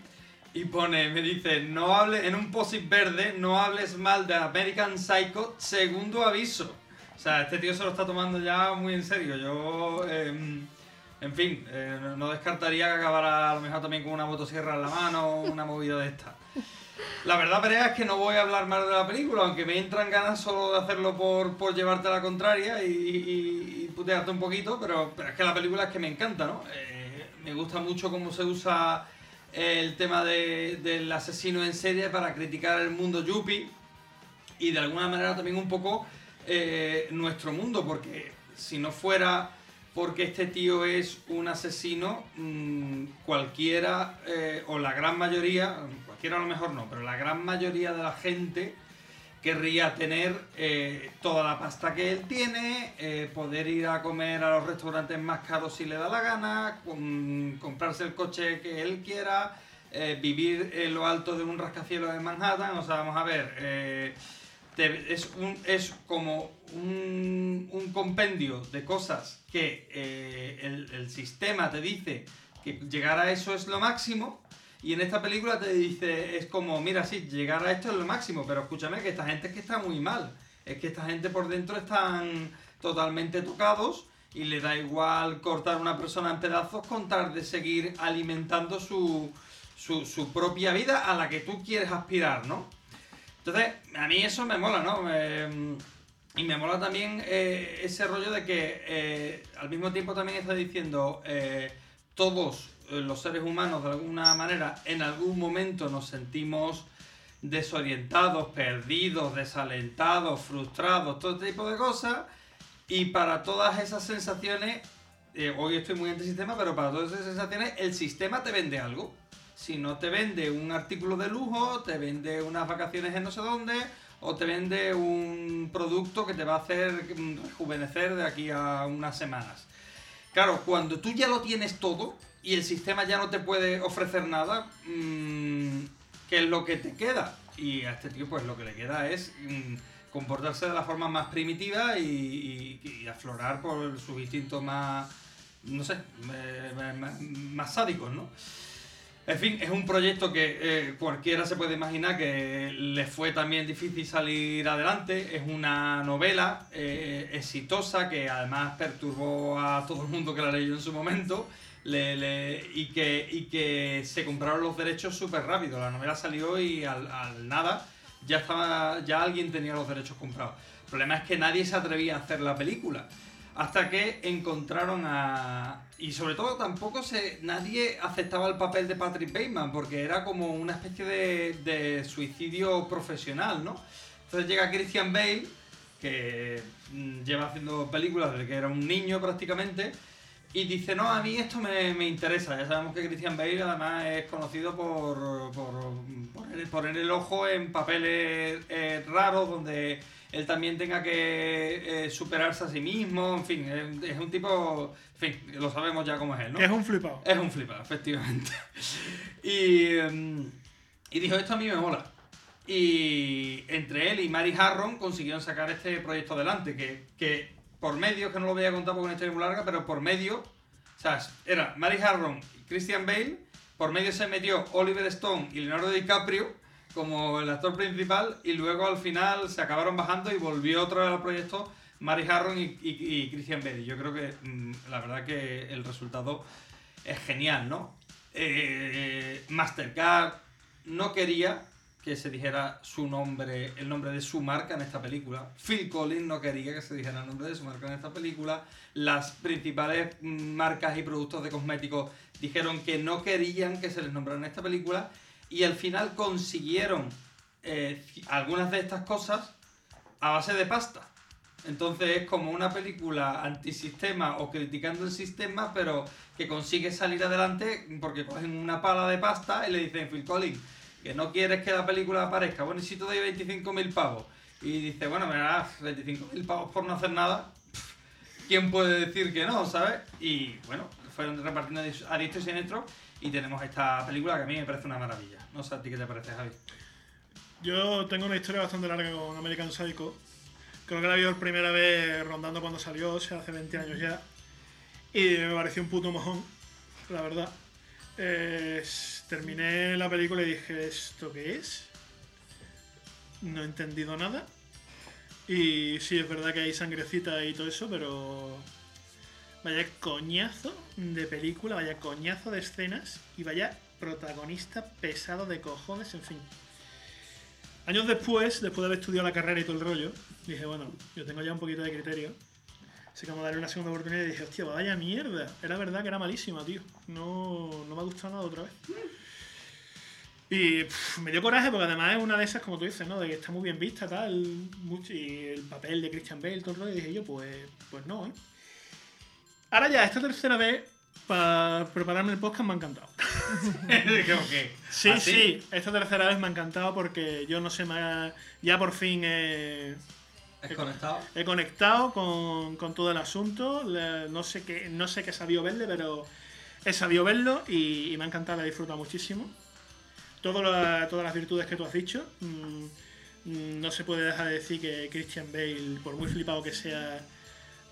Y pone, me dice, no hable, en un post verde, no hables mal de American Psycho, segundo aviso. O sea, este tío se lo está tomando ya muy en serio. Yo, em, en fin, eh, no- descartaría que acabara a lo mejor también con una motosierra en la mano o una movida de esta. La verdad, Perea, es que no voy a hablar más de la película, aunque me entran ganas solo de hacerlo por, por llevarte a la contraria y, y- putearte un poquito, pero, pero es que la película es que me encanta, ¿no? Eh, me gusta mucho cómo se usa el tema de- del asesino en serie para criticar el mundo yuppie y de alguna manera también un poco eh, nuestro mundo, porque si no fuera porque este tío es un asesino, mm, cualquiera, eh, o la gran mayoría, cualquiera a lo mejor no, pero la gran mayoría de la gente querría tener eh, toda la pasta que él tiene, eh, poder ir a comer a los restaurantes más caros si le da la gana, com- comprarse el coche que él quiera, eh, vivir en lo alto de un rascacielos de Manhattan. O sea, vamos a ver, es, un, es como un, compendio de cosas que el sistema te dice que llegar a eso es lo máximo. Y en esta película te dice, es como, mira, sí, llegar a esto es lo máximo, pero escúchame que esta gente es que está muy mal. Es que esta gente por dentro están totalmente tocados y le da igual cortar una persona en pedazos con tal de seguir alimentando su, su, su propia vida a la que tú quieres aspirar, ¿no? Entonces, a mí eso me mola, ¿no? Me- y me mola también eh, ese rollo de que eh, al mismo tiempo también está diciendo eh, todos eh, los seres humanos de alguna manera en algún momento nos sentimos desorientados, perdidos, desalentados, frustrados, todo este tipo de cosas. Y para todas esas sensaciones, eh, hoy estoy muy antisistema, pero para todas esas sensaciones el sistema te vende algo. Si no te vende un artículo de lujo, te vende unas vacaciones en no sé dónde, o te vende un producto que te va a hacer mm, rejuvenecer de aquí a unas semanas. Claro, cuando tú ya lo tienes todo y el sistema ya no te puede ofrecer nada, mm, ¿qué es lo que te queda? Y a este tío pues lo que le queda es mm, comportarse de la forma más primitiva y, y- y aflorar por sus instintos más, no sé, eh, más, más sádicos, ¿no? En fin, es un proyecto que eh, cualquiera se puede imaginar que le fue también difícil salir adelante. Es una novela eh, exitosa que además perturbó a todo el mundo que la leyó en su momento y, que, y que se compraron los derechos súper rápido. La novela salió y al, al nada ya, estaba, ya alguien tenía los derechos comprados. El problema es que nadie se atrevía a hacer la película. Hasta que encontraron a. Y sobre todo tampoco se. nadie aceptaba el papel de Patrick Bateman, porque era como una especie de, de suicidio profesional, ¿no? Entonces llega Christian Bale, que mm, lleva haciendo películas desde que era un niño prácticamente, y dice, no, a mí esto me, me interesa. Ya sabemos que Christian Bale además es conocido por, por poner, poner el ojo en papeles eh, raros donde él también tenga que eh, superarse a sí mismo. En fin, es, es un tipo... En fin, lo sabemos ya cómo es él, ¿no?
Es un flipado.
Es un flipado, efectivamente. (laughs) y, em, y dijo, esto a mí me mola. Y entre él y Mary Harron consiguieron sacar este proyecto adelante, que, que por medio, que no lo voy a contar porque una historia muy larga, pero por medio, o sea, era Mary Harron y Christian Bale, por medio se metió Oliver Stone y Leonardo DiCaprio como el actor principal y luego al final se acabaron bajando y volvió otra vez al proyecto Mary Harron y, Christian Bale. Yo creo que mm, la verdad que el resultado es genial, ¿no? Eh, Mastercard no quería que se dijera su nombre, el nombre de su marca en esta película. Phil Collins no quería que se dijera el nombre de su marca en esta película. Las principales marcas y productos de cosméticos dijeron que no querían que se les nombrara en esta película. Y al final consiguieron eh, algunas de estas cosas a base de pasta. Entonces es como una película antisistema o criticando el sistema, pero que consigue salir adelante porque cogen una pala de pasta y le dicen, Phil Collins, que no quieres que la película aparezca. Bueno, y si te doy 25.000 pavos. Y dice, bueno, me das 25.000 pavos por no hacer nada. ¿Quién puede decir que no, sabes? Y bueno, fueron repartiendo a y siniestro y tenemos esta película que a mí me parece una maravilla. No sé a ti qué te parece, Javi.
Yo tengo una historia bastante larga con American Psycho. Creo que la vi por primera vez rondando cuando salió, o sea, hace 20 años ya. Y me pareció un puto mojón, la verdad. Terminé la película y dije, ¿esto qué es? No he entendido nada. Y sí, es verdad que hay sangrecita y todo eso, pero... Vaya coñazo de película, vaya coñazo de escenas y vaya protagonista pesado de cojones, en fin. Años después, después de haber estudiado la carrera y todo el rollo, dije, bueno, yo tengo ya un poquito de criterio. Así que vamos a darle una segunda oportunidad y dije, hostia, vaya mierda. Era verdad que era malísima, tío. No, no me ha gustado nada otra vez. Y pff, me dio coraje porque además es una de esas, como tú dices, ¿no? De que está muy bien vista, tal. mucho- y el papel de Christian Bale, todo el rollo. Y dije yo, pues, pues no, ¿eh? Ahora ya, esta tercera vez, para prepararme el podcast, me ha encantado. (laughs)
¿Cómo que?
Sí,
¿Ah,
sí, esta tercera vez me ha encantado porque yo no sé, ha- ya por fin he,
¿Has conectado?
he conectado con, con todo el asunto. No sé qué no sé qué verle, pero he sabido verlo y, me ha encantado, la he disfrutado muchísimo. Todas las virtudes que tú has dicho. mm, mm, no se puede dejar de decir que Christian Bale, por muy flipado que sea,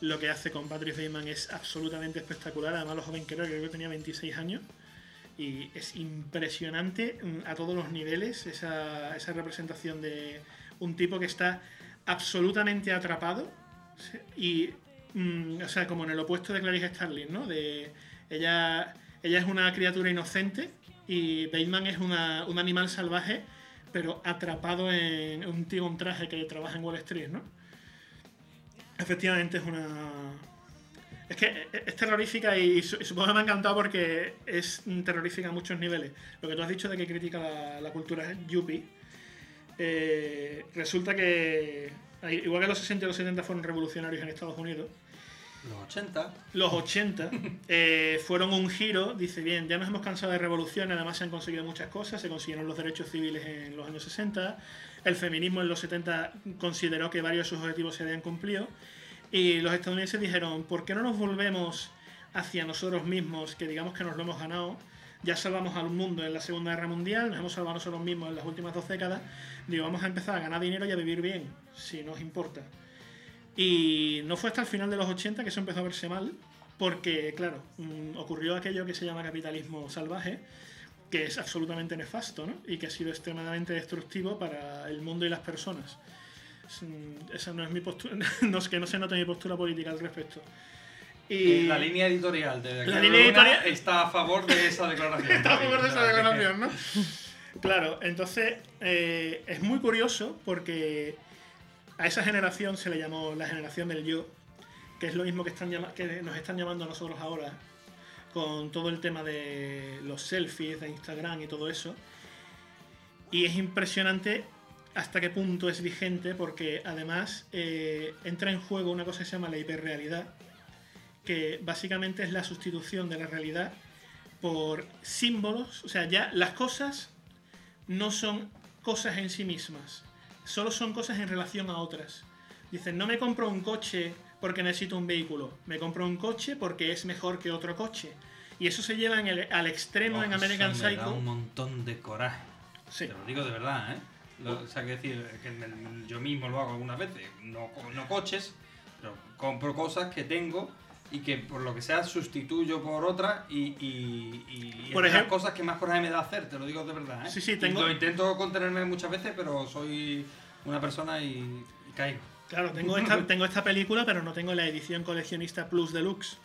lo que hace con Patrick Bateman es absolutamente espectacular. Además, lo joven que era, creo que tenía 26 años. Y es impresionante mm, a todos los niveles esa, esa representación de un tipo que está absolutamente atrapado. Y, mm, o sea, como en el opuesto de Clarice Starling, ¿no? De, ella, ella es una criatura inocente y Bateman es una- un animal salvaje, pero atrapado en un tío en traje que trabaja en Wall Street, ¿no? Efectivamente es una... Es que es terrorífica y su- supongo que me ha encantado porque es terrorífica a muchos niveles. Lo que tú has dicho de que critica la, la cultura yuppie, eh, resulta que, igual que los 60 y los 70 fueron revolucionarios en Estados Unidos,
Los 80.
los 80 (laughs) eh, fueron un giro, dice bien, ya nos hemos cansado de revoluciones, además se han conseguido muchas cosas, se consiguieron los derechos civiles en los años 60, el feminismo en los 70 consideró que varios de sus objetivos se habían cumplido, y los estadounidenses dijeron, ¿por qué no nos volvemos hacia nosotros mismos, que digamos que nos lo hemos ganado? Ya salvamos al mundo en la Segunda Guerra Mundial, nos hemos salvado nosotros mismos en las últimas dos décadas, digo, vamos a empezar a ganar dinero y a vivir bien, si nos importa. Y no fue hasta el final de los 80 que eso empezó a verse mal, porque, claro, mm, ocurrió aquello que se llama capitalismo salvaje, que es absolutamente nefasto, ¿no? Y que ha sido extremadamente destructivo para el mundo y las personas. Mm, Esa no es mi postura, (laughs) no es que no se note mi postura política al respecto.
Eh, La línea editorial de
La línea editorial-
está a favor de esa declaración. (laughs)
Está a favor de esa declaración, ¿no? Claro, entonces eh, es muy curioso porque a esa generación se le llamó la generación del yo, que es lo mismo que, están que nos están llamando a nosotros ahora, con todo el tema de los selfies, de Instagram y todo eso. Y es impresionante hasta qué punto es vigente porque además eh, entra en juego una cosa que se llama la hiperrealidad, que básicamente es la sustitución de la realidad por símbolos, o sea, ya las cosas no son cosas en sí mismas, solo son cosas en relación a otras. Dicen, no me compro un coche porque necesito un vehículo, me compro un coche porque es mejor que otro coche. Y eso se lleva en el- al extremo en
Oh,
American
eso me da
Psycho.
un montón de coraje. Te lo digo de verdad, ¿eh? Lo- o sea, que decir, que me- yo mismo lo hago algunas veces. No, no coches, pero compro cosas que tengo y que por lo que sea sustituyo por otras y, y, y
Por
es de las cosas que más coraje me da hacer, te lo digo de verdad, ¿eh?
Sí, sí, tengo-
Lo intento contenerme muchas veces, pero soy una persona y, y caigo.
Claro, tengo (laughs) esta, tengo esta película, pero no tengo la edición coleccionista Plus Deluxe.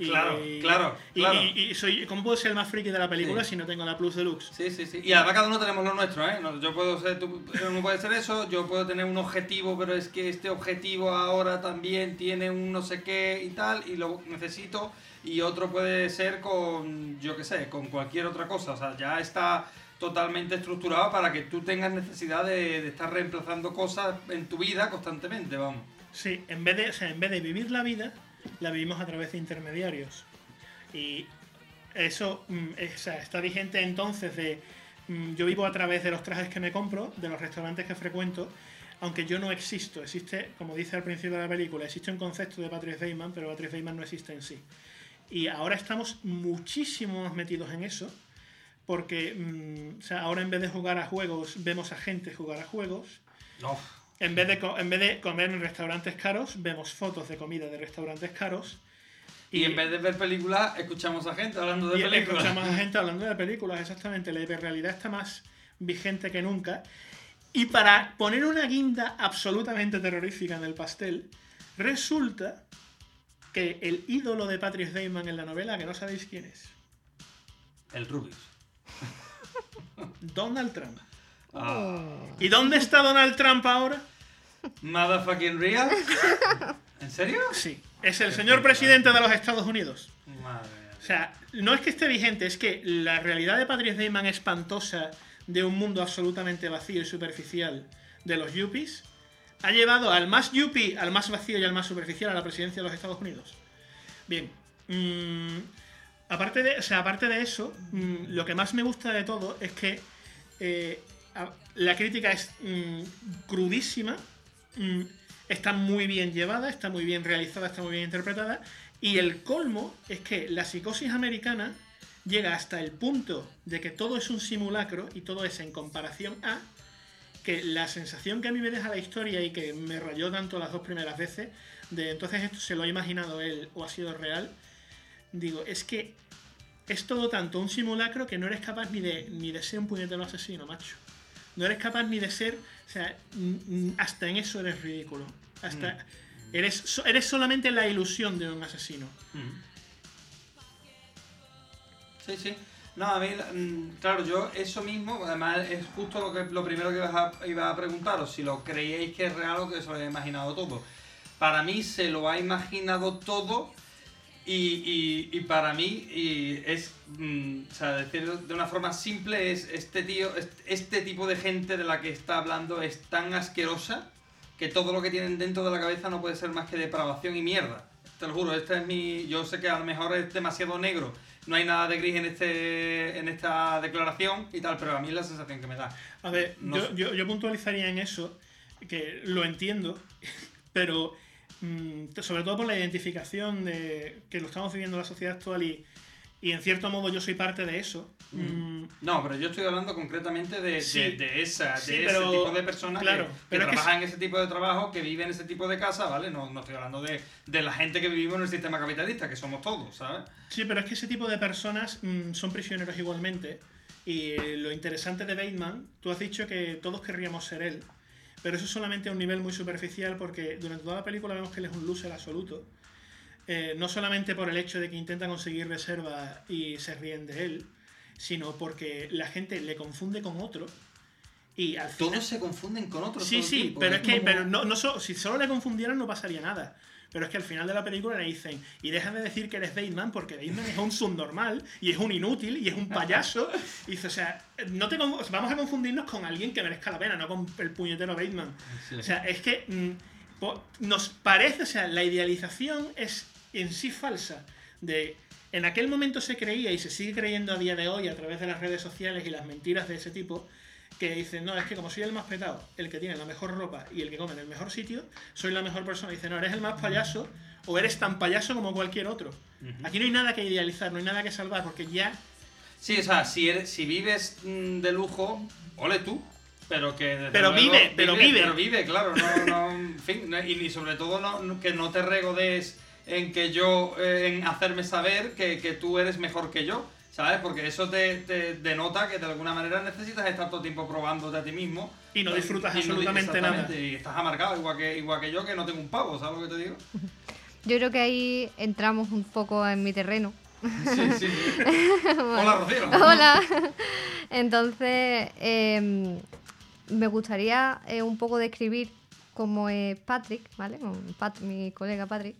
Y,
Claro, claro,
y-
claro.
Y, y soy, ¿Cómo puedo ser el más friki de la película
Sí.
si no tengo la Plus Deluxe?
Sí, sí, sí. Y además cada uno tenemos lo nuestro, ¿eh? No, Yo puedo ser, tú no puede ser eso, yo puedo tener un objetivo, pero es que este objetivo ahora también tiene un no sé qué y tal, y lo necesito, y otro puede ser con, yo qué sé, con cualquier otra cosa. O sea, ya está totalmente estructurado para que tú tengas necesidad de, de estar reemplazando cosas en tu vida constantemente, vamos.
Sí, en vez, de, o sea, en vez de vivir la vida, la vivimos a través de intermediarios. Y eso mm, está vigente entonces de mm, yo vivo a través de los trajes que me compro, de los restaurantes que frecuento, aunque yo no existo. Existe, como dice al principio de la película, existe un concepto de Patrick Bateman, pero Patrick Bateman no existe en sí. Y ahora estamos muchísimo más metidos en eso, porque mm, o sea, ahora en vez de jugar a juegos, vemos a gente jugar a juegos.
No.
En vez, de, en vez de comer en restaurantes caros, vemos fotos de comida de restaurantes caros.
Y, en vez de ver películas, escuchamos a gente hablando de
y
películas.
escuchamos a (laughs) gente hablando de películas, exactamente. La hiperrealidad está más vigente que nunca. Y para poner una guinda absolutamente terrorífica en el pastel, resulta que el ídolo de Patrick Bateman en la novela, que no sabéis quién es,
El Rubius.
Donald Trump.
Ah.
¿Y dónde está Donald Trump ahora?
Motherfucking real. (laughs) ¿En serio?
Sí. Es el señor presidente de los Estados Unidos.
Madre mía.
O sea, no es que esté vigente, es que la realidad de Patrick Bateman espantosa de un mundo absolutamente vacío y superficial de los yuppies ha llevado al más yuppie, al más vacío y al más superficial a la presidencia de los Estados Unidos. Bien, mm, aparte, de, o sea, aparte de eso, mm, lo que más me gusta de todo es que eh, la crítica es mm, crudísima, mm, está muy bien llevada, está muy bien realizada, está muy bien interpretada. Y el colmo es que la psicosis americana llega hasta el punto de que todo es un simulacro y todo es en comparación a que la sensación que a mí me deja la historia y que me rayó tanto las dos primeras veces, de entonces esto se lo ha imaginado él o ha sido real, digo, es que es todo tanto un simulacro que no eres capaz ni de, ni de ser un puñetero asesino, macho. No eres capaz ni de ser, o sea, mm, mm, hasta en eso eres ridículo. Hasta eres, so- eres solamente la ilusión de un asesino.
Sí, sí. No, a mí, mm, claro, yo eso mismo, además es justo lo, que, lo primero que iba a, iba a preguntaros, si lo creíais que es real o que se lo había imaginado todo. Para mí se lo ha imaginado todo y, y- y para mí y es, mm, o sea, decirlo de una forma simple, es este tío, este, este tipo de gente de la que está hablando es tan asquerosa que todo lo que tienen dentro de la cabeza no puede ser más que depravación y mierda. Te lo juro, este es mi. Yo sé que a lo mejor es demasiado negro, no hay nada de gris en este en esta declaración y tal, pero a mí es la sensación que me da.
A ver,
No
yo, yo- yo puntualizaría en eso, que lo entiendo, (laughs) pero sobre todo por la identificación de que lo estamos viviendo en la sociedad actual y, y en cierto modo yo soy parte de eso. Mm,
No, pero yo estoy hablando concretamente de, de-
Sí.
de esa, de
Sí,
ese
pero-
tipo de personas
claro,
que,
pero
trabajan en ese tipo de trabajo, que viven en ese tipo de casa, ¿vale? No, no estoy hablando de, de la gente que vivimos en el sistema capitalista, que somos todos, ¿sabes?
Sí, pero es que ese tipo de personas mm, son prisioneros igualmente. Y lo interesante de Bateman, tú has dicho que todos querríamos ser él, pero eso es solamente a un nivel muy superficial porque durante toda la película vemos que él es un loser absoluto. Eh, no solamente por el hecho de que intenta conseguir reservas y se ríen de él, sino porque la gente le confunde con otro. Y al final...
Todos se confunden con otros.
Sí, sí, pero es que pero no, no so- si solo le confundieran no pasaría nada. Pero es que al final de la película le dicen, y deja de decir que eres Bateman porque Bateman es un subnormal y es un inútil y es un payaso. (laughs) Y dice, o sea, no te vamos a confundirnos con alguien que merezca la pena, no con el puñetero Bateman.
Sí.
O sea, es que mm, nos parece, o sea, la idealización es en sí falsa. De en aquel momento se creía y se sigue creyendo a día de hoy a través de las redes sociales y las mentiras de ese tipo, que dicen, no, es que como soy el más petado, el que tiene la mejor ropa y el que come en el mejor sitio, soy la mejor persona. Dice, no, eres el más payaso o eres tan payaso como cualquier otro. Aquí no hay nada que idealizar, no hay nada que salvar, porque ya
Sí, o sea, si, eres, si vives mm, de lujo, ole tú. Pero que
Pero
luego
vive, pero vive.
Pero vive, claro. No, no, en fin, y, sobre todo no, no- que no te regodes en que yo, eh, en hacerme saber que, que tú eres mejor que yo, ¿sabes? Porque eso te, te denota que de alguna manera necesitas estar todo el tiempo probándote a ti mismo.
Y no disfrutas
Y
absolutamente nada.
Y estás amargado, igual que, igual que yo, que no tengo un pavo, ¿sabes lo que te digo? (laughs)
Yo creo que ahí entramos un poco en mi terreno.
Sí, sí. (laughs) Hola, Rocío.
Hola. (laughs) Entonces, em, me gustaría eh, un poco describir cómo es Patrick, ¿vale? Pat- mi colega Patrick.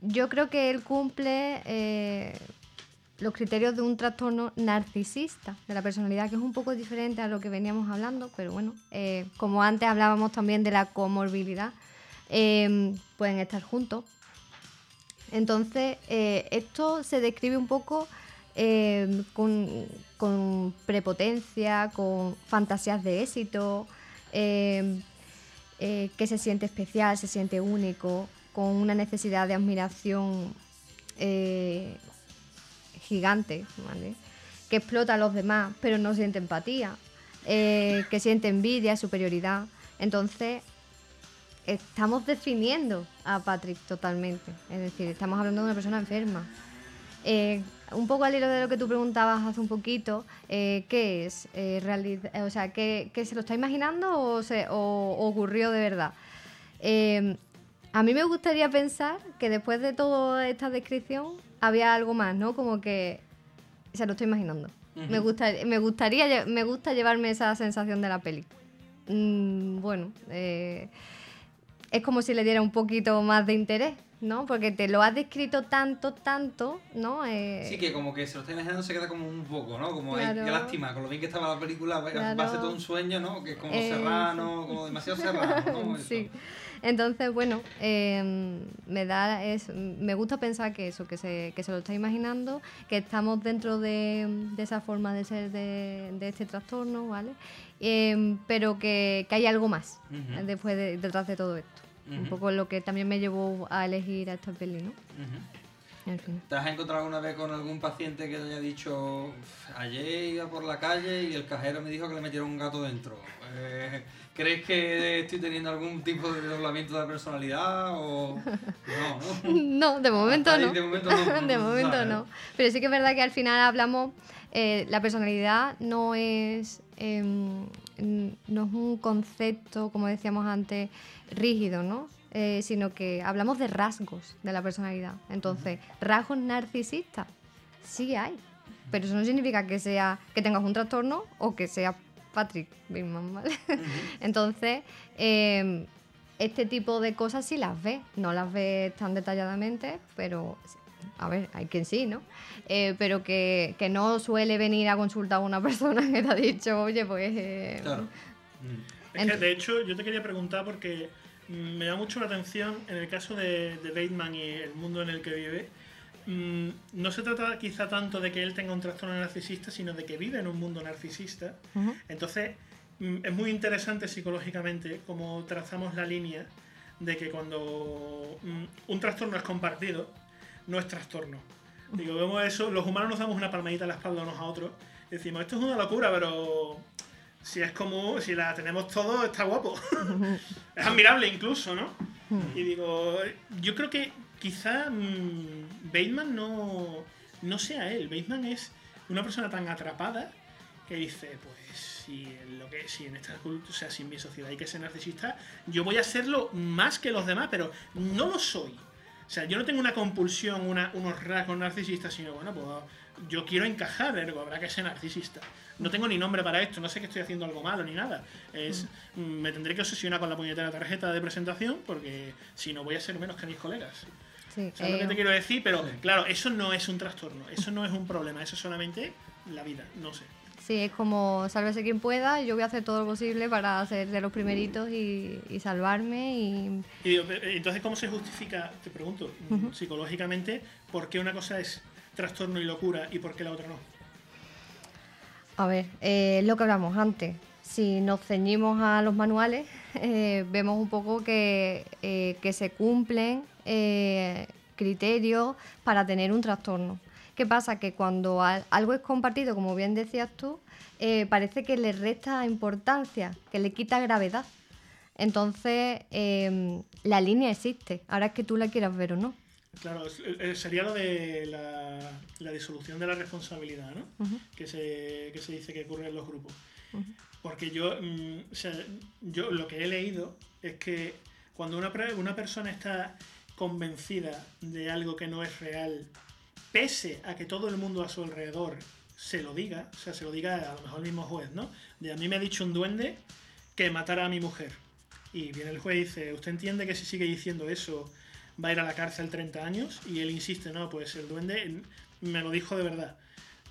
Yo creo que él cumple eh, los criterios de un trastorno narcisista de la personalidad, que es un poco diferente a lo que veníamos hablando, pero bueno, eh, como antes hablábamos también de la comorbilidad, em, pueden estar juntos. Entonces, eh, esto se describe un poco eh, con, prepotencia, con fantasías de éxito, eh, eh, que se siente especial, se siente único, con una necesidad de admiración eh, gigante, ¿vale? que explota a los demás, pero no siente empatía, eh, que siente envidia, superioridad. Entonces, estamos definiendo a Patrick totalmente. Es decir, estamos hablando de una persona enferma. Eh, un poco al hilo de lo que tú preguntabas hace un poquito, ¿qué es? O sea, ¿qué, se lo está imaginando o, se, o ocurrió de verdad? A mí me gustaría pensar que después de toda esta descripción había algo más, ¿no? Como que se lo estoy imaginando.
Ujú.
me, gusta, me, gustaría, me gusta llevarme esa sensación de la peli. Mm, bueno, eh, es como si le diera un poquito más de interés, ¿no? Porque te lo has descrito tanto, tanto, ¿no? Eh,
Sí, que como que se lo está imaginando se queda como un poco, ¿no? Como,
Claro.
qué lástima, con lo bien que estaba la película,
Claro.
va a ser todo un sueño, ¿no? Que es como
Eh,
serrano, como demasiado serrano, ¿no? (laughs)
sí. Entonces, bueno, eh, me da es, me gusta pensar que eso, que se, que se lo está imaginando, que estamos dentro de, de esa forma de ser de, de este trastorno, ¿vale? Eh, pero que, que hay algo más después de- detrás de todo esto. Un poco lo que también me llevó a elegir a esta peli, ¿no? Al.
¿Te has encontrado alguna vez con algún paciente que te haya dicho, "Uf, ayer iba por la calle y el cajero me dijo que le metieron un gato dentro? Eh, ¿Crees que estoy teniendo algún tipo de doblamiento de personalidad o no, no? (laughs)
No, de momento
ahí
no.
de momento no, (laughs)
de momento no. Pero sí que es verdad que al final hablamos, eh, la personalidad no es, n- no es un concepto, como decíamos antes, rígido, ¿no? Eh, sino que hablamos de rasgos de la personalidad. Entonces, rasgos narcisistas, sí hay. Pero eso no significa que sea que tengas un trastorno o que sea Patrick Bateman, ¿vale? (laughs) Entonces, em, este tipo de cosas sí las ves, no las ves tan detalladamente, pero a ver, hay quien sí, ¿no? Eh, pero que, que no suele venir a consultar a una persona que te ha dicho, oye, pues... eh,
Es que, de hecho, yo te quería preguntar porque mm, me da mucho la atención en el caso de, de Bateman y el mundo en el que vive. mm, no se trata quizá tanto de que él tenga un trastorno narcisista, sino de que vive en un mundo narcisista. Entonces, mm, es muy interesante psicológicamente cómo trazamos la línea de que cuando mm, un trastorno es compartido, no es trastorno. Digo, vemos eso, los humanos nos damos una palmadita a la espalda unos a otros y decimos, esto es una locura, pero si es como, si la tenemos todo, está guapo. (laughs) es admirable incluso, ¿no? Y digo, yo creo que quizá mm, Bateman no, no sea él. Bateman es una persona tan atrapada que dice, pues si en lo que si en esta cultura, o sea, si en mi sociedad hay que ser narcisista, yo voy a serlo más que los demás, pero no lo soy. O sea, yo no tengo una compulsión, una- unos rasgos narcisistas, sino bueno, pues yo quiero encajar, ergo habrá que ser narcisista. No tengo ni nombre para esto, no sé que estoy haciendo algo malo ni nada. Es, mm, me tendré que obsesionar con la puñetera tarjeta de presentación porque si no voy a ser menos que mis colegas.
Sí,
¿Sabes lo
eh,
que te quiero decir? Pero claro, eso no es un trastorno, eso no es un problema, eso es solamente la vida, no sé.
Sí, es como sálvese quien pueda, yo voy a hacer todo lo posible para ser de los primeritos y, y salvarme y...
Eh, entonces, ¿cómo se justifica, te pregunto, mm, psicológicamente, por qué una cosa es trastorno y locura y por qué la otra no?
A ver, eh, lo que hablamos antes, si nos ceñimos a los manuales, (laughs) eh, vemos un poco que, eh, que se cumplen criterios para tener un trastorno. ¿Qué pasa? Que cuando al- algo es compartido, como bien decías tú, parece que le resta importancia, que le quita gravedad. Entonces, la línea existe. Ahora es que tú la quieras ver o no.
Claro, es- eh, sería lo de la, la disolución de la responsabilidad, ¿no? Que, se, que se dice que ocurre en los grupos. Porque yo, mm, o sea, yo lo que he leído es que cuando una, una persona está convencida de algo que no es real, pese a que todo el mundo a su alrededor se lo diga, o sea, se lo diga a lo mejor el mismo juez, ¿no? De a mí me ha dicho un duende que matara a mi mujer. Y viene el juez y dice, ¿usted entiende que si sigue diciendo eso va a ir a la cárcel 30 años? Y él insiste, no, pues el duende me lo dijo de verdad.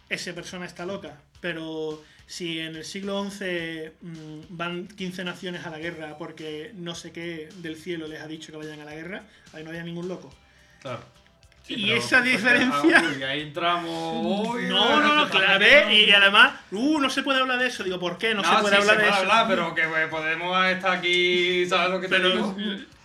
Esa persona está loca. Pero si en el siglo XI mm, van 15 naciones a la guerra porque no sé qué del cielo les ha dicho que vayan a la guerra, ahí no había ningún loco.
Claro.
Y esa (laughs) diferencia-
uy, ahí entramos. uy,
No, no, no, claro, y además, uh, no se puede hablar de eso. Digo, ¿por qué no, se puede
sí,
hablar
se
de
puede
eso?
hablar, pero que pues, podemos estar aquí, ¿sabes lo que te
Pero,
digo?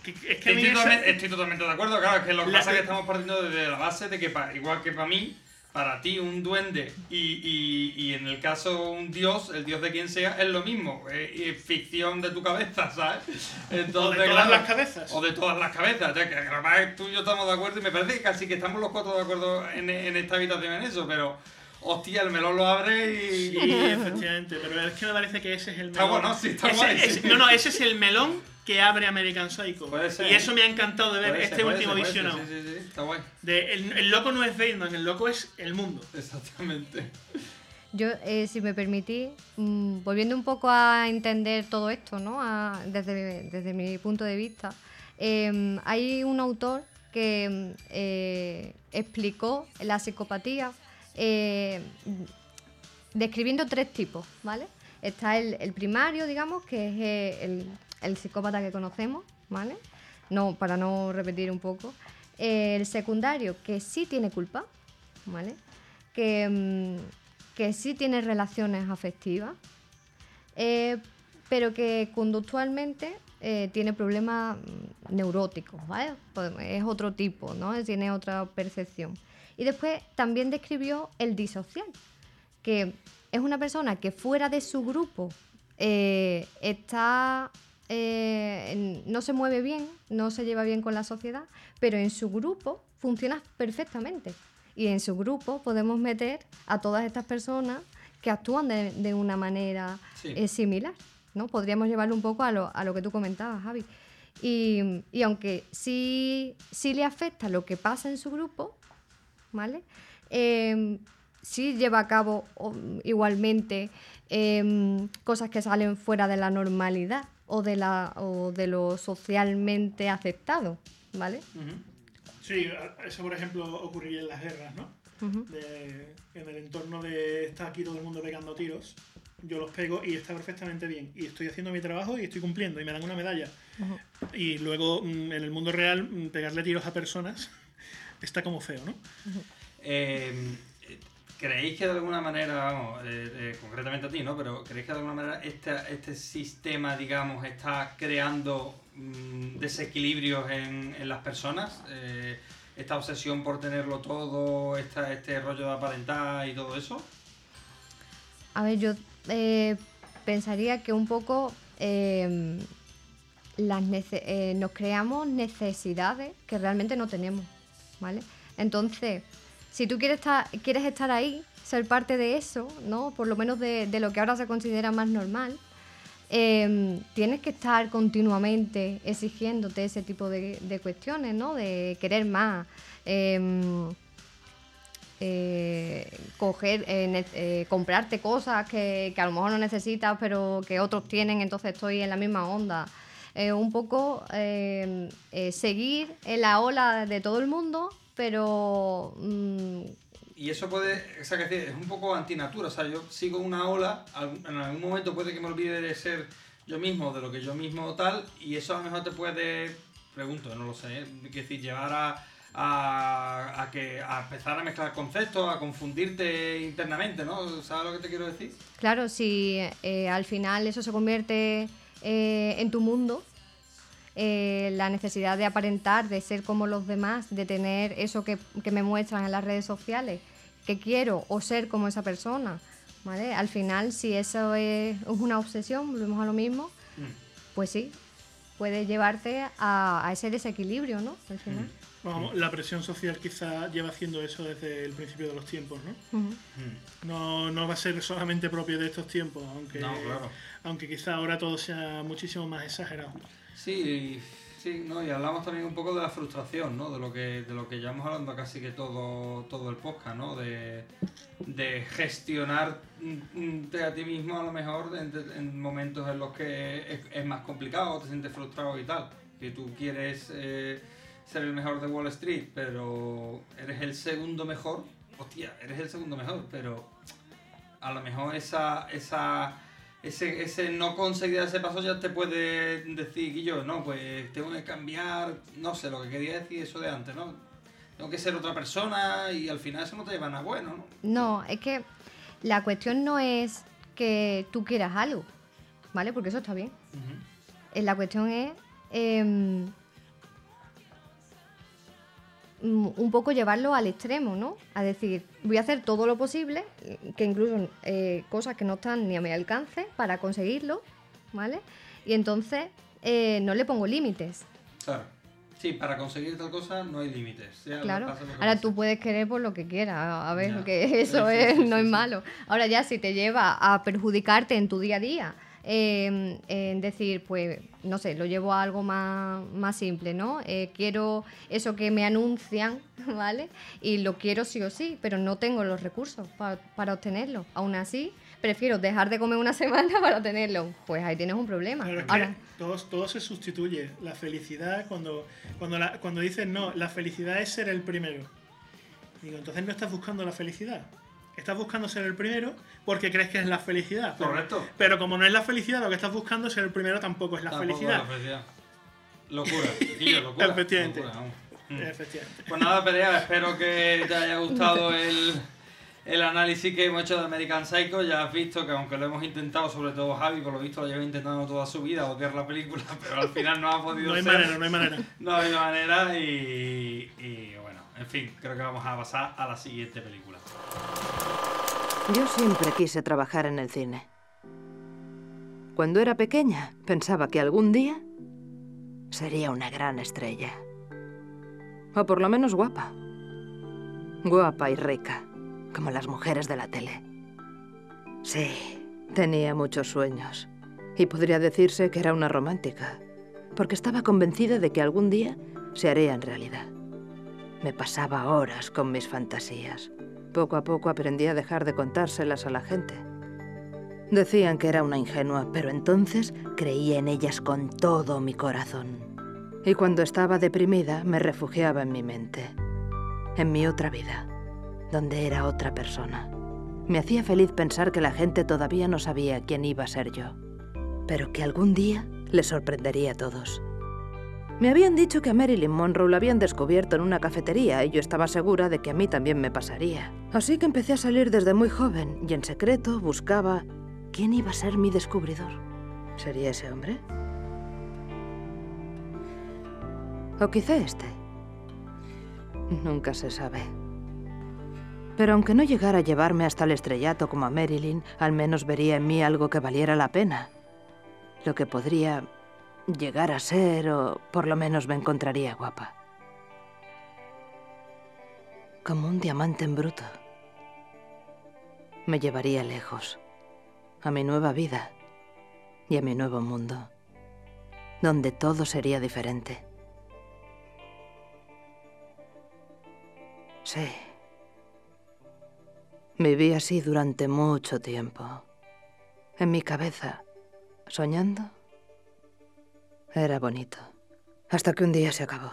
Que- es que a mí
estoy, totalmente, estoy totalmente de acuerdo, claro, es que lo que pasa es que estamos partiendo desde la base de que, pa- igual que para mí, para ti un duende y, y- y en el caso un dios, el dios de quien sea, es lo mismo, es, es ficción de tu cabeza, ¿sabes? Entonces,
todas
claro,
las cabezas.
O de todas las cabezas, ya que además tú y yo estamos de acuerdo y me parece que casi que estamos los cuatro de acuerdo en, en esta habitación en eso, pero hostia, el melón lo abre y...
Sí, efectivamente, pero es que me parece que ese es el
Está
melón.
bueno, sí, está
Ese-
guay,
ese-
sí.
No, no, ese es el melón que abre American Psycho.
ser,
y eso me ha encantado de ver
Puede
este
ser,
último
ser,
visionado.
Sí, sí, sí, está guay.
De, el, el loco no es Bateman, el loco es el mundo.
Exactamente.
Yo, eh, si me permitís, mm, volviendo un poco a entender todo esto, ¿no? A- desde, desde mi punto de vista, eh, hay un autor que mm, eh, explicó la psicopatía eh, describiendo tres tipos, ¿vale? Está el, primario, digamos, que es eh, el, psicópata que conocemos, ¿vale? No, para no repetir un poco. Eh, el secundario, que sí tiene culpa, ¿vale? Que, mm, que sí tiene relaciones afectivas, pero que conductualmente tiene problemas mm, neuróticos, ¿vale? Pues Es otro tipo, ¿no? Tiene otra percepción. Y después también describió el disocial, que es una persona que fuera de su grupo eh, está eh, no se mueve bien, no se lleva bien con la sociedad, pero en su grupo funciona perfectamente. Y en su grupo podemos meter a todas estas personas que actúan de, de una manera
Sí.
eh, similar. ¿no? Podríamos llevarlo un poco a lo, a lo que tú comentabas, Javi. Y, y aunque sí, sí le afecta lo que pasa en su grupo, ¿vale? Em, sí lleva a cabo o, igualmente em, cosas que salen fuera de la normalidad o de, la, o de lo socialmente aceptado, ¿vale?
Sí, a- eso por ejemplo ocurriría en las guerras, ¿no?
Ujú.
De- en el entorno de está aquí todo el mundo pegando tiros, yo los pego y está perfectamente bien. Y estoy haciendo mi trabajo y estoy cumpliendo y me dan una medalla. Y luego mm, en el mundo real mm, pegarle tiros a personas está como feo, ¿no?
Eh, ¿Creéis que de alguna manera, vamos, eh, eh, concretamente a ti, ¿no? Pero ¿creéis que de alguna manera este, este sistema, digamos, está creando mm, desequilibrios en, en las personas? Eh, esta obsesión por tenerlo todo, esta, este rollo de aparentar y todo eso.
A ver, yo eh, pensaría que un poco eh, las nece- eh, nos creamos necesidades que realmente no tenemos, ¿vale? Entonces, si tú quieres estar, quieres estar ahí, ser parte de eso, ¿no? Por lo menos de, lo que ahora se considera más normal, eh, tienes que estar continuamente exigiéndote ese tipo de, cuestiones, ¿no? De querer más. em, eh, eh, eh, comprarte cosas que, que a lo mejor no necesitas, pero que otros tienen, entonces estoy en la misma onda. Eh, un poco eh, eh, seguir en la ola de todo el mundo, pero mm,
Y eso puede, o sea, que es un poco antinatura. O sea, yo sigo una ola, en algún momento puede que me olvide de ser yo mismo, de lo que yo mismo tal, y eso a lo mejor te puede, pregunto, no lo sé, ¿eh? Quiero decir, llevar a, a, a que, a empezar a mezclar conceptos, a confundirte internamente, ¿no? ¿Sabes lo que te quiero decir?
claro, si eh, al final eso se convierte eh, en tu mundo, eh, la necesidad de aparentar, de ser como los demás, de tener eso que, que me muestran en las redes sociales, que quiero o ser como esa persona, ¿vale? Al final, si eso es una obsesión, volvemos a lo mismo, pues sí, puede llevarte a, a ese desequilibrio, ¿no? Al final.
Vamos, la presión social quizá lleva haciendo eso desde el principio de los tiempos, ¿no?
Ujú.
No, no va a ser solamente propio de estos tiempos, aunque,
No, claro.
Aunque quizá ahora todo sea muchísimo más exagerado.
Sí, sí, ¿no? Y hablamos también un poco de la frustración, ¿no? De lo que, de lo que llevamos hablando casi que todo, todo el podcast, ¿no? De, de gestionar a ti mismo a lo mejor en, en momentos en los que es, es más complicado, te sientes frustrado y tal. Que tú quieres eh, ser el mejor de Wall Street, pero eres el segundo mejor. Hostia, eres el segundo mejor, pero a lo mejor esa, esa, ese, ese no conseguir ese paso ya te puede decir, y yo, no, pues tengo que cambiar, no sé, lo que quería decir eso de antes, ¿no? Tengo que ser otra persona y al final eso no te lleva a nada bueno, ¿no?
No, es que la cuestión no es que tú quieras algo, ¿vale? Porque eso está bien. Eh, La cuestión es em, un poco llevarlo al extremo, ¿no? A decir, voy a hacer todo lo posible, que incluso eh, cosas que no están ni a mi alcance para conseguirlo, ¿vale? Y entonces eh, no le pongo límites.
Claro. Sí, para conseguir tal cosa no hay límites.
Claro.
pase, lo que
Ahora tú puedes querer por lo que quieras, a ver,
Ya.
que (laughs) eso
Sí, sí,
es,
sí,
no es malo. Ahora ya si te lleva a perjudicarte en tu día a día, eh, en decir, pues, no sé, lo llevo a algo más, más simple, ¿no? Eh, quiero eso que me anuncian, (laughs) ¿vale? Y lo quiero sí o sí, pero no tengo los recursos pa- para obtenerlo. Aún así, prefiero dejar de comer una (laughs) semana para tenerlo. Pues ahí tienes un problema.
Pero es que
Ahora,
todo, todo se sustituye. La felicidad, cuando, cuando, la- cuando dices no, la felicidad es ser el primero. Digo, entonces no estás buscando la felicidad. Estás buscando ser el primero porque crees que es la felicidad.
Correcto.
Pero como no es la felicidad, lo que estás buscando ser el primero tampoco es la
Tampoco
felicidad.
la felicidad. Locura, (laughs) locura.
Efectivamente.
locura. Mm.
Efectivamente.
Pues nada, Perea, espero que te haya gustado (laughs) el, el análisis que hemos hecho de American Psycho. Ya has visto que aunque lo hemos intentado, sobre todo Javi, por lo visto lo lleva intentando toda su vida odiar la película, (laughs) pero al final no ha podido
No hay
ser.
manera, no hay manera.
No hay manera y, y en fin, creo que vamos a pasar a la siguiente película.
Yo siempre quise trabajar en el cine. Cuando era pequeña, pensaba que algún día sería una gran estrella. O por lo menos guapa. Guapa y rica, como las mujeres de la tele. Sí, tenía muchos sueños. Y podría decirse que era una romántica, porque estaba convencida de que algún día se harían realidad. Me pasaba horas con mis fantasías. Poco a poco aprendí a dejar de contárselas a la gente. Decían que era una ingenua, pero entonces creía en ellas con todo mi corazón. Y cuando estaba deprimida me refugiaba en mi mente, en mi otra vida, donde era otra persona. Me hacía feliz pensar que la gente todavía no sabía quién iba a ser yo, pero que algún día les sorprendería a todos. Me habían dicho que a Marilyn Monroe la habían descubierto en una cafetería y yo estaba segura de que a mí también me pasaría. Así que empecé a salir desde muy joven y en secreto buscaba quién iba a ser mi descubridor. ¿Sería ese hombre? O quizá este. Nunca se sabe. Pero aunque no llegara a llevarme hasta el estrellato como a Marilyn, al menos vería en mí algo que valiera la pena. Lo que podría llegar a ser o por lo menos me encontraría guapa. Como un diamante en bruto. Me llevaría lejos, a mi nueva vida y a mi nuevo mundo, donde todo sería diferente. Sí. Viví así durante mucho tiempo. En mi cabeza, soñando. Era bonito. Hasta que un día se acabó.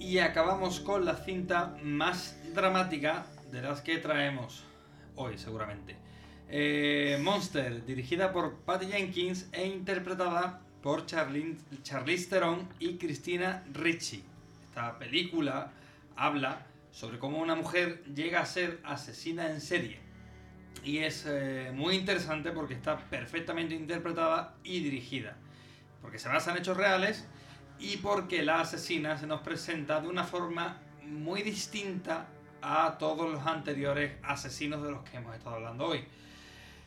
Y acabamos con la cinta más dramática de las que traemos hoy, seguramente. Eh, Monster, dirigida por Patty Jenkins e interpretada por Charlene, Charlize Theron y Christina Ricci. Esta película habla sobre cómo una mujer llega a ser asesina en serie. Y es eh, muy interesante porque está perfectamente interpretada y dirigida. Porque se basa en hechos reales y porque la asesina se nos presenta de una forma muy distinta a todos los anteriores asesinos de los que hemos estado hablando hoy.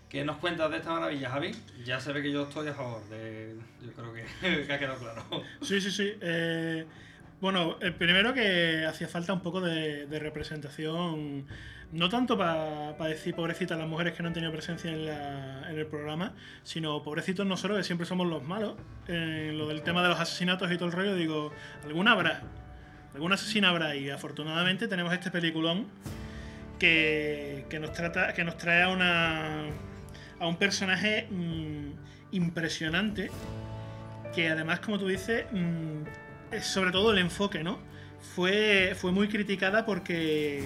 ¿Qué nos cuentas de esta maravilla, Javi? Ya se ve que yo estoy a favor de... Yo creo que, (laughs) que ha quedado claro.
Sí, sí, sí. Eh, bueno, el primero que hacía falta un poco de, representación, no tanto para decir pobrecitas las mujeres que no han tenido presencia en, la- en el programa, sino pobrecitos nosotros que siempre somos los malos. En lo del tema de los asesinatos y todo el rollo, digo, alguna habrá, alguna asesina habrá y afortunadamente tenemos este peliculón que, que nos trata, que nos trae a una a un personaje mm, impresionante que además, como tú dices, mm, es sobre todo el enfoque, ¿no? Fue, fue muy criticada porque,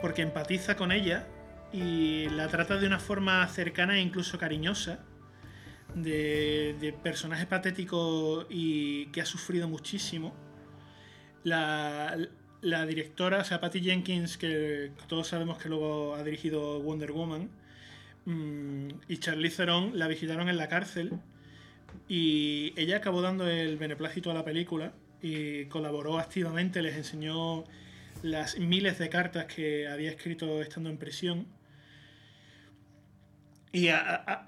porque empatiza con ella y la trata de una forma cercana e incluso cariñosa, de, de personaje patético y que ha sufrido muchísimo. La, la directora, o sea, Patty Jenkins, que todos sabemos que luego ha dirigido Wonder Woman, mm, y Charlize Theron la visitaron en la cárcel y ella acabó dando el beneplácito a la película y colaboró activamente, les enseñó las miles de cartas que había escrito estando en prisión. Y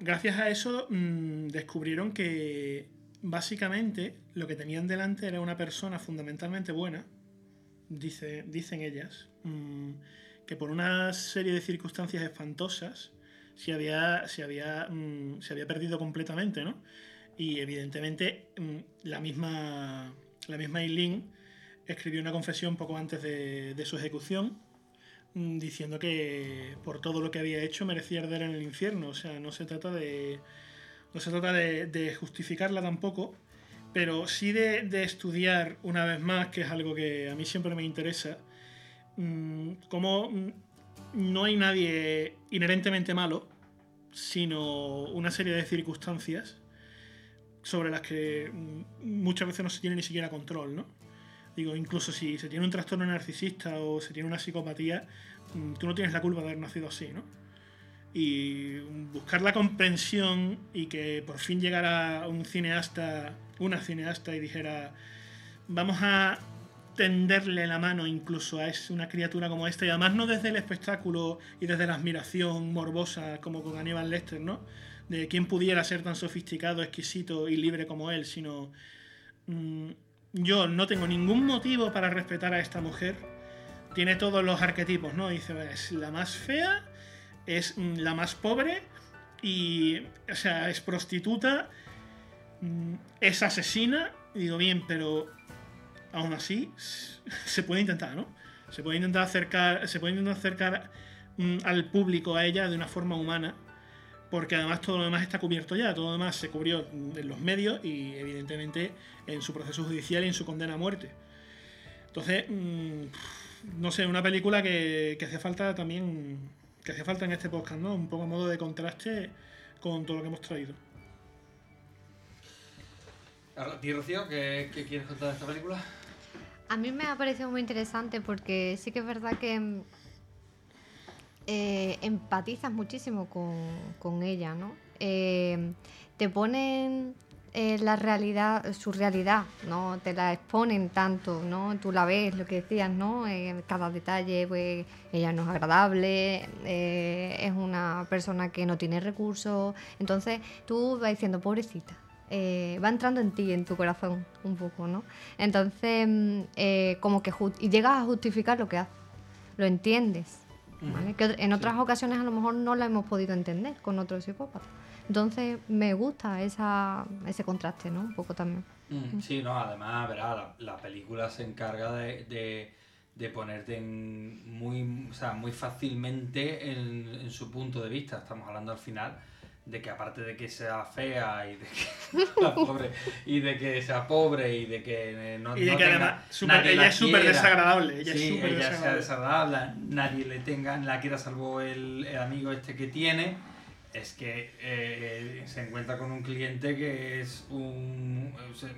gracias a eso mm, descubrieron que básicamente lo que tenían delante era una persona fundamentalmente buena, dice, dicen ellas, mm, que por una serie de circunstancias espantosas se había, se había, mm, se había perdido completamente, ¿no? Y evidentemente mm, la misma la misma Eileen escribió una confesión poco antes de, su ejecución mm, diciendo que por todo lo que había hecho merecía arder en el infierno. O sea, no se trata de. No se trata de, justificarla tampoco, pero sí de, de estudiar una vez más, que es algo que a mí siempre me interesa, mm, cómo no hay nadie inherentemente malo, sino una serie de circunstancias sobre las que muchas veces no se tiene ni siquiera control, ¿no? Digo, incluso si se tiene un trastorno narcisista o se tiene una psicopatía, mm, tú no tienes la culpa de haber nacido así, ¿no? Y buscar la comprensión y que por fin llegara un cineasta, una cineasta y dijera, vamos a tenderle la mano incluso a una criatura como esta, y además no desde el espectáculo y desde la admiración morbosa como con Aníbal Lecter, ¿no? De quién pudiera ser tan sofisticado, exquisito y libre como él, sino mm, yo no tengo ningún motivo para respetar a esta mujer. Tiene todos los arquetipos, ¿no? Dice, es la más fea, es mm, la más pobre y, o sea, es prostituta, mm, es asesina. Y digo, bien, pero aún así (laughs) se puede intentar, ¿no? Se puede intentar acercar, se puede intentar acercar al público a ella de una forma humana, porque además todo lo demás está cubierto ya, todo lo demás se cubrió en los medios y evidentemente en su proceso judicial y en su condena a muerte. Entonces, mm, no sé, una película que, que hacía falta también, que hacía falta en este podcast, ¿no? Un poco a modo de contraste con todo lo que hemos traído.
¿Ti, Rocío, qué, qué quieres contar de esta película?
A mí me ha parecido muy interesante porque sí que es verdad que eh, empatizas muchísimo con, ella, ¿no? Eh, te ponen eh, la realidad, su realidad, ¿no? Te la exponen tanto, ¿no? Tú la ves, lo que decías, ¿no? Cada detalle, pues ella no es agradable, eh, es una persona que no tiene recursos, entonces tú vas diciendo, pobrecita, eh, va entrando en ti, en tu corazón, un poco, ¿no? Entonces, mm, eh, como que y llegas a justificar lo que hace, lo entiendes, ¿vale? Que en otras ocasiones a lo mejor no la hemos podido entender con otro psicópata. Entonces, me gusta esa, ese contraste, ¿no? Un poco también.
Mm, Sí, no, además, la, la película se encarga de, de, de ponerte en muy, o sea, muy fácilmente en, en su punto de vista. Estamos hablando al final de que aparte de que sea fea y de que, (laughs) la pobre, y de que sea pobre y de que eh, no,
Y de
no
que
tenga-
además súper-
nadie
ella
la
es súper desagradable, ella es
Sí,
súper
ella sea
desagradable.
desagradable, nadie le tenga, la quiera salvo el, el amigo este que tiene, es que eh, se encuentra con un cliente que es un,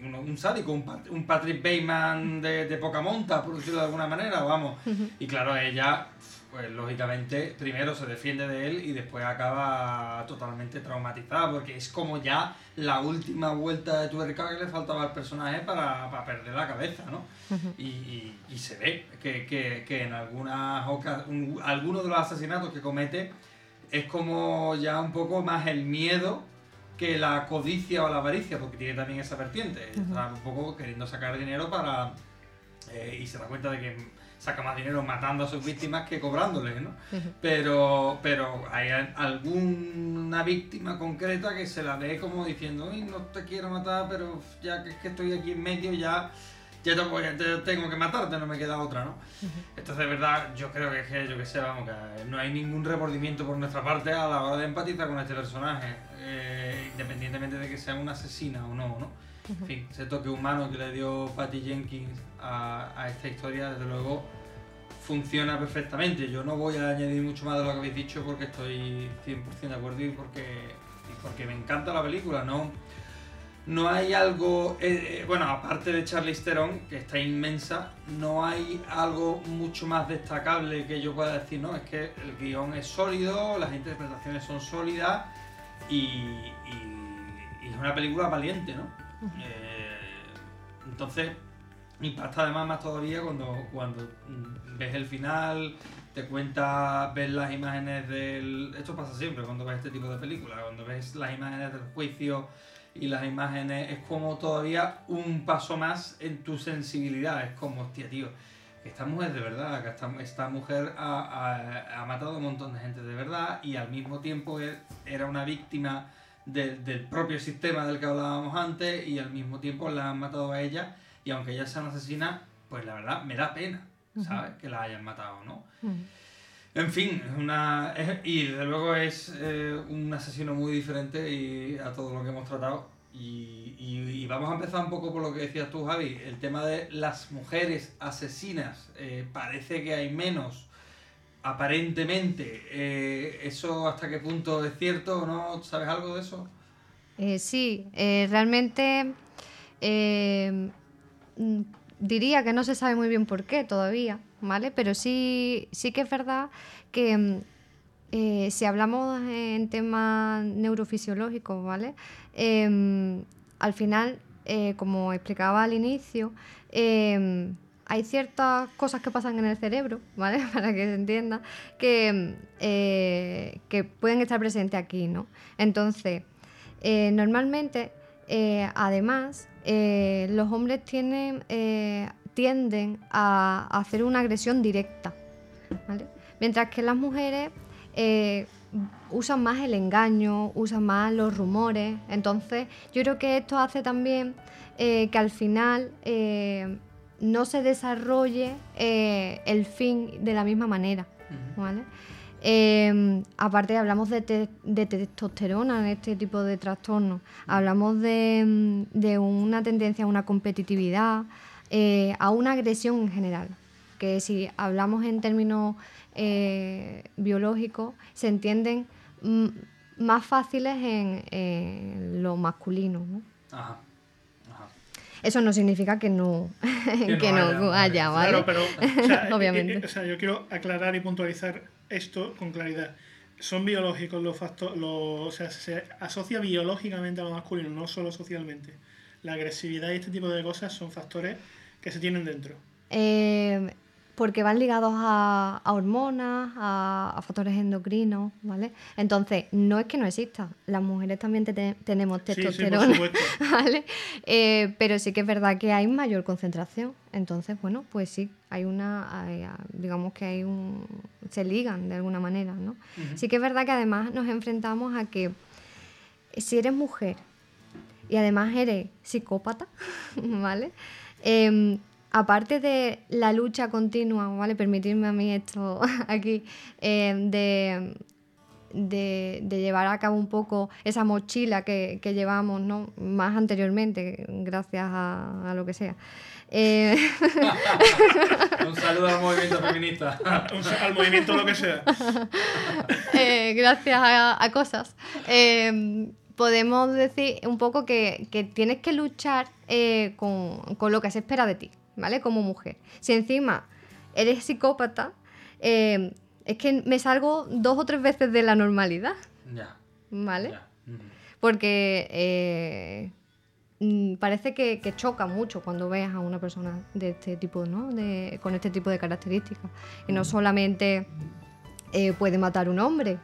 un, un sádico, un, Pat- un Patrick Bateman de, de poca monta, por decirlo de alguna manera, vamos. Y claro, ella, pues lógicamente, primero se defiende de él y después acaba totalmente traumatizada, porque es como ya la última vuelta de tuerca que le faltaba al personaje para, para perder la cabeza, ¿no? Y, y- y se ve que, que- que en algunas ocasiones, algunos de los asesinatos que comete es como ya un poco más el miedo que la codicia o la avaricia, porque tiene también esa vertiente. Está un poco queriendo sacar dinero para. eh, y se da cuenta de que saca más dinero matando a sus víctimas que cobrándoles, ¿no? Pero, pero hay al- alguna víctima concreta que se la ve como diciendo, "Uy, no te quiero matar, pero ya que, es que estoy aquí en medio, ya, ya tengo que matarte, no me queda otra, ¿no? Entonces, de verdad, yo creo que es que, yo que sé, vamos, que no hay ningún remordimiento por nuestra parte a la hora de empatizar con este personaje, eh, independientemente de que sea una asesina o no, ¿no? En fin, ese toque humano que le dio Patty Jenkins a, esta historia, desde luego, funciona perfectamente. Yo no voy a añadir mucho más de lo que habéis dicho porque estoy 100% de acuerdo y porque, porque me encanta la película, ¿no? No hay algo, eh, eh, bueno, aparte de Charlize Theron, que está inmensa, no hay algo mucho más destacable que yo pueda decir, no, es que el guion es sólido, las interpretaciones son sólidas y es una película valiente, ¿no? Eh, entonces, impacta además más todavía cuando, cuando mm, ves el final, te cuenta, ves las imágenes del... Esto pasa siempre cuando ves este tipo de películas, cuando ves las imágenes del juicio y las imágenes, es como todavía un paso más en tu sensibilidad, es como, hostia, tío, esta mujer de verdad, esta, esta mujer ha, ha- ha matado a un montón de gente de verdad y al mismo tiempo e- era una víctima del- del propio sistema del que hablábamos antes y al mismo tiempo la han matado a ella y aunque ella sea una asesina, pues la verdad me da pena, ¿sabes? Que la hayan matado, ¿no? En fin, es una, es- y desde luego es eh, un asesino muy diferente y a todo lo que hemos tratado. Y, y- y vamos a empezar un poco por lo que decías tú, Javi. El tema de las mujeres asesinas. eh, parece que hay menos, aparentemente. Eh, ¿Eso hasta qué punto es cierto no? ¿Sabes algo de eso?
Eh, sí, eh, realmente mm, diría que no se sabe muy bien por qué todavía, ¿vale? Pero sí, sí que es verdad que mm, si hablamos en temas neurofisiológicos, ¿vale? Em, al final, como explicaba al inicio, em, hay ciertas cosas que pasan en el cerebro, ¿vale? (laughs) Para que se entienda, que, eh, que pueden estar presentes aquí, ¿no? Entonces, eh, normalmente, eh, además, los hombres tienen, tienden a, hacer una agresión directa, ¿vale? Mientras que las mujeres usan más el engaño, usan más los rumores. Entonces, yo creo que esto hace también que al final no se desarrolle eh, el fin de la misma manera, ¿vale? Eh, aparte hablamos de, te- de testosterona en este tipo de trastornos, hablamos de, mm, de una tendencia a una competitividad, eh, a una agresión en general, que si hablamos en términos eh, biológicos se entienden mm, más fáciles en, en lo masculino. ¿no?
Ajá.
Eso no significa que no, que (laughs)
no
no
haya,
haya, ¿vale?
Claro, pero o sea, (laughs)
Obviamente.
eh, eh, o sea, yo quiero aclarar y puntualizar esto con claridad. Son biológicos los factores, o sea, se asocia biológicamente a lo masculino, no solo socialmente. La agresividad y este tipo de cosas son factores que se tienen dentro.
Eh, porque van ligados a, a hormonas, a, a factores endocrinos, ¿vale? Entonces, no es que no exista, las mujeres también te- tenemos
Sí, sí,
testosterona,
supuesto. (laughs)
¿vale? Eh, pero sí que es verdad que hay mayor concentración, entonces, bueno, pues sí, hay una, hay, ah, digamos que hay un, se ligan de alguna manera, ¿no? Sí que es verdad que además nos enfrentamos a que si eres mujer y además eres psicópata, (laughs) ¿vale? Em, aparte de la lucha continua, ¿vale? Permitirme a mí esto (laughs) aquí, em, de, de, de llevar a cabo un poco esa mochila que, que llevamos, ¿no? Más anteriormente, gracias a, a lo que sea. Eh, (laughs)
Un saludo al movimiento feminista. (laughs)
Un al movimiento lo que sea.
eh, gracias a, a cosas, eh, podemos decir un poco que, que tienes que luchar eh, con, con lo que se espera de ti, ¿vale? Como mujer. Si encima eres psicópata, eh, es que me salgo dos o tres veces de la normalidad,
Ya.
¿vale?
ya.
Porque eh, mm, parece que, que choca mucho cuando ves a una persona de este tipo, ¿no? De, con este tipo de características. Y no solamente puede matar un hombre.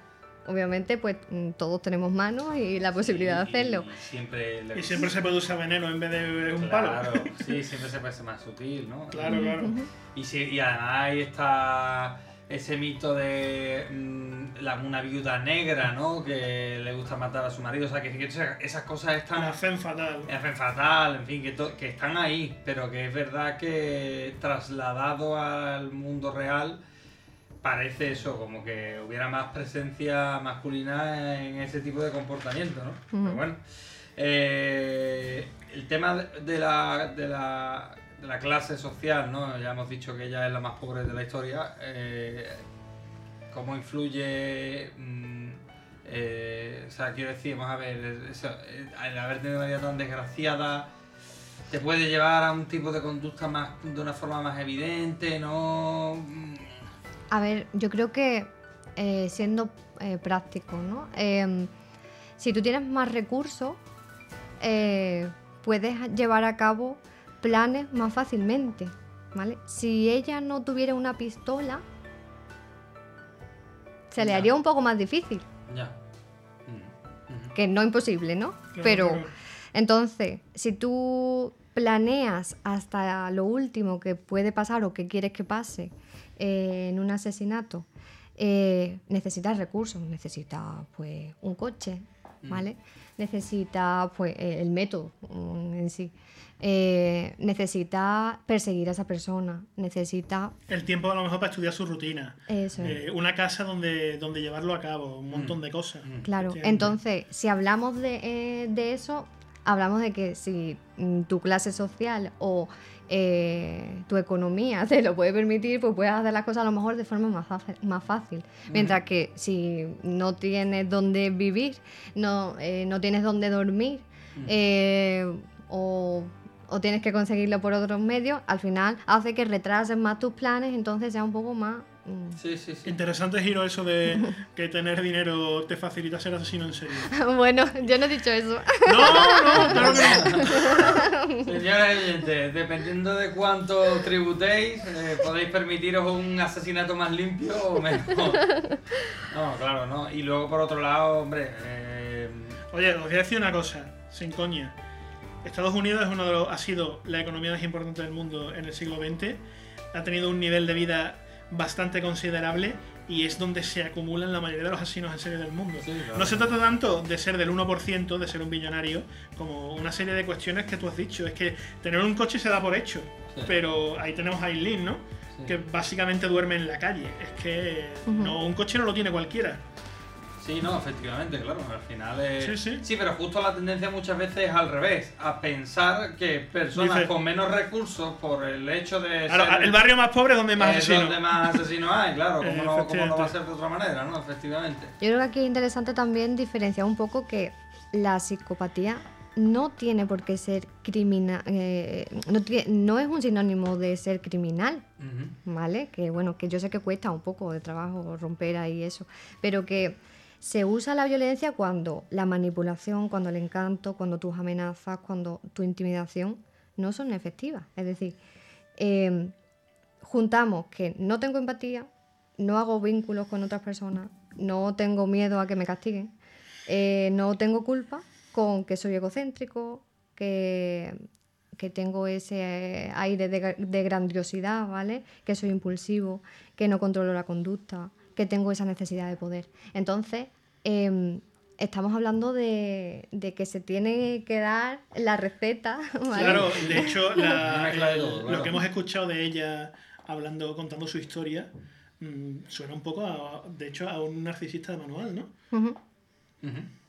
Obviamente, pues mm, todos tenemos manos y la posibilidad de hacerlo.
Y siempre,
Y siempre se puede usar veneno en vez de un palo.
Claro, sí, siempre se puede ser más sutil, ¿no?
Claro, claro.
Y, sí, y además ahí está ese mito de mm, la, una viuda negra, ¿no? Que le gusta matar a su marido. O sea, que, que esas- cosas están...
La fen fatal.
La fen fatal, en fin, que, to- que están ahí, pero que es verdad que trasladado al mundo real parece eso, como que hubiera más presencia masculina en ese tipo de comportamiento, ¿no? Pero bueno. Eh, el tema de la, de, la, de la clase social, ¿no? Ya hemos dicho que ella es la más pobre de la historia. eh, ¿Cómo influye? mm, eh, o sea, quiero decir, vamos a ver, eh, el haber tenido una vida tan desgraciada te puede llevar a un tipo de conducta más de una forma más evidente, ¿no? Mm,
A ver, yo creo que eh, siendo eh, práctico, ¿no? Em, si tú tienes más recursos, eh, puedes llevar a cabo planes más fácilmente, ¿vale? Si ella no tuviera una pistola, se le
Ya.
haría un poco más difícil,
Ya.
que no imposible, ¿no?
Claro,
Pero
claro.
entonces, si tú planeas hasta lo último que puede pasar o que quieres que pase eh, en un asesinato, eh, necesitas recursos, necesitas pues un coche, ¿vale? Necesita, pues, eh, el método mm, en sí. Eh, necesita perseguir a esa persona, necesita...
El tiempo a lo mejor para estudiar su rutina.
Eso es.
Eh, una casa donde, donde llevarlo a cabo, un montón de cosas.
Claro,
Efectivamente.
entonces, si hablamos de, eh, de eso, hablamos de que si mm, tu clase social o eh, tu economía (laughs) te lo puede permitir, pues puedes hacer las cosas a lo mejor de forma más fácil. Más fácil. Mientras que si no tienes dónde vivir, no, eh, no tienes dónde dormir, eh, o, o tienes que conseguirlo por otros medios, al final hace que retrases más tus planes, entonces sea un poco más... mm,
Sí, sí, sí.
Interesante giro eso de que tener dinero te facilita ser asesino en serie. (laughs)
bueno, yo no he dicho eso.
No, no, claro que no. (laughs)
Señores oyentes, dependiendo de cuánto tributéis, eh, podéis permitiros un asesinato más limpio o menos. No, claro, no. Y luego, por otro lado, hombre, eh,
Oye, os voy a decir una cosa, sin coña. Estados Unidos es uno de los, ha sido la economía más importante del mundo en el siglo XX. Ha tenido un nivel de vida bastante considerable y es donde se acumulan la mayoría de los asesinos en serie del mundo.
claro.
No se trata tanto de ser del 1%, de ser un billonario, como una serie de cuestiones que tú has dicho. Es que tener un coche se da por hecho,
Sí.
pero ahí tenemos a Eileen, ¿no? Que básicamente duerme en la calle. Es que no, un coche no lo tiene cualquiera.
Sí, no, efectivamente, claro. Al final es.
Sí, sí.
pero justo la tendencia muchas veces es al revés, a pensar que personas
Dice-
con menos recursos, por el hecho de.
Claro,
ser-
el barrio más pobre es donde hay más
es
asesinos.
donde más asesinos hay, claro. ¿Cómo, (laughs) no, cómo no va a ser de otra manera, no? Efectivamente.
Yo creo que aquí es interesante también diferenciar un poco que la psicopatía no tiene por qué ser criminal, no, tie- no es un sinónimo de ser criminal, ¿vale? Que bueno, que yo sé que cuesta un poco de trabajo romper ahí eso, pero que se usa la violencia cuando la manipulación, cuando el encanto, cuando tus amenazas, cuando tu intimidación no son efectivas. Es decir, eh, juntamos que no tengo empatía, no hago vínculos con otras personas, no tengo miedo a que me castiguen, eh, no tengo culpa con que soy egocéntrico, que, tengo ese aire de, de grandiosidad, ¿vale? Que soy impulsivo, que no controlo la conducta, que tengo esa necesidad de poder. Entonces, em, estamos hablando de, de que se tiene que dar la receta, (laughs) ¿vale?
Claro, de hecho, (laughs) la- lo que hemos escuchado de ella hablando, contando su historia, mm, suena un poco, a, de hecho, a un narcisista de manual, ¿no?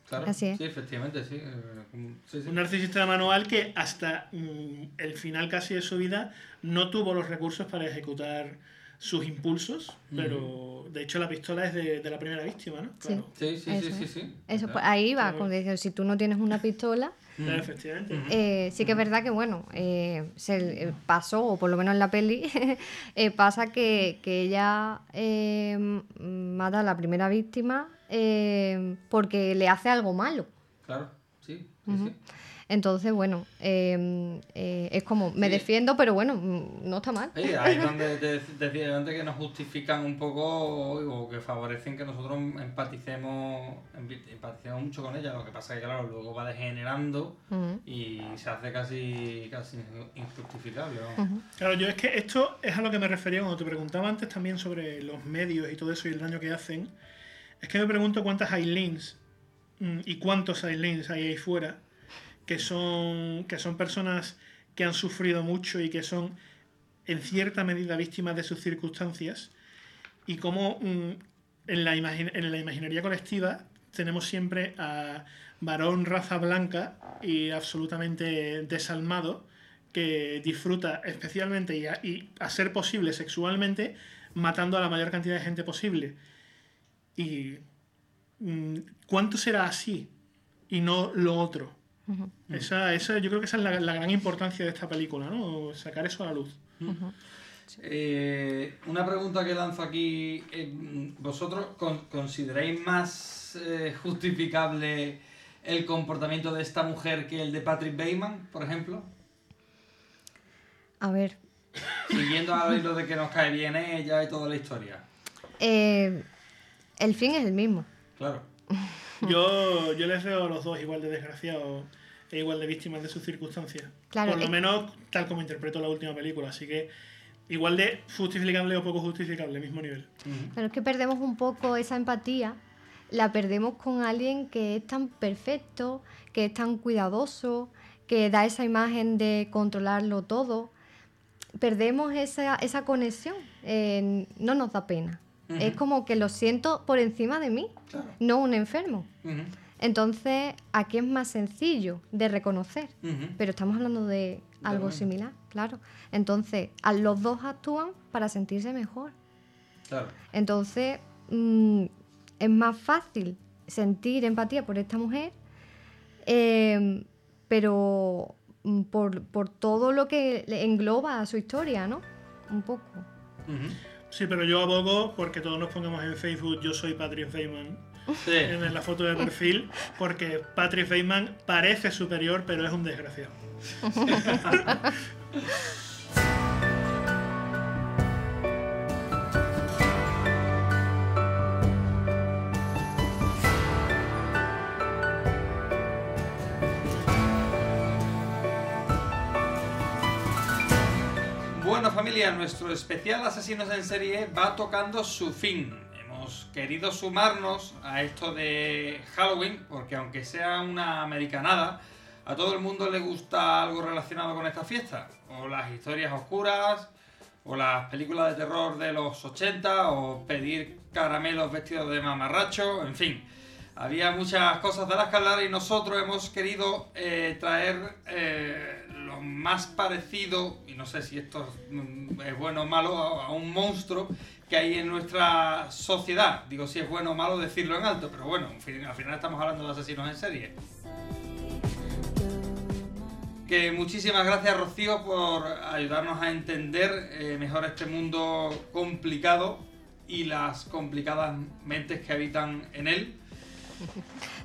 Claro.
Así es.
Sí, efectivamente, sí. eh, sí.
Un narcisista de manual que hasta mm, el final casi de su vida no tuvo los recursos para ejecutar sus impulsos, pero de hecho la pistola es de, de la primera víctima, ¿no?
Sí.
Claro.
Sí, sí,
Eso
sí, sí,
es.
sí.
Eso, pues, ahí va, como dice, si tú no tienes una pistola,
Claro, Efectivamente.
Eh, sí que es verdad que, bueno, eh, se eh, pasó, o por lo menos en la peli, (laughs) eh, pasa que, que ella eh, mata a la primera víctima eh, porque le hace algo malo.
Claro, sí, sí.
Entonces, bueno, eh, eh, es como, me
Sí.
defiendo, pero bueno, mm, no está mal.
Sí, ahí donde te te decía antes que nos justifican un poco o que favorecen que nosotros empaticemos, empaticemos mucho con ella. Lo que pasa es que, claro, luego va degenerando y se hace casi, casi injustificable.
Claro, yo es que esto es a lo que me refería cuando te preguntaba antes también sobre los medios y todo eso y el daño que hacen. Es que me pregunto cuántas Aileens mm, y cuántos Aileens hay ahí fuera que son, que son personas que han sufrido mucho y que son en cierta medida víctimas de sus circunstancias y cómo mm, en, la en la imaginaría colectiva tenemos siempre a varón raza blanca y absolutamente desalmado que disfruta especialmente y a, y a ser posible sexualmente matando a la mayor cantidad de gente posible. ¿Y mm, cuánto será así y no lo otro? Esa, esa, yo creo que esa es la, la gran importancia de esta película, ¿no? Sacar eso a la luz.
Eh, una pregunta que lanzo aquí. eh, ¿Vosotros con- consideráis más eh, justificable el comportamiento de esta mujer que el de Patrick Bateman, por ejemplo?
A ver,
Siguiendo (laughs) al hilo de que nos cae bien ella y toda la historia.
eh, el fin es el mismo.
Claro. (laughs)
Yo, yo les veo a los dos igual de desgraciados e igual de víctimas de sus circunstancias.
Claro,
Por lo
es-
menos tal como interpreto la última película. Así que igual de justificable o poco justificable, mismo nivel.
Pero es que perdemos un poco esa empatía la perdemos con alguien que es tan perfecto, que es tan cuidadoso, que da esa imagen de controlarlo todo. Perdemos esa, esa conexión, eh, no nos da pena. Es como que lo siento por encima de mí, no un enfermo. Entonces, aquí es más sencillo de reconocer, pero estamos hablando de algo similar, claro. Entonces, a los dos actúan para sentirse mejor.
Claro.
Entonces, mm, es más fácil sentir empatía por esta mujer, eh, pero mm, por, por todo lo que engloba a su historia, ¿no? Un poco.
Sí, pero yo abogo porque todos nos pongamos en Facebook yo soy Patrick Feynman. En la foto de perfil, porque Patrick Feynman parece superior, pero es un desgraciado. (laughs)
Nuestro especial Asesinos en Serie va tocando su fin. Hemos querido sumarnos a esto de Halloween porque aunque sea una americanada, a todo el mundo le gusta algo relacionado con esta fiesta. O las historias oscuras, o las películas de terror de los 80, o pedir caramelos vestidos de mamarracho, en fin. Había muchas cosas de las que hablar y nosotros hemos querido eh, traer eh, más parecido, y no sé si esto es bueno o malo, a, un monstruo que hay en nuestra sociedad. Digo si es bueno o malo decirlo en alto, pero bueno, al final estamos hablando de asesinos en serie. Que muchísimas gracias Rocío por ayudarnos a entender eh, mejor este mundo complicado y las complicadas mentes que habitan en él.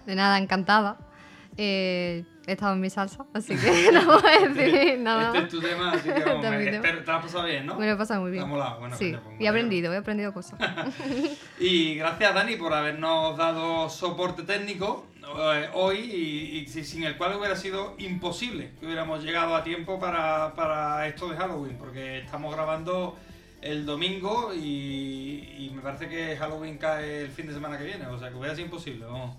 De nada, encantada. Eh, he estado en mi salsa, así que (laughs) no voy a decir nada
Este es tu tema, así que vamos, (laughs)
Este es mi
me- espero- te has pasado bien, ¿no?
Me lo he pasado muy bien.
Molado, bueno,
sí,
pues
y he aprendido, he aprendido cosas. (laughs)
Y gracias Dani por habernos dado soporte técnico eh, hoy y, y si- sin el cual hubiera sido imposible que hubiéramos llegado a tiempo para, para esto de Halloween, porque estamos grabando el domingo y, y me parece que Halloween cae el fin de semana que viene, o sea que hubiera sido imposible. Vamos.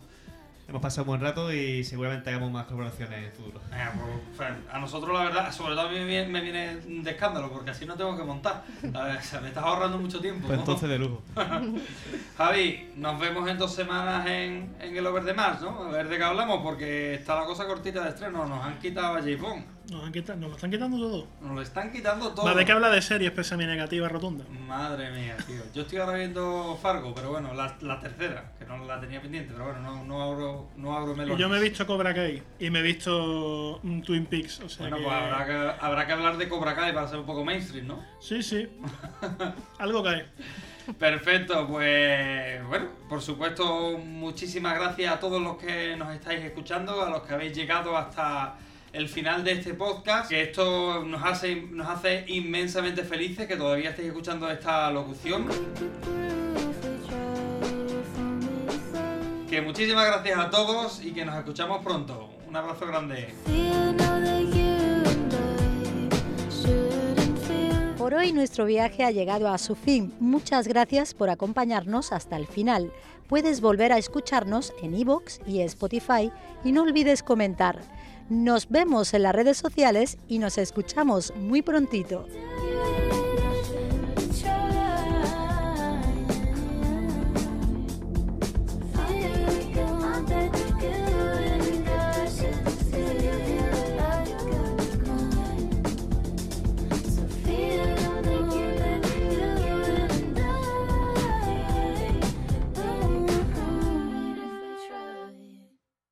Hemos pasado un buen rato y seguramente hagamos más colaboraciones en el futuro.
Venga, pues, a nosotros la verdad, sobre todo a mí me viene, de escándalo, porque así no tengo que montar. A ver, o sea, me estás ahorrando mucho tiempo.
Pues
¿no?
entonces de lujo. (laughs)
Javi, nos vemos en dos semanas en, en el Over de Mars, ¿no? A ver de qué hablamos, porque está la cosa cortita de estreno. Nos han quitado a J. Bond.
Nos, han quitado- nos lo están quitando todo.
Nos lo están quitando todo.
De que habla de series, pesa mi negativa rotunda.
Madre mía, tío. Yo estoy ahora viendo Fargo, pero bueno, la, la tercera, que no la tenía pendiente, pero bueno, no, no abro, no abro melones.
yo me he visto Cobra Kai y me he visto mm, Twin Peaks. O sea
Bueno,
que...
pues habrá que, habrá que hablar de Cobra Kai para ser un poco mainstream, ¿no?
Sí, sí. (laughs) Algo cae.
Perfecto, pues bueno, por supuesto, muchísimas gracias a todos los que nos estáis escuchando, a los que habéis llegado hasta el final de este podcast, que esto nos hace, nos hace inmensamente felices que todavía estéis escuchando esta locución. Que muchísimas gracias a todos y que nos escuchamos pronto. Un abrazo grande.
Por hoy nuestro viaje ha llegado a su fin. Muchas gracias por acompañarnos hasta el final. Puedes volver a escucharnos en iVoox y Spotify y no olvides comentar. Nos vemos en las redes sociales y nos escuchamos muy prontito.